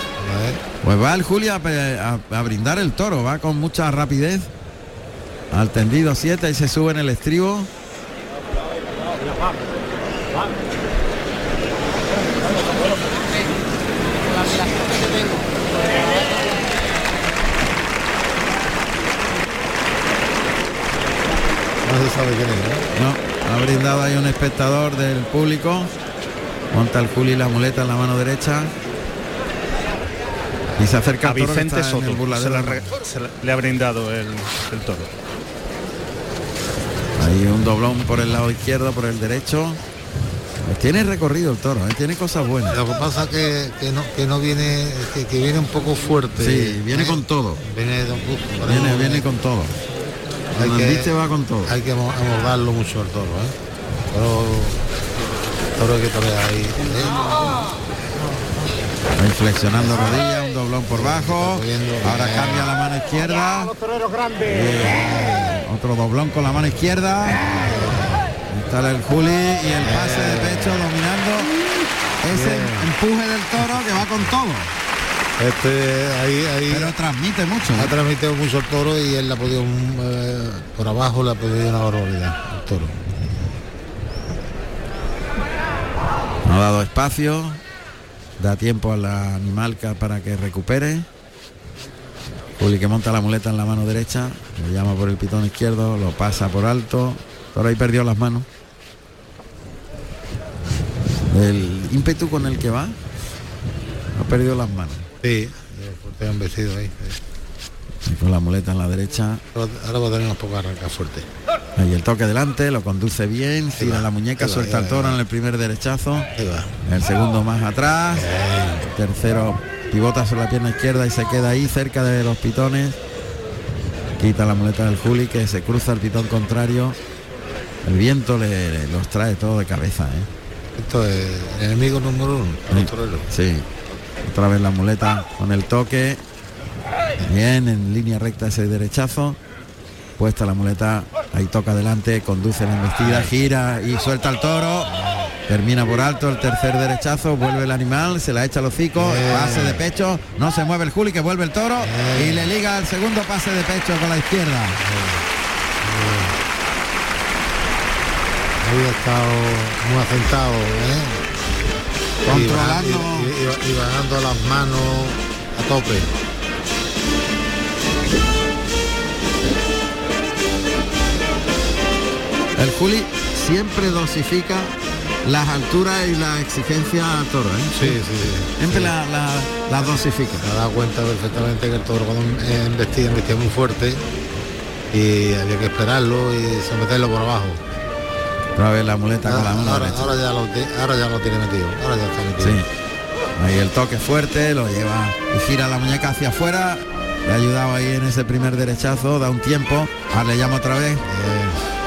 Pues va el Julia a- a brindar el toro, va con mucha rapidez. Al tendido 7 y se sube en el estribo. Se sabe quién es, ¿eh? No, ha brindado ahí un espectador del público. Monta el Juli la muleta en la mano derecha. Y se acerca A toro Vicente el Soto se, la re- se la- le ha brindado el, el toro. Ahí un doblón por el lado izquierdo, por el derecho. Pues tiene recorrido el toro, ¿eh? tiene cosas buenas. Lo que pasa que, que no que no viene que, que viene un poco fuerte. Sí, viene ¿eh? con todo. Viene, Viene, viene eh, con todo. Hay que- viste va con todo. Hay que amo- amordarlo mucho al toro, ¿eh? Toro, toro hay que torear ahí. ¿eh? Ahí flexionando rodillas, un doblón por bajo. Ahora cambia la mano izquierda. Otro doblón con la mano izquierda. Está el Juli y el pase de pecho dominando ese empuje del toro que va con todo. Este, ahí, ahí Pero transmite mucho. ha transmitido mucho el toro y él le ha podido eh, por abajo le ha podido una barbaridad el toro. No ha dado espacio. Da tiempo al animal ca- para que recupere. Juli que monta la muleta en la mano derecha. Lo llama por el pitón izquierdo. Lo pasa por alto. Por ahí perdió las manos. El ímpetu con el que va. Ha perdido las manos. Sí, fuerte han vestido ahí. Y con la muleta en la derecha. Ahora, ahora va a tener un fuerte. Ahí el toque delante, lo conduce bien, gira la muñeca, va, suelta el toro en el primer derechazo. El segundo más atrás. Tercero pivota sobre la pierna izquierda y se queda ahí cerca de los pitones. Quita la muleta del Juli que se cruza el pitón contrario. El viento le, le- los trae todo de cabeza. ¿eh? Esto es el enemigo número uno, los toreros. Sí. Otra vez la muleta con el toque. Bien, en línea recta ese derechazo. Puesta la muleta, ahí toca adelante, conduce la embestida, gira y suelta el toro. Termina por alto el tercer derechazo, vuelve el animal, se la echa al hocico, pase de pecho, no se mueve el Juli que vuelve el toro y le liga el segundo pase de pecho con la izquierda. Había estado muy asentado, ¿eh? Controlando. Y, ba- y- y- y bajando las manos a tope. El Juli siempre dosifica las alturas y la exigencia al toro. ¿eh? Sí, sí, sí. Siempre la, la, la dosifica. Se ha dado cuenta perfectamente que el toro cuando embestía, embestía muy fuerte y había que esperarlo y someterlo por abajo. Otra vez la muleta con la mano ahora, ahora ya lo, ti- ahora ya lo tiene metido, ahora ya está metido. Sí. Ahí el toque fuerte, lo lleva y gira la muñeca hacia afuera. Le ha ayudado ahí en ese primer derechazo, da un tiempo. Ahora le llama otra vez.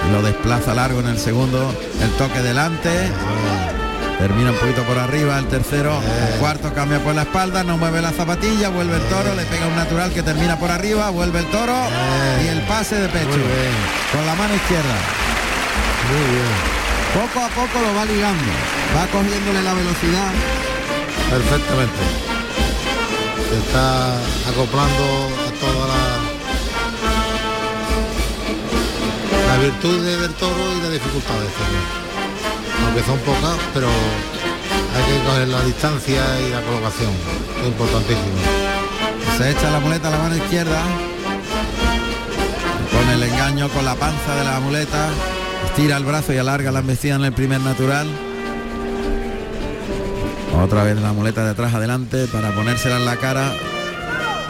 Y lo desplaza largo en el segundo. El toque delante. Termina un poquito por arriba el tercero. El cuarto cambia por la espalda, no mueve la zapatilla, vuelve el toro, le pega un natural que termina por arriba, vuelve el toro y el pase de pecho. Con la mano izquierda. Muy bien. Poco a poco lo va ligando. Va cogiéndole la velocidad. Perfectamente. Se está acoplando a toda la la virtud de- del toro y las dificultades también. Aunque son pocas, pero hay que coger la distancia y la colocación. Es importantísimo. Se echa la muleta a la mano izquierda. Con el engaño con la panza de la muleta. Estira el brazo y alarga la embestida en el primer natural. Otra vez la muleta de atrás adelante para ponérsela en la cara.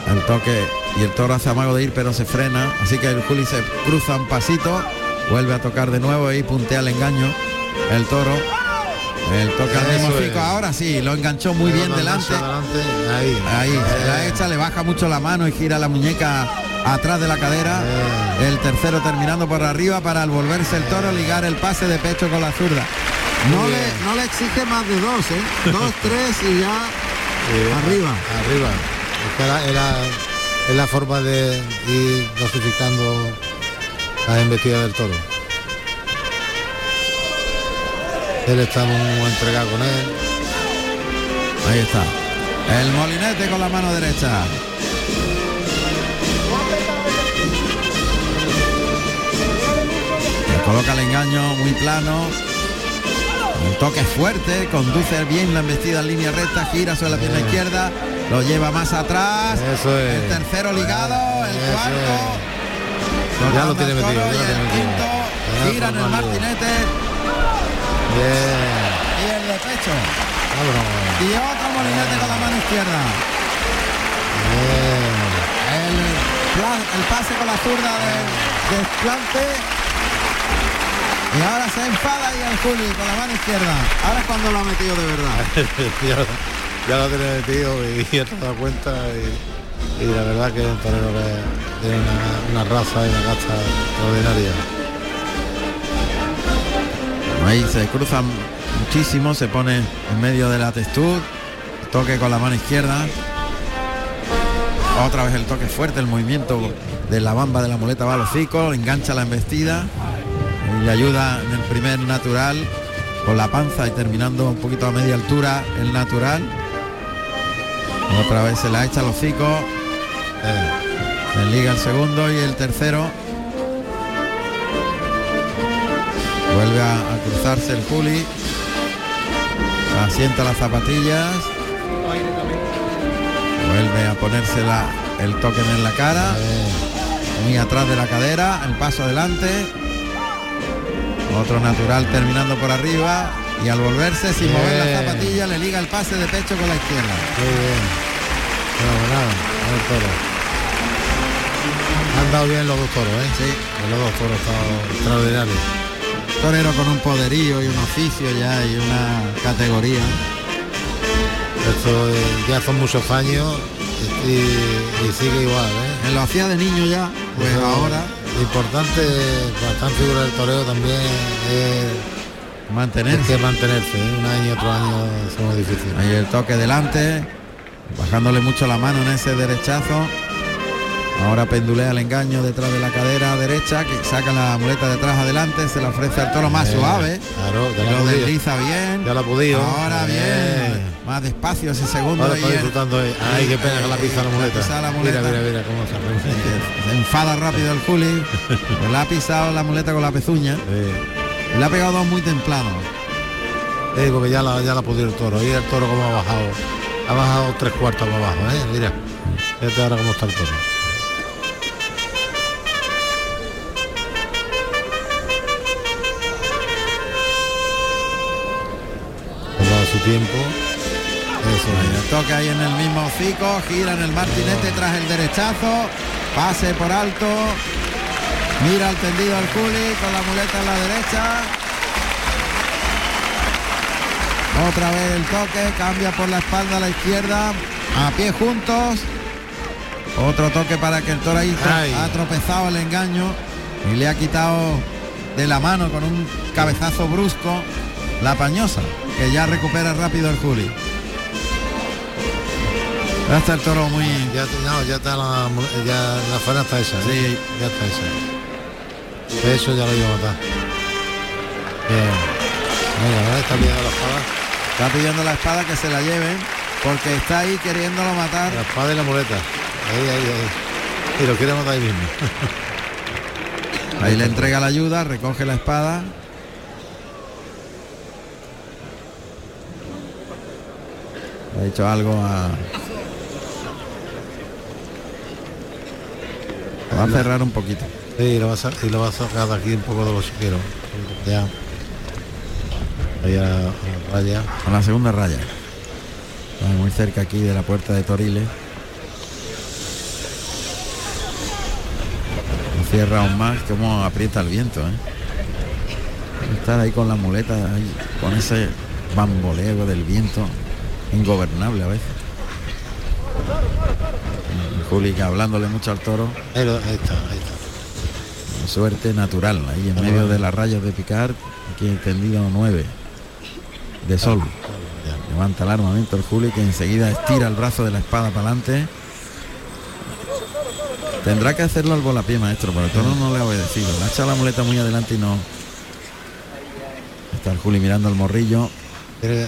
El toque y el toro hace amago de ir pero se frena. Así que el Juli se cruza un pasito. Vuelve a tocar de nuevo y puntea el engaño. El toro. El toque al mismo fico. Ahora sí, lo enganchó muy bien delante. ahí. Ahí, se la echa, le baja mucho la mano y gira la muñeca atrás de la cadera. El tercero terminando por arriba para al volverse el toro ligar el pase de pecho con la zurda. No le, no le exige más de dos, ¿eh? Dos, tres y ya Eh, arriba. Arriba. Era, era- es la forma de ir dosificando la embestida del toro. Él está muy entregado con él. Ahí está. El molinete con la mano derecha. Coloca el engaño muy plano. Un toque fuerte, conduce bien la embestida en línea recta, gira sobre la pierna izquierda, lo lleva más atrás. Eso es. El tercero ligado, el cuarto. Ya lo tiene metido, ya lo tiene metido. Gira en el martinete Bien. y el de pecho. Y otro molinete con la mano izquierda. Bien. El, pase con la zurda de desplante. Y ahora se enfada y el Juli con la mano izquierda. Ahora es cuando lo ha metido de verdad. ya, ya lo tiene metido y ya te has dado cuenta y, y la verdad que es un torero que tiene una, una raza y una casta extraordinaria. Ahí se cruzan muchísimo, se pone en medio de la textura, toque con la mano izquierda. Otra vez el toque fuerte, el movimiento de la bamba de la muleta va a los hocico, engancha la embestida y le ayuda en el primer natural con la panza y terminando un poquito a media altura el natural. Otra vez se la echa al hocico. Se liga el segundo y el tercero. Vuelve a, a cruzarse el Juli. Asienta las zapatillas. Vuelve a ponérsela el toque en la cara. Muy atrás de la cadera, el paso adelante. Otro natural terminando por arriba. Y al volverse sin mover la zapatilla le liga el pase de pecho con la izquierda. Muy bien. El toro. Han dado bien los dos toros, ¿eh? Sí. Los dos toros están extraordinarios. Torero con un poderío y un oficio ya y una categoría. Esto eh, ya son muchos años y, y sigue igual, ¿eh? Él lo hacía de niño ya, pues Eso, ahora Importante, para figura del toreo también es mantenerse. es que mantenerse, ¿eh? un año, otro año es muy difícil. Ahí el toque delante, bajándole mucho la mano en ese derechazo. Ahora pendulea el engaño detrás de la cadera derecha, que saca la muleta detrás adelante, se la ofrece al toro más Bien, suave. Claro, ya la ha Lo desliza bien. Ya la ha podido. Ahora bien. Bien. Más despacio ese segundo. Ahora está disfrutando. eh. Ay, qué pena que la pisa la muleta. la Mira, muleta. mira, mira cómo se. Se enfada rápido el Juli. Pues le ha pisado la muleta con la pezuña. Le ha pegado dos muy templados. Porque ya la, ya la ha podido el toro. Y el toro como ha bajado. Ha bajado tres cuartos para abajo, ¿eh? Mira. Fíjate ahora cómo está el toro. Tiempo. Eso es. el toque ahí en el mismo hocico, gira en el martinete tras el derechazo, pase por alto, mira al tendido al Juli con la muleta en la derecha. Otra vez el toque, cambia por la espalda a la izquierda, a pie juntos. Otro toque para que el toro ahí Ay. ha tropezado el engaño y le ha quitado de la mano con un cabezazo brusco la pañosa, que ya recupera rápido el Juli. Ya está el toro muy... Ya, no, ya está la, ya la faena está esa. ¿eh? Sí. Ya está esa. Eso ya lo iba a matar. Bien. Ahora está pidiendo la espada. Está pidiendo la espada que se la lleven porque está ahí queriéndolo matar. La espada y la muleta. Ahí, ahí, ahí. Y lo quiere matar ahí mismo. Ahí le entrega la ayuda, recoge la espada. Ha dicho algo a... Va a cerrar un poquito. Sí, y lo va a, y lo va a sacar de aquí un poco de los chiqueros. Ya. Ahí a la, raya. A la segunda raya. Está muy cerca aquí de la puerta de Toriles. Lo Cierra aún más, como aprieta el viento. ¿eh? Estar ahí con la muleta, ahí, con ese bamboleo del viento, ingobernable a veces. Juli que hablándole mucho al toro. Ahí, está, ahí está. Suerte natural, ahí en medio de las rayas de picar, aquí tendido 9 de sol. Levanta el armamento el Juli que enseguida estira el brazo de la espada para adelante. Tendrá que hacerlo al volapié maestro, pero el toro no le ha obedecido. Le ha echado la muleta muy adelante y no. Está el Juli mirando el morrillo. Eh,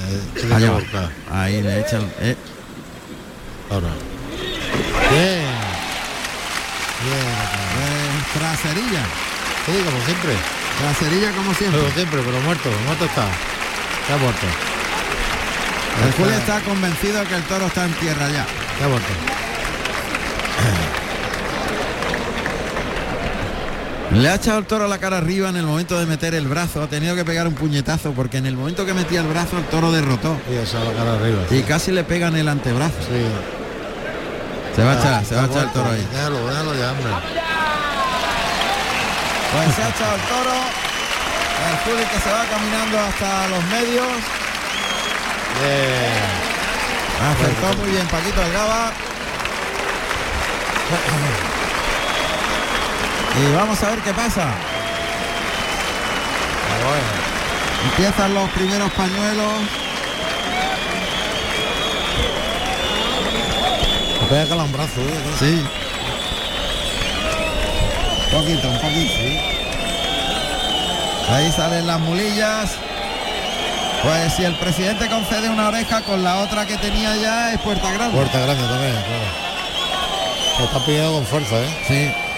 Allá va. volcar. Ahí le echa el. eh, Ahora. Bien. Bien. eh, traserilla. Sí, como siempre. Traserilla como siempre. Como siempre, pero muerto. Muerto está. Está muerto. El Juli está convencido que el toro está en tierra ya. Está muerto. Le ha echado el toro la cara arriba en el momento de meter el brazo, ha tenido que pegar un puñetazo porque en el momento que metía el brazo el toro derrotó Y esa la cara arriba. y casi le pega en el antebrazo. Sí. Se va a Ah, echar, se va a echar el toro ahí. Déjalo, déjalo ya, hombre. Pues se ha echado el toro. El que se va caminando hasta los medios. Bien. Acertó muy bien Paquito Algaba. Y vamos a ver qué pasa. Empiezan los primeros pañuelos. Me pega calambrazo, ¿eh? Sí. Un poquito, un poquito. Ahí salen las mulillas. Pues si el presidente concede una oreja con la otra que tenía ya es puerta grande. Puerta grande también, claro. Lo está pidiendo con fuerza, ¿eh? Sí.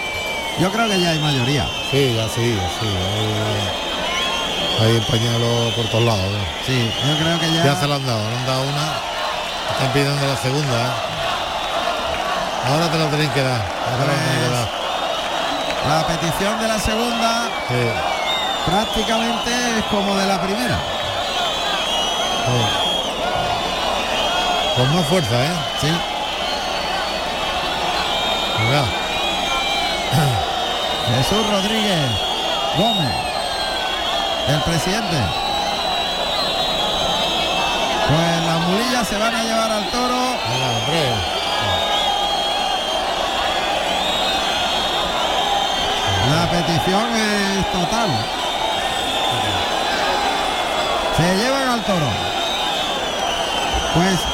Yo creo que ya hay mayoría. Sí, ya sí, ya sí. ahí- Ahí empañado por todos lados. ¿no? Sí, yo creo que ya... Ya se lo han dado, le han dado una. Están pidiendo la segunda. ¿eh? Ahora te lo tienen que dar. Ahora te lo tienen que dar. La petición de la segunda Sí, prácticamente es como de la primera. sí. Con más fuerza, ¿eh? Sí. Venga. Jesús Rodríguez Gómez, el presidente. Pues las mulillas se van a llevar al toro. La petición es total. Se llevan al toro. Pues.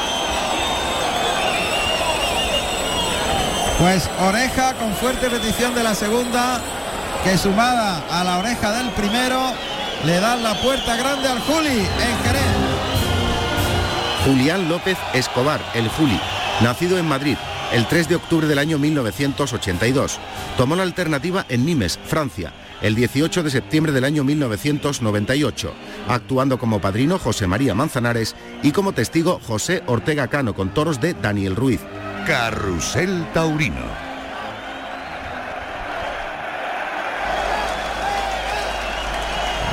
Pues oreja con fuerte petición de la segunda, que sumada a la oreja del primero, le dan la puerta grande al Juli en Jerez. Julián López Escobar, el Juli, nacido en Madrid el 3 de octubre del año 1982. Tomó la alternativa en Nimes, Francia, el 18 de septiembre del año 1998, actuando como padrino José María Manzanares y como testigo José Ortega Cano con toros de Daniel Ruiz. Carrusel Taurino.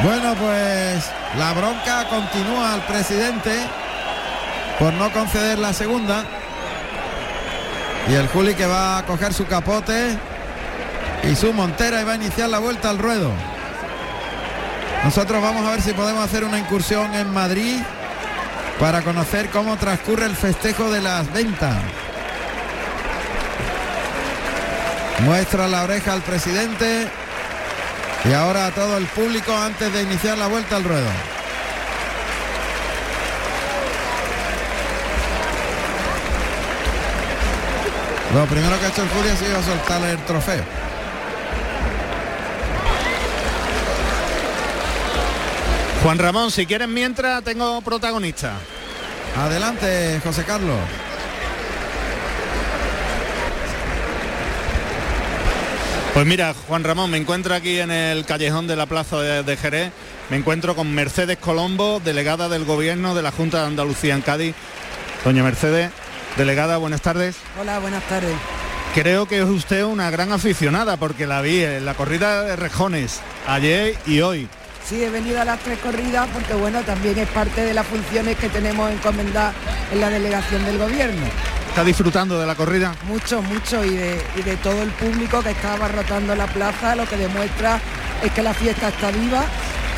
Bueno, pues la bronca continúa al presidente por no conceder la segunda. Y el Juli que va a coger su capote y su montera y va a iniciar la vuelta al ruedo. Nosotros vamos a ver si podemos hacer una incursión en Madrid para conocer cómo transcurre el festejo de las ventas. Muestra la oreja al presidente y ahora a todo el público antes de iniciar la vuelta al ruedo. Lo primero que ha hecho el Juli ha sido soltarle el trofeo. Juan Ramón, si quieres mientras tengo protagonista. Adelante, José Carlos. Pues mira, Juan Ramón, me encuentro aquí en el callejón de la Plaza de, de Jerez. Me encuentro con Mercedes Colombo, delegada del Gobierno de la Junta de Andalucía en Cádiz. Doña Mercedes, delegada, buenas tardes. Hola, buenas tardes. Creo que es usted una gran aficionada porque la vi en la corrida de Rejones ayer y hoy. Sí, he venido a las tres corridas porque bueno, también es parte de las funciones que tenemos encomendadas en la delegación del gobierno. ¿Está disfrutando de la corrida? Mucho, mucho y de, y de todo el público que está abarrotando la plaza, lo que demuestra es que la fiesta está viva,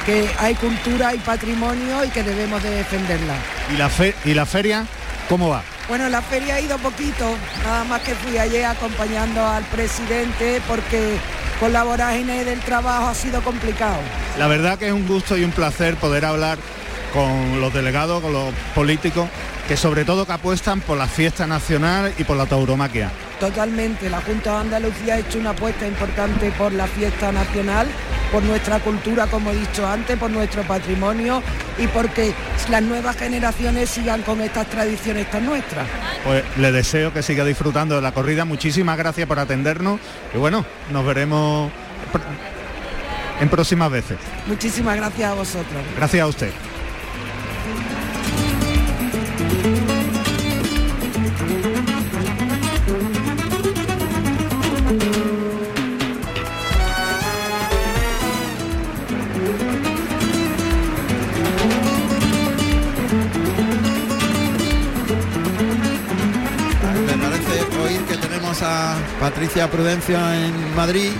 que hay cultura y patrimonio y que debemos de defenderla. ¿Y la, fe y la feria cómo va? Bueno, la feria ha ido poquito, nada más que fui ayer acompañando al presidente porque con la vorágine del trabajo ha sido complicado. La verdad que es un gusto y un placer poder hablar con los delegados, con los políticos, que sobre todo que apuestan por la fiesta nacional y por la tauromaquia. Totalmente, la Junta de Andalucía ha hecho una apuesta importante por la fiesta nacional, por nuestra cultura, como he dicho antes, por nuestro patrimonio y porque las nuevas generaciones sigan con estas tradiciones tan nuestras. Pues le deseo que siga disfrutando de la corrida. Muchísimas gracias por atendernos y bueno, nos veremos en próximas veces. Muchísimas gracias a vosotros. Gracias a usted. Patricia Prudencio en Madrid.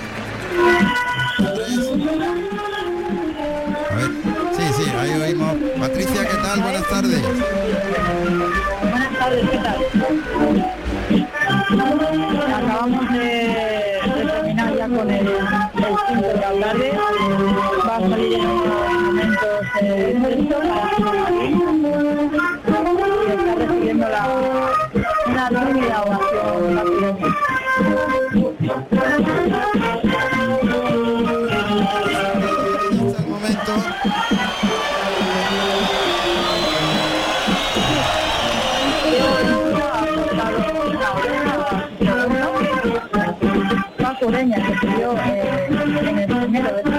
A ver, sí, sí, ahí oímos. Patricia, ¿qué tal? Buenas tardes. Buenas tardes, ¿qué tal? Acabamos de, de terminar ya con el, el quinto de la tarde. Va a salir en momentos eh, Ureña, que dio eh, primero de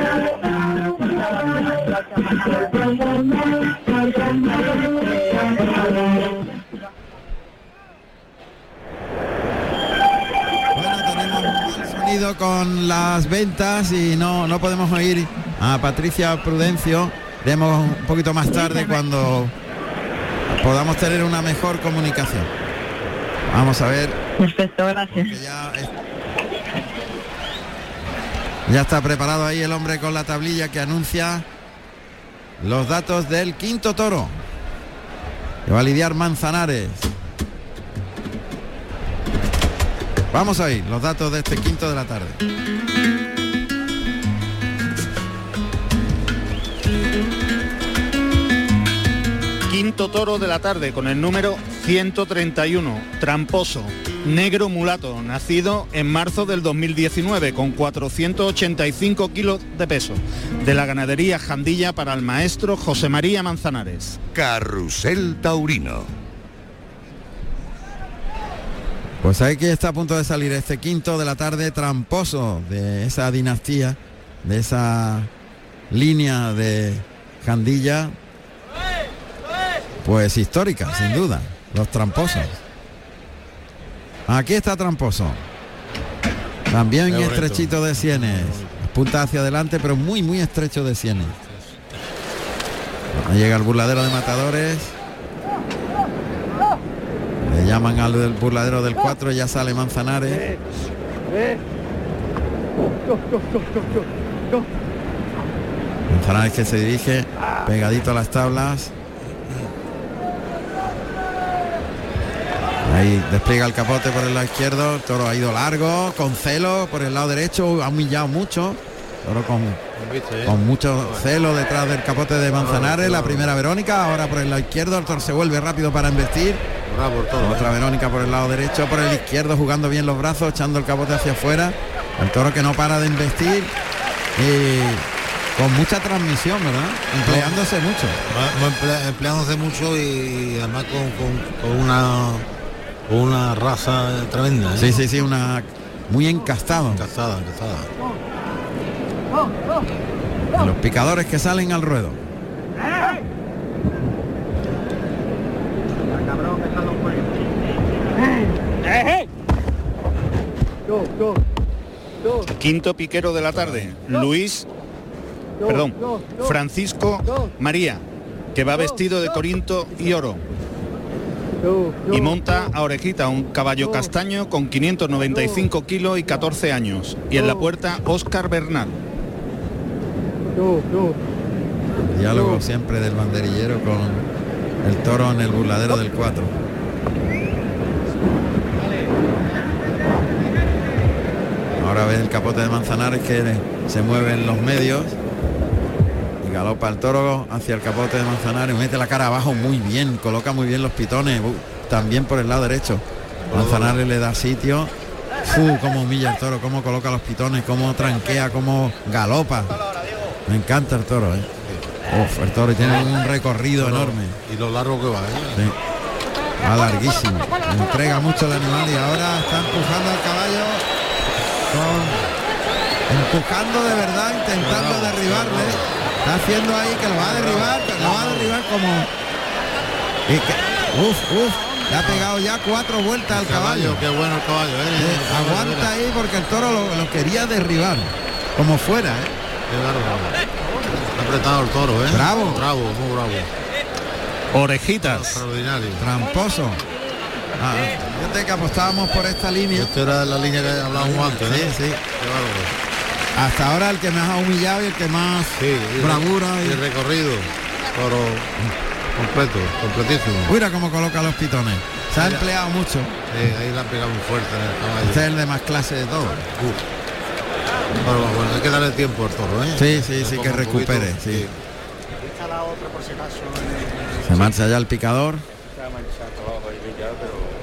con las ventas y no, no podemos oír a Patricia Prudencio. Vemos un poquito más tarde cuando podamos tener una mejor comunicación. Vamos a ver. Perfecto, gracias. Ya, ya está preparado ahí el hombre con la tablilla que anuncia los datos del quinto toro. Que va a lidiar Manzanares. Vamos a ir los datos de este quinto de la tarde. Quinto toro de la tarde con el número 131, tramposo, negro mulato, nacido en marzo del 2019 con 485 kilos de peso, de la ganadería Jandilla para el maestro José María Manzanares. Carrusel Taurino. Pues ahí que está a punto de salir este quinto de la tarde tramposo de esa dinastía, de esa línea de Jandilla, pues histórica, sin duda, los tramposos. Aquí está tramposo. También estrechito de sienes. Punta hacia adelante, pero muy, muy estrecho de sienes. Llega el burladero de matadores. Le llaman al del burladero del 4, ya sale Manzanares. Manzanares que se dirige pegadito a las tablas. Ahí despliega el capote por el lado izquierdo, toro ha ido largo, con celo por el lado derecho, ha humillado mucho. Toro con, con mucho celo detrás del capote de Manzanares, la primera Verónica, ahora por el lado izquierdo, el toro se vuelve rápido para Otra Verónica por el lado derecho, por el izquierdo, jugando bien los brazos, echando el capote hacia afuera. El toro que no para de embestir. Y con mucha transmisión, ¿verdad? Empleándose mucho. Empleándose mucho y además con, con- con una una raza tremenda. ¿eh? Sí, sí, sí, una muy encastado. Encastada, encastada. Los picadores que salen al ruedo. Quinto piquero de la tarde, Luis, perdón, Francisco María, que va vestido de corinto y oro. Y monta a orejita un caballo castaño con 595 kilos y 14 años. Y en la puerta, Óscar Bernal. Diálogo siempre del banderillero con el toro en el burladero del 4. Ahora ves el capote de Manzanares que se mueve en los medios. Y galopa el toro hacia el capote de Manzanares, mete la cara abajo muy bien, coloca muy bien los pitones, bu- también por el lado derecho. Manzanares le da sitio. Fu, cómo humilla el toro, cómo coloca los pitones, cómo tranquea, cómo galopa. Me encanta el toro, ¿eh? Uf, el toro tiene un recorrido Toro. enorme. Y lo largo que va, ¿eh? Sí. Va larguísimo. Entrega mucho el animal y ahora está empujando al caballo con- empujando de verdad, intentando derribarle. Está haciendo ahí que lo va a derribar, pero lo va a derribar como. y que- uf, uf, le ha pegado ya cuatro vueltas al caballo. Qué bueno el caballo, ¿eh? Eh, aguanta ahí porque el toro lo, lo quería derribar. Como fuera, ¿eh? Qué bárbaro. Está apretado el toro, ¿eh? Bravo. Bravo, muy bravo. Orejitas. Extraordinario. Tramposo. Ah, fíjate que apostábamos por esta línea. Esta era la línea que hablábamos antes, Sí, ¿eh? sí. Bárbaro. Hasta ahora el que más ha humillado y el que más y bravura y- y recorrido. Toro completo, completísimo. Mira cómo coloca los pitones. Se ha empleado mucho. Sí, ahí la ha pegado muy fuerte en el caballo. Este es el de más clase de todo. Bueno, bueno, hay que darle tiempo al toro, ¿eh? Sí, sí, sí, que a poquito, recupere. Sí. Se marcha ya el picador.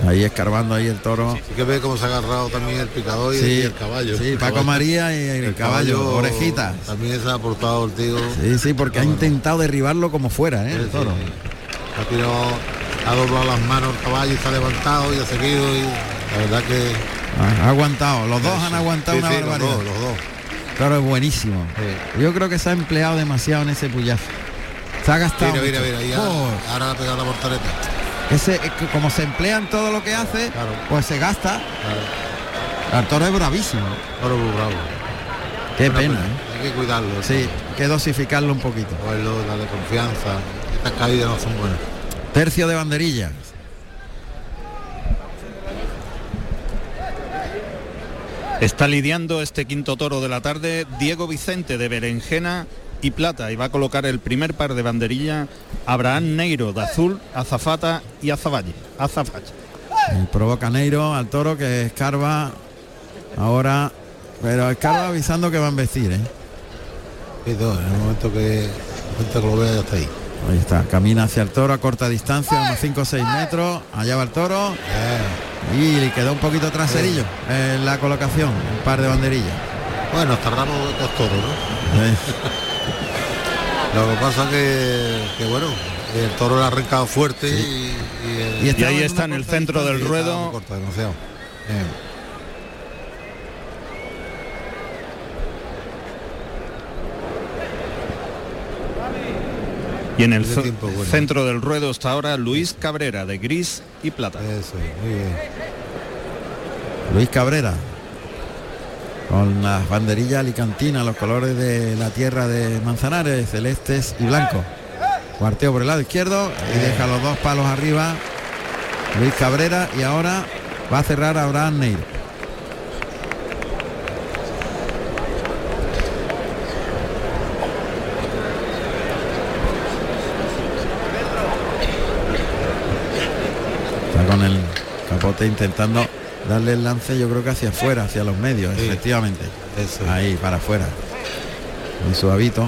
Ahí escarbando ahí el toro. Hay que ver cómo se ha agarrado también el picador y, Sí, y el caballo. sí, El Paco caballo- María y el caballo, orejitas. También se ha aportado el tío. Sí, sí, porque ha intentado derribarlo como fuera, ¿eh? Sí, El sí. toro. Ha tirado, ha doblado las manos el caballo y se ha levantado y ha seguido y la verdad que Ha ha aguantado. Los dos Sí, han sí. aguantado Sí, una sí, los barbaridad. dos, los dos. Claro, es buenísimo. Yo creo que se ha empleado demasiado en ese puyazo. Se ha gastado. Mira, mira, mira. ahora, ahora ha pegado la portareta. Ese, es que como se emplea en todo lo que hace, pues se gasta. El toro es bravísimo. Toro muy bravo. Qué Bueno, pena, pues, ¿eh? Hay que cuidarlo. Sí, hay que dosificarlo un poquito. Cogerlo, darle confianza. Estas caídas no son buenas. Tercio de banderilla. Está lidiando este quinto toro de la tarde Diego Vicente de Berenjena y Plata y va a colocar el primer par de banderilla Abraham Neiro de Azul, Azafata y Azavalle. Azafalle. Y provoca Neiro al toro que escarba ahora, pero escarba avisando que va a embestir, ¿eh? En el momento que, el momento que lo vea ya está ahí. Ahí está, camina hacia el toro a corta distancia, unos 5 o 6 metros, allá va el toro y le quedó un poquito traserillo en la colocación, un par de banderillas. Bueno, tardamos dos toros, ¿no? Eh, Lo que pasa que, que bueno, el toro le ha arrancado fuerte y, y, Y, estaba ahí está en el centro del y ruedo. muy corta, demasiado. Bien. Y en el tiempo bueno. centro del ruedo está ahora Luis Cabrera de Gris y Plata. Eso, muy bien. Luis Cabrera con las banderillas alicantinas, los colores de la tierra de Manzanares, celestes y blancos. Cuarteo por el lado izquierdo y deja los dos palos arriba. Luis Cabrera y ahora va a cerrar Abraham Neiro. Está con el capote intentando darle el lance, yo creo que hacia afuera, hacia los medios, Sí. efectivamente. Eso. Ahí, para afuera. Muy suavito.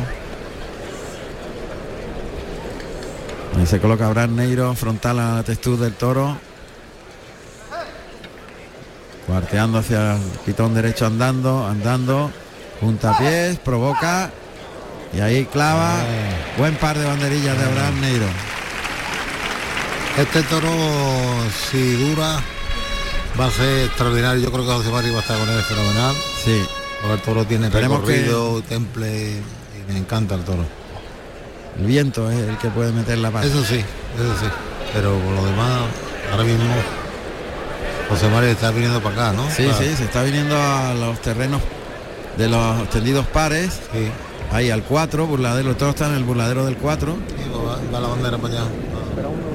Ahí se coloca Abraham Neiro frontal a la textura del toro. Cuarteando hacia el pitón derecho andando, andando. Puntapiés, provoca. Y ahí clava. Buen par de banderillas de Abraham Neiro. Este toro, si dura, va a ser extraordinario. Yo creo que José Mari va a estar con él fenomenal. Sí. Porque el toro tiene Esperemos que- recorrido, temple y me encanta el toro. El viento es el que puede meter la pata. Eso sí, eso sí. Pero por lo demás, ahora mismo José Mari está viniendo para acá, ¿no? Sí, Para- sí, se está viniendo a los terrenos de los extendidos pares. Sí. Ahí al 4, burladero, todo está en el burladero del 4. Sí, va, va la bandera para allá,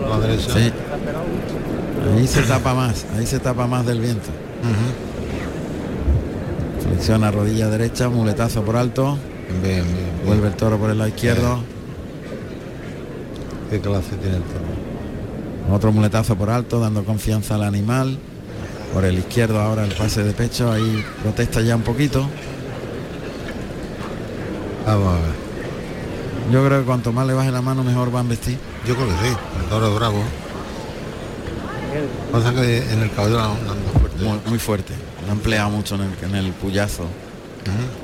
a la derecha. Sí. Ahí se tapa más, ahí se tapa más del viento. Flexiona rodilla derecha, muletazo por alto. Bien, bien, bien. Vuelve el toro por el lado izquierdo. ¿Qué clase tiene el toro? Otro muletazo por alto, dando confianza al animal. Por el izquierdo ahora el pase de pecho, ahí protesta ya un poquito. Vamos a ver. Yo creo que cuanto más le baje la mano, mejor van a vestir. Yo creo que sí, el toro es bravo. Pasa que en el caballo la anda fuerte. Muy, muy fuerte. Lo ha empleado mucho en el, en el puyazo.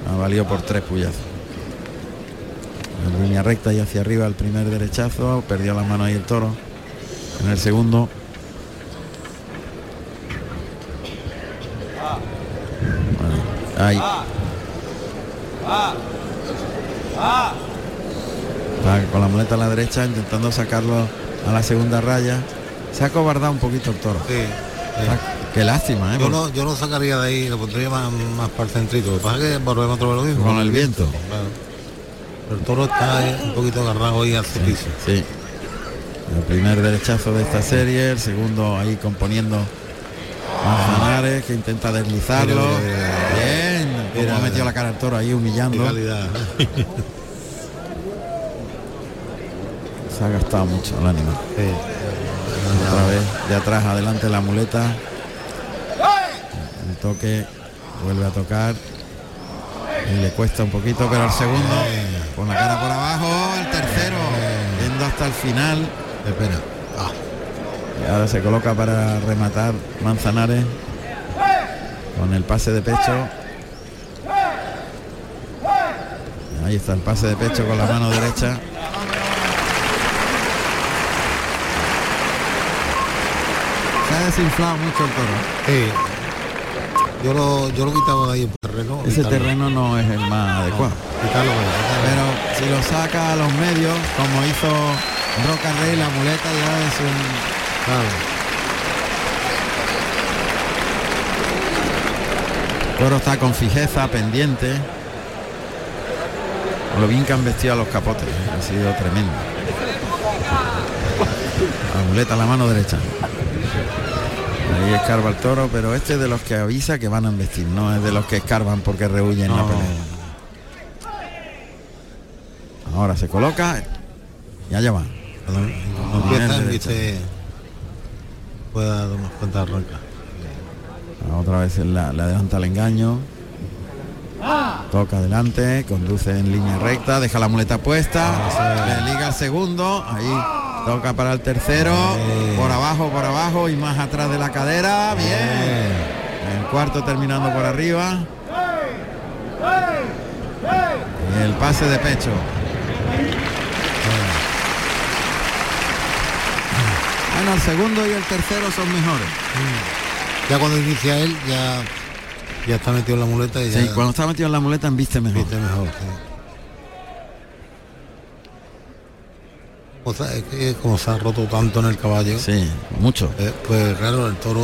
Ha valido por tres puyazos. En línea recta y hacia arriba el primer derechazo. Perdió la mano ahí el toro. En el segundo. Bueno, ahí. Está con la muleta a la derecha intentando sacarlo a la segunda raya. Se ha cobardado un poquito el toro. Sí, sí. Qué lástima, ¿eh? Yo no, yo no sacaría de ahí, lo pondría más, más para el centrito. Lo que pasa es que volvemos otra vez lo mismo. Con el viento. Claro. El toro está ahí un poquito agarrado ahí al piso. Sí. El primer derechazo de esta serie, el segundo ahí componiendo Manzanares que intenta deslizarlo. Mira, mira, mira. Bien, como ha metido la cara al toro ahí humillando. Se ha gastado mucho el ánimo. Otra vez de atrás adelante la muleta. El toque vuelve a tocar. Y le cuesta un poquito, pero el segundo con la cara por abajo, el tercero yendo hasta el final. De pena. Ah, Y ahora se coloca para rematar Manzanares con el pase de pecho. Ahí está el pase de pecho con la mano derecha. Ha desinflado mucho el toro. Yo lo, yo lo quitaba de ahí en terreno ese quitarlo. terreno no es el más adecuado. Quitarlo. Pero si lo saca a los medios, como hizo Roca Rey, la muleta ya es un... Toro está con fijeza, pendiente. Lo bien que han vestido a los capotes, ha sido tremendo. La muleta a la mano derecha. Ahí escarba el toro, pero este es de los que avisa que van a embestir, no es de los que escarban porque rehuyen la No. pelea. Ahora se coloca y allá va. Puede dar unas cuantas arrancas. Otra vez la- le adelanta el engaño. Toca adelante, conduce en línea recta, deja la muleta puesta, le liga al segundo, ahí toca para el tercero, por abajo, por abajo y más atrás de la cadera, bien. El cuarto terminando por arriba. Y el pase de pecho. Bueno, el segundo y el tercero son mejores. Ya cuando inicia él, ya, ya está metido en la muleta y ya Sí, cuando está metido en la muleta viste mejor. viste mejor. sí. O sea, es que como se ha roto tanto en el caballo. Sí, mucho. eh, pues claro, el toro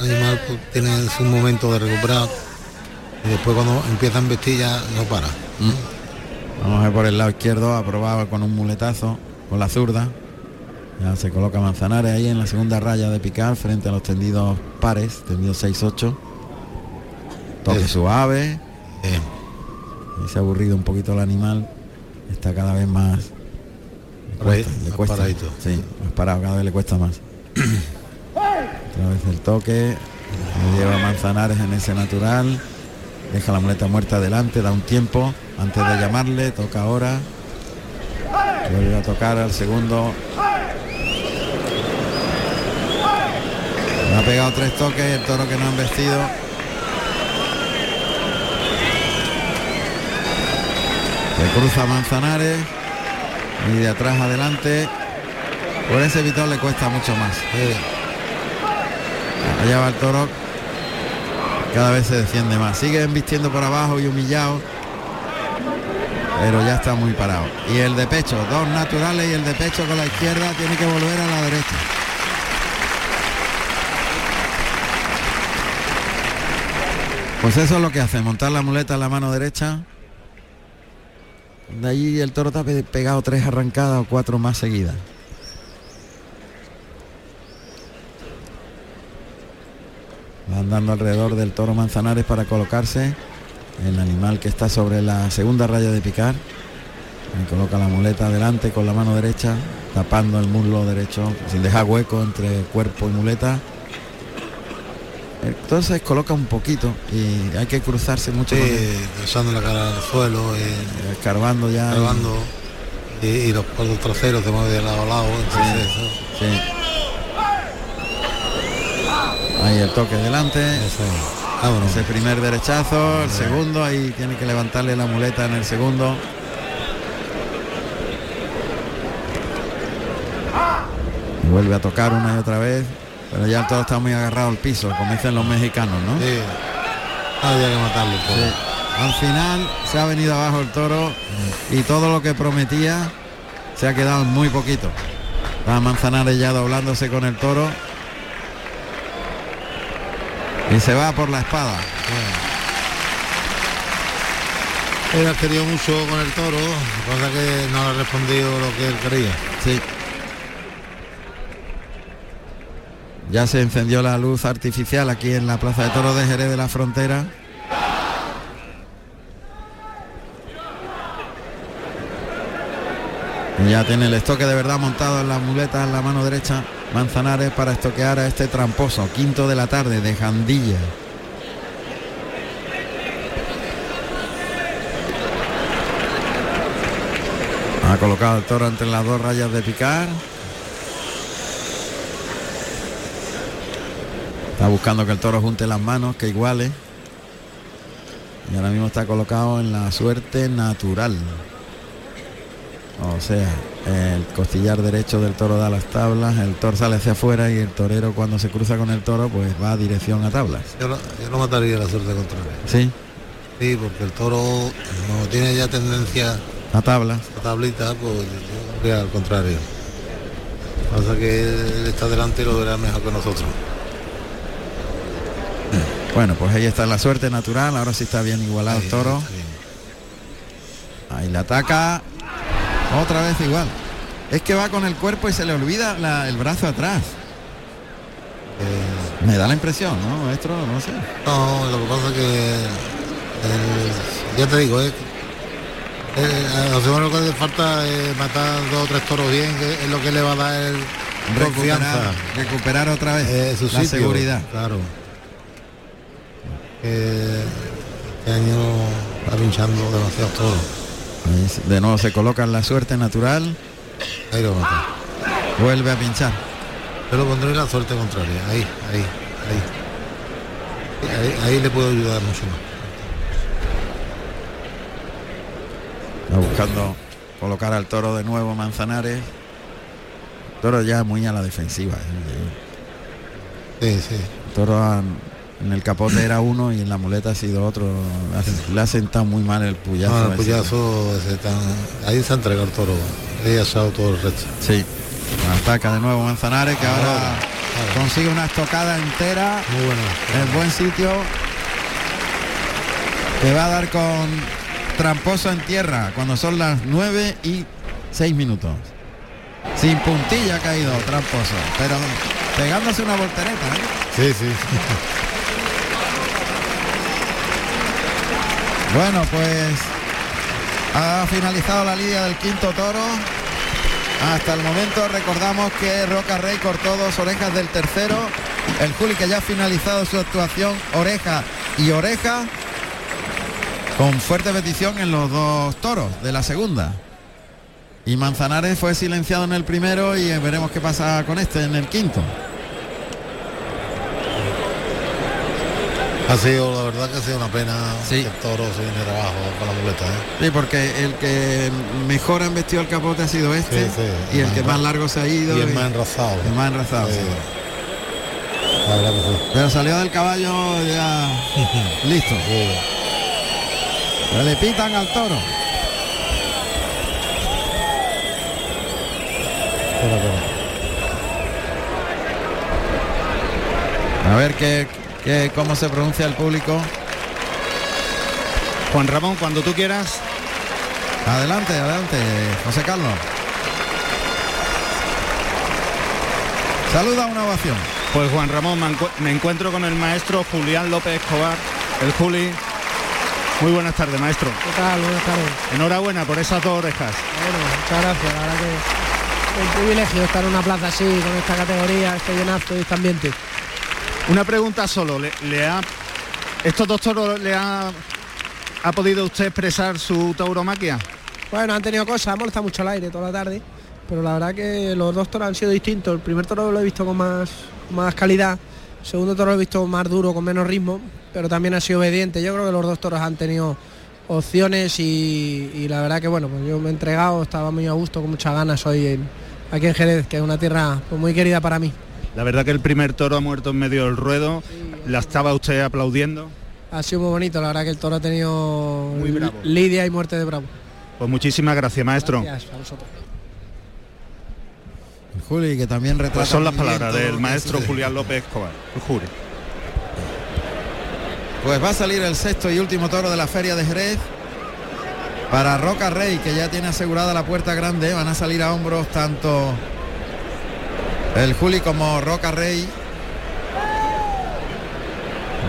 animal pues, tiene su momento de recuperar y después cuando empieza a ya no para. Mm. Vamos a ver por el lado izquierdo, aprobado con un muletazo, con la zurda. Ya se coloca Manzanares ahí en la segunda raya de picar frente a los tendidos pares, tendidos 6-8. Toque suave. Se ha aburrido un poquito el animal. Está cada vez más. Cuesta, le cuesta. paradito. Sí, más parado, cada vez le cuesta más. Otra vez el toque. Le lleva Manzanares en ese natural. Deja la muleta muerta adelante, da un tiempo antes de llamarle, toca ahora. Vuelve a tocar al segundo. Le ha pegado tres toques, el toro que no han vestido. Se cruza Manzanares y de atrás adelante. Por ese Vitor le cuesta mucho más. Allá va el toro. Cada vez se defiende más. Sigue embistiendo por abajo y humillado. Pero ya está muy parado. Y el de pecho, dos naturales y el de pecho con la izquierda tiene que volver a la derecha. Pues eso es lo que hace, montar la muleta en la mano derecha. De allí el toro está pe- pegado tres arrancadas o cuatro más seguidas. Va andando alrededor del toro Manzanares para colocarse. El animal que está sobre la segunda raya de picar. Y coloca la muleta adelante con la mano derecha, tapando el muslo derecho, sin dejar hueco entre cuerpo y muleta. Entonces coloca un poquito y hay que cruzarse mucho. Sí, echando la cara al suelo y escarbando ya. escarbando. Y, y los cuadros traseros se mueven de lado a lado. entonces Sí. Ahí el toque delante. Ese primer derechazo, el segundo, ahí tiene que levantarle la muleta en el segundo. Vuelve a tocar una y otra vez, pero ya el toro está muy agarrado al piso, como dicen los mexicanos, ¿no? Sí. Había que matarlo. Sí. Al final se ha venido abajo el toro y todo lo que prometía se ha quedado muy poquito. La Manzanares ya doblándose con el toro. Y se va por la espada. Él ha querido mucho con el toro, cosa que no ha respondido lo que él quería. Sí. Ya se encendió la luz artificial aquí en la Plaza de Toros de Jerez de la Frontera. Ya tiene el estoque de verdad montado en la muleta en la mano derecha. Manzanares para estoquear a este tramposo. Quinto de la tarde de Jandilla. Ha colocado el toro entre las dos rayas de picar. Está buscando que el toro junte las manos, que iguale. Y ahora mismo está colocado en la suerte natural. O sea, el costillar derecho del toro da las tablas, el toro sale hacia afuera y el torero cuando se cruza con el toro pues va a dirección a tablas. Yo lo, yo lo mataría la suerte contraria. Sí. Sí, porque el toro no tiene ya tendencia La tabla. a tablita, pues yo creo que al contrario. Pasa que él está delante y lo verá mejor que nosotros. Bueno, pues ahí está la suerte natural. Ahora sí está bien igualado el toro. Ahí le ataca. Otra vez igual. Es que va con el cuerpo y se le olvida la- el brazo atrás. Me da la impresión, ¿no, maestro? No sé. No, lo que pasa es que eh, ya te digo, es, eh, lo que le falta es matar dos o tres toros bien, que es lo que le va a dar el Recuperar, recuperar otra vez Eh, su la sitio, seguridad. Claro. Este año está pinchando demasiados toros. Ahí se- De nuevo se coloca en la suerte natural. Ahí lo. Vuelve a pinchar. Yo lo pondré en la suerte contraria. Ahí, ahí, ahí. Ahí, ahí le puedo ayudar mucho más. Está buscando colocar al toro de nuevo Manzanares. Toro ya muy a la defensiva. Sí, sí. Toro han- en el capote era uno y en la muleta ha sido otro. Le ha sentado muy mal el puyazo. No, el puyazo ese tan- ahí se ha entregado el toro. Ahí ha todo el resto. Sí. Ataca de nuevo Manzanares que ahora consigue una estocada entera. Muy buena. En buen sitio. Que va a dar con tramposo en tierra cuando son las 9 y 6 minutos. Sin puntilla ha caído tramposo, pero pegándose una voltereta. ¿eh? Sí, sí. Bueno, pues ha finalizado la lidia del quinto toro. Hasta el momento recordamos que Roca Rey cortó dos orejas del tercero. El Juli que ya ha finalizado su actuación, oreja y oreja. Con fuerte petición en los dos toros de la segunda. Y Manzanares fue silenciado en el primero y veremos qué pasa con este en el quinto. Ha sido, la verdad que ha sido una pena que el toro se viene de abajo con la muleta. ¿eh? Sí, porque el que mejor han vestido el capote ha sido este Sí, sí. y el que más largo se ha ido. Y el más enrazado. El más enrazado. Sí. sí. La verdad que sí. Pero salió del caballo ya listo. Pero le pitan al toro. A ver qué, cómo se pronuncia el público. Juan Ramón, cuando tú quieras. Adelante, adelante, José Carlos. Saluda una ovación. Pues Juan Ramón, me encuentro con el maestro Julián López Escobar, el Juli. Muy buenas tardes, maestro. ¿Qué tal? Buenas tardes. Enhorabuena por esas dos orejas. Bueno, muchas gracias. La verdad que es un privilegio estar en una plaza así, con esta categoría, este llenazo y este ambiente. Una pregunta solo, ¿le, ha estos dos toros le ha ha podido usted expresar su tauromaquia? Bueno, han tenido cosas, ha molestado mucho el aire toda la tarde, pero la verdad que los dos toros han sido distintos. El primer toro lo he visto con más, más calidad, el segundo toro lo he visto más duro, con menos ritmo, pero también ha sido obediente. Yo creo que los dos toros han tenido opciones y, y la verdad que bueno, pues yo me he entregado, estaba muy a gusto, con muchas ganas hoy en- aquí en Jerez, que es una tierra pues, muy querida para mí. La verdad que el primer toro ha muerto en medio del ruedo. La estaba usted aplaudiendo. Ha sido muy bonito, la verdad que el toro ha tenido Muy bravo. lidia y muerte de bravo. Pues muchísimas gracias, maestro. Gracias a vosotros. Juli, que también retrata Pues son las palabras del maestro. Julián López Escobar, el Juli. Pues va a salir el sexto y último toro de la feria de Jerez. Para Roca Rey, que ya tiene asegurada la puerta grande, van a salir a hombros tanto el Juli como Roca Rey.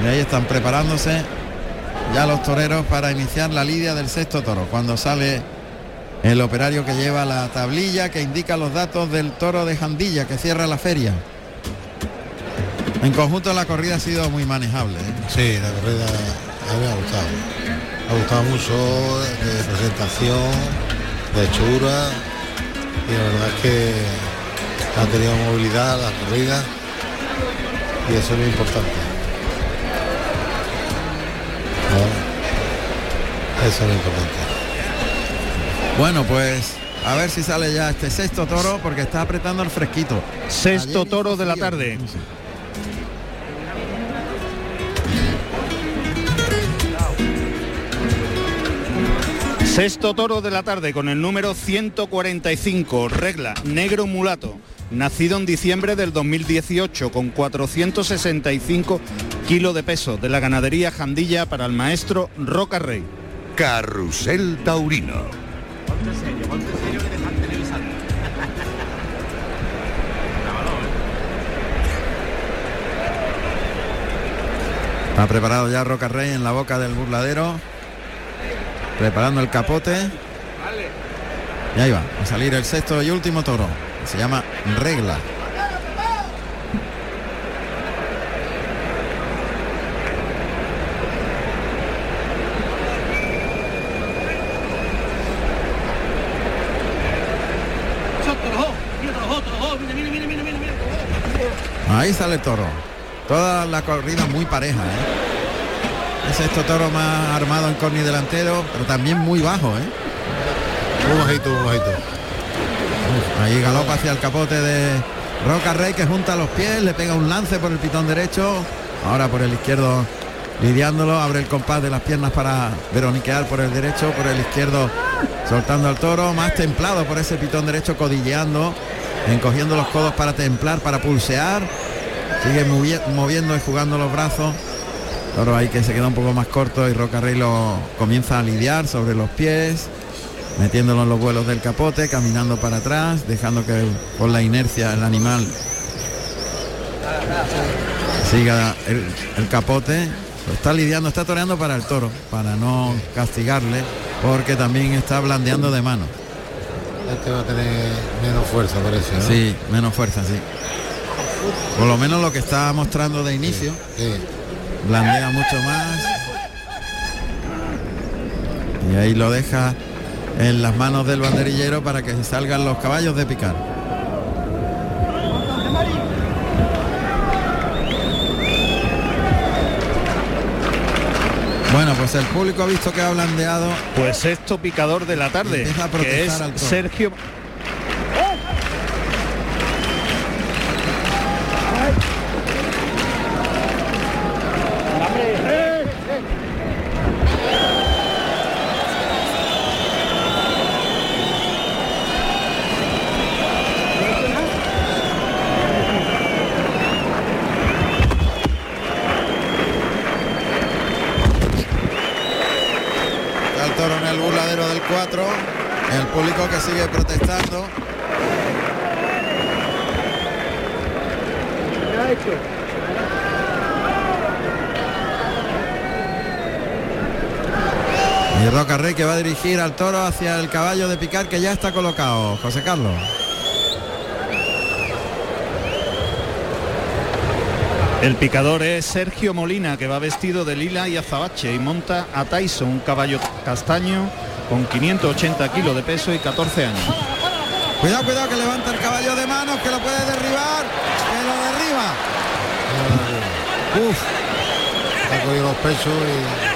Y ahí están preparándose ya los toreros para iniciar la lidia del sexto toro. Cuando sale el operario que lleva la tablilla que indica los datos del toro de Jandilla que cierra la feria. En conjunto la corrida ha sido muy manejable. ¿eh? Sí, la corrida ha gustado. Ha gustado mucho de presentación, de hechura y la verdad es que ha tenido movilidad la corrida y eso es muy importante. ¿No? Eso es muy importante. Bueno, pues a ver si sale ya este sexto toro porque está apretando el fresquito. Sexto Ayer toro de la tarde. Sexto toro de la tarde con el número 145, regla negro mulato, nacido en diciembre del 2018 con 465 kilos de peso de la ganadería Jandilla para el maestro Roca Rey. Carrusel Taurino. Ha preparado ya Roca Rey en la boca del burladero. Preparando el capote. Y ahí va, a salir el sexto y último toro. Se llama Regla. Ahí sale el toro. Toda la corrida muy pareja. ¿eh? Es esto toro más armado en corni delantero, pero también muy bajo. ¿eh? Muy bajito, muy bajito. Ahí galopa hacia el capote de Roca Rey que junta los pies, le pega un lance por el pitón derecho. Ahora por el izquierdo lidiándolo, abre el compás de las piernas para veroniquear por el derecho, por el izquierdo soltando al toro, más templado por ese pitón derecho, codilleando, encogiendo los codos para templar, para pulsear. Sigue movi- moviendo y jugando los brazos. Toro ahí que se queda un poco más corto y Roca Rey lo comienza a lidiar sobre los pies, metiéndolo en los vuelos del capote, caminando para atrás, dejando que por la inercia el animal siga el, el capote. Lo está lidiando, está toreando para el toro, para no castigarle, porque también está blandeando de mano. Este va a tener menos fuerza, parece. ¿no? Sí, menos fuerza, sí. Por lo menos lo que está mostrando de inicio. Blandea mucho más. Y ahí lo deja en las manos del banderillero para que salgan los caballos de picar. Bueno, pues el público ha visto que ha blandeado. Pues sexto picador de la tarde, que es. Sergio que va a dirigir al toro hacia el caballo de picar que ya está colocado. José Carlos. El picador es Sergio Molina, que va vestido de lila y azabache y monta a Tyson, un caballo castaño con 580 kilos de peso y 14 años. Cuidado, cuidado que levanta el caballo de manos, que lo puede derribar, que lo derriba. Uf. Ha cogido los pechos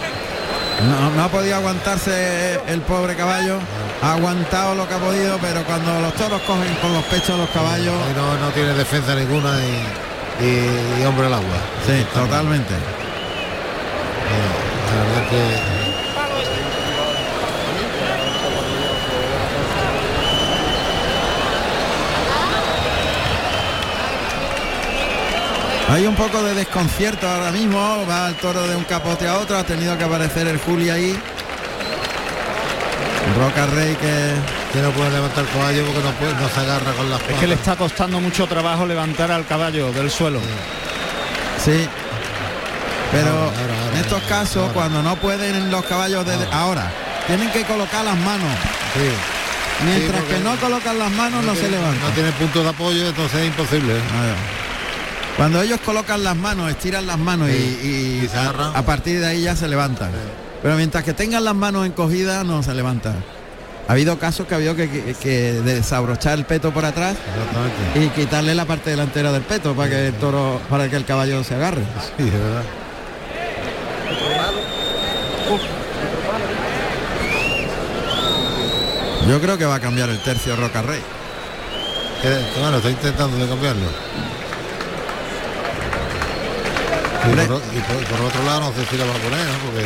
No, no ha podido aguantarse el pobre caballo. Ha aguantado lo que ha podido, pero cuando los toros cogen con los pechos los caballos. y no, no tiene defensa ninguna y, y- y hombre al agua. Sí, totalmente. La verdad que Hay un poco de desconcierto ahora mismo. Va el toro de un capote a otro. Ha tenido que aparecer el Juli ahí. Roca Rey que, que no puede levantar el caballo porque no, puede, no se agarra con las Es que le está costando mucho trabajo levantar al caballo del suelo. Sí. Pero en estos casos, cuando no pueden los caballos de ahora, tienen que colocar las manos. Mientras Sí, porque que no colocan las manos, no, se tiene- levantan. No tiene punto de apoyo, entonces es imposible. Cuando ellos colocan las manos, estiran las manos y, y a, a partir de ahí ya se levantan. Pero mientras que tengan las manos encogidas, no se levantan. Ha habido casos que ha habido que, que- que desabrochar el peto por atrás y quitarle la parte delantera del peto para que el toro, para que el caballo se agarre. Sí, de verdad. Yo creo que va a cambiar el tercio Roca Rey. Que- Bueno, está intentando de cambiarlo. Y por, y otro lado, no sé si la va a poner, ¿no?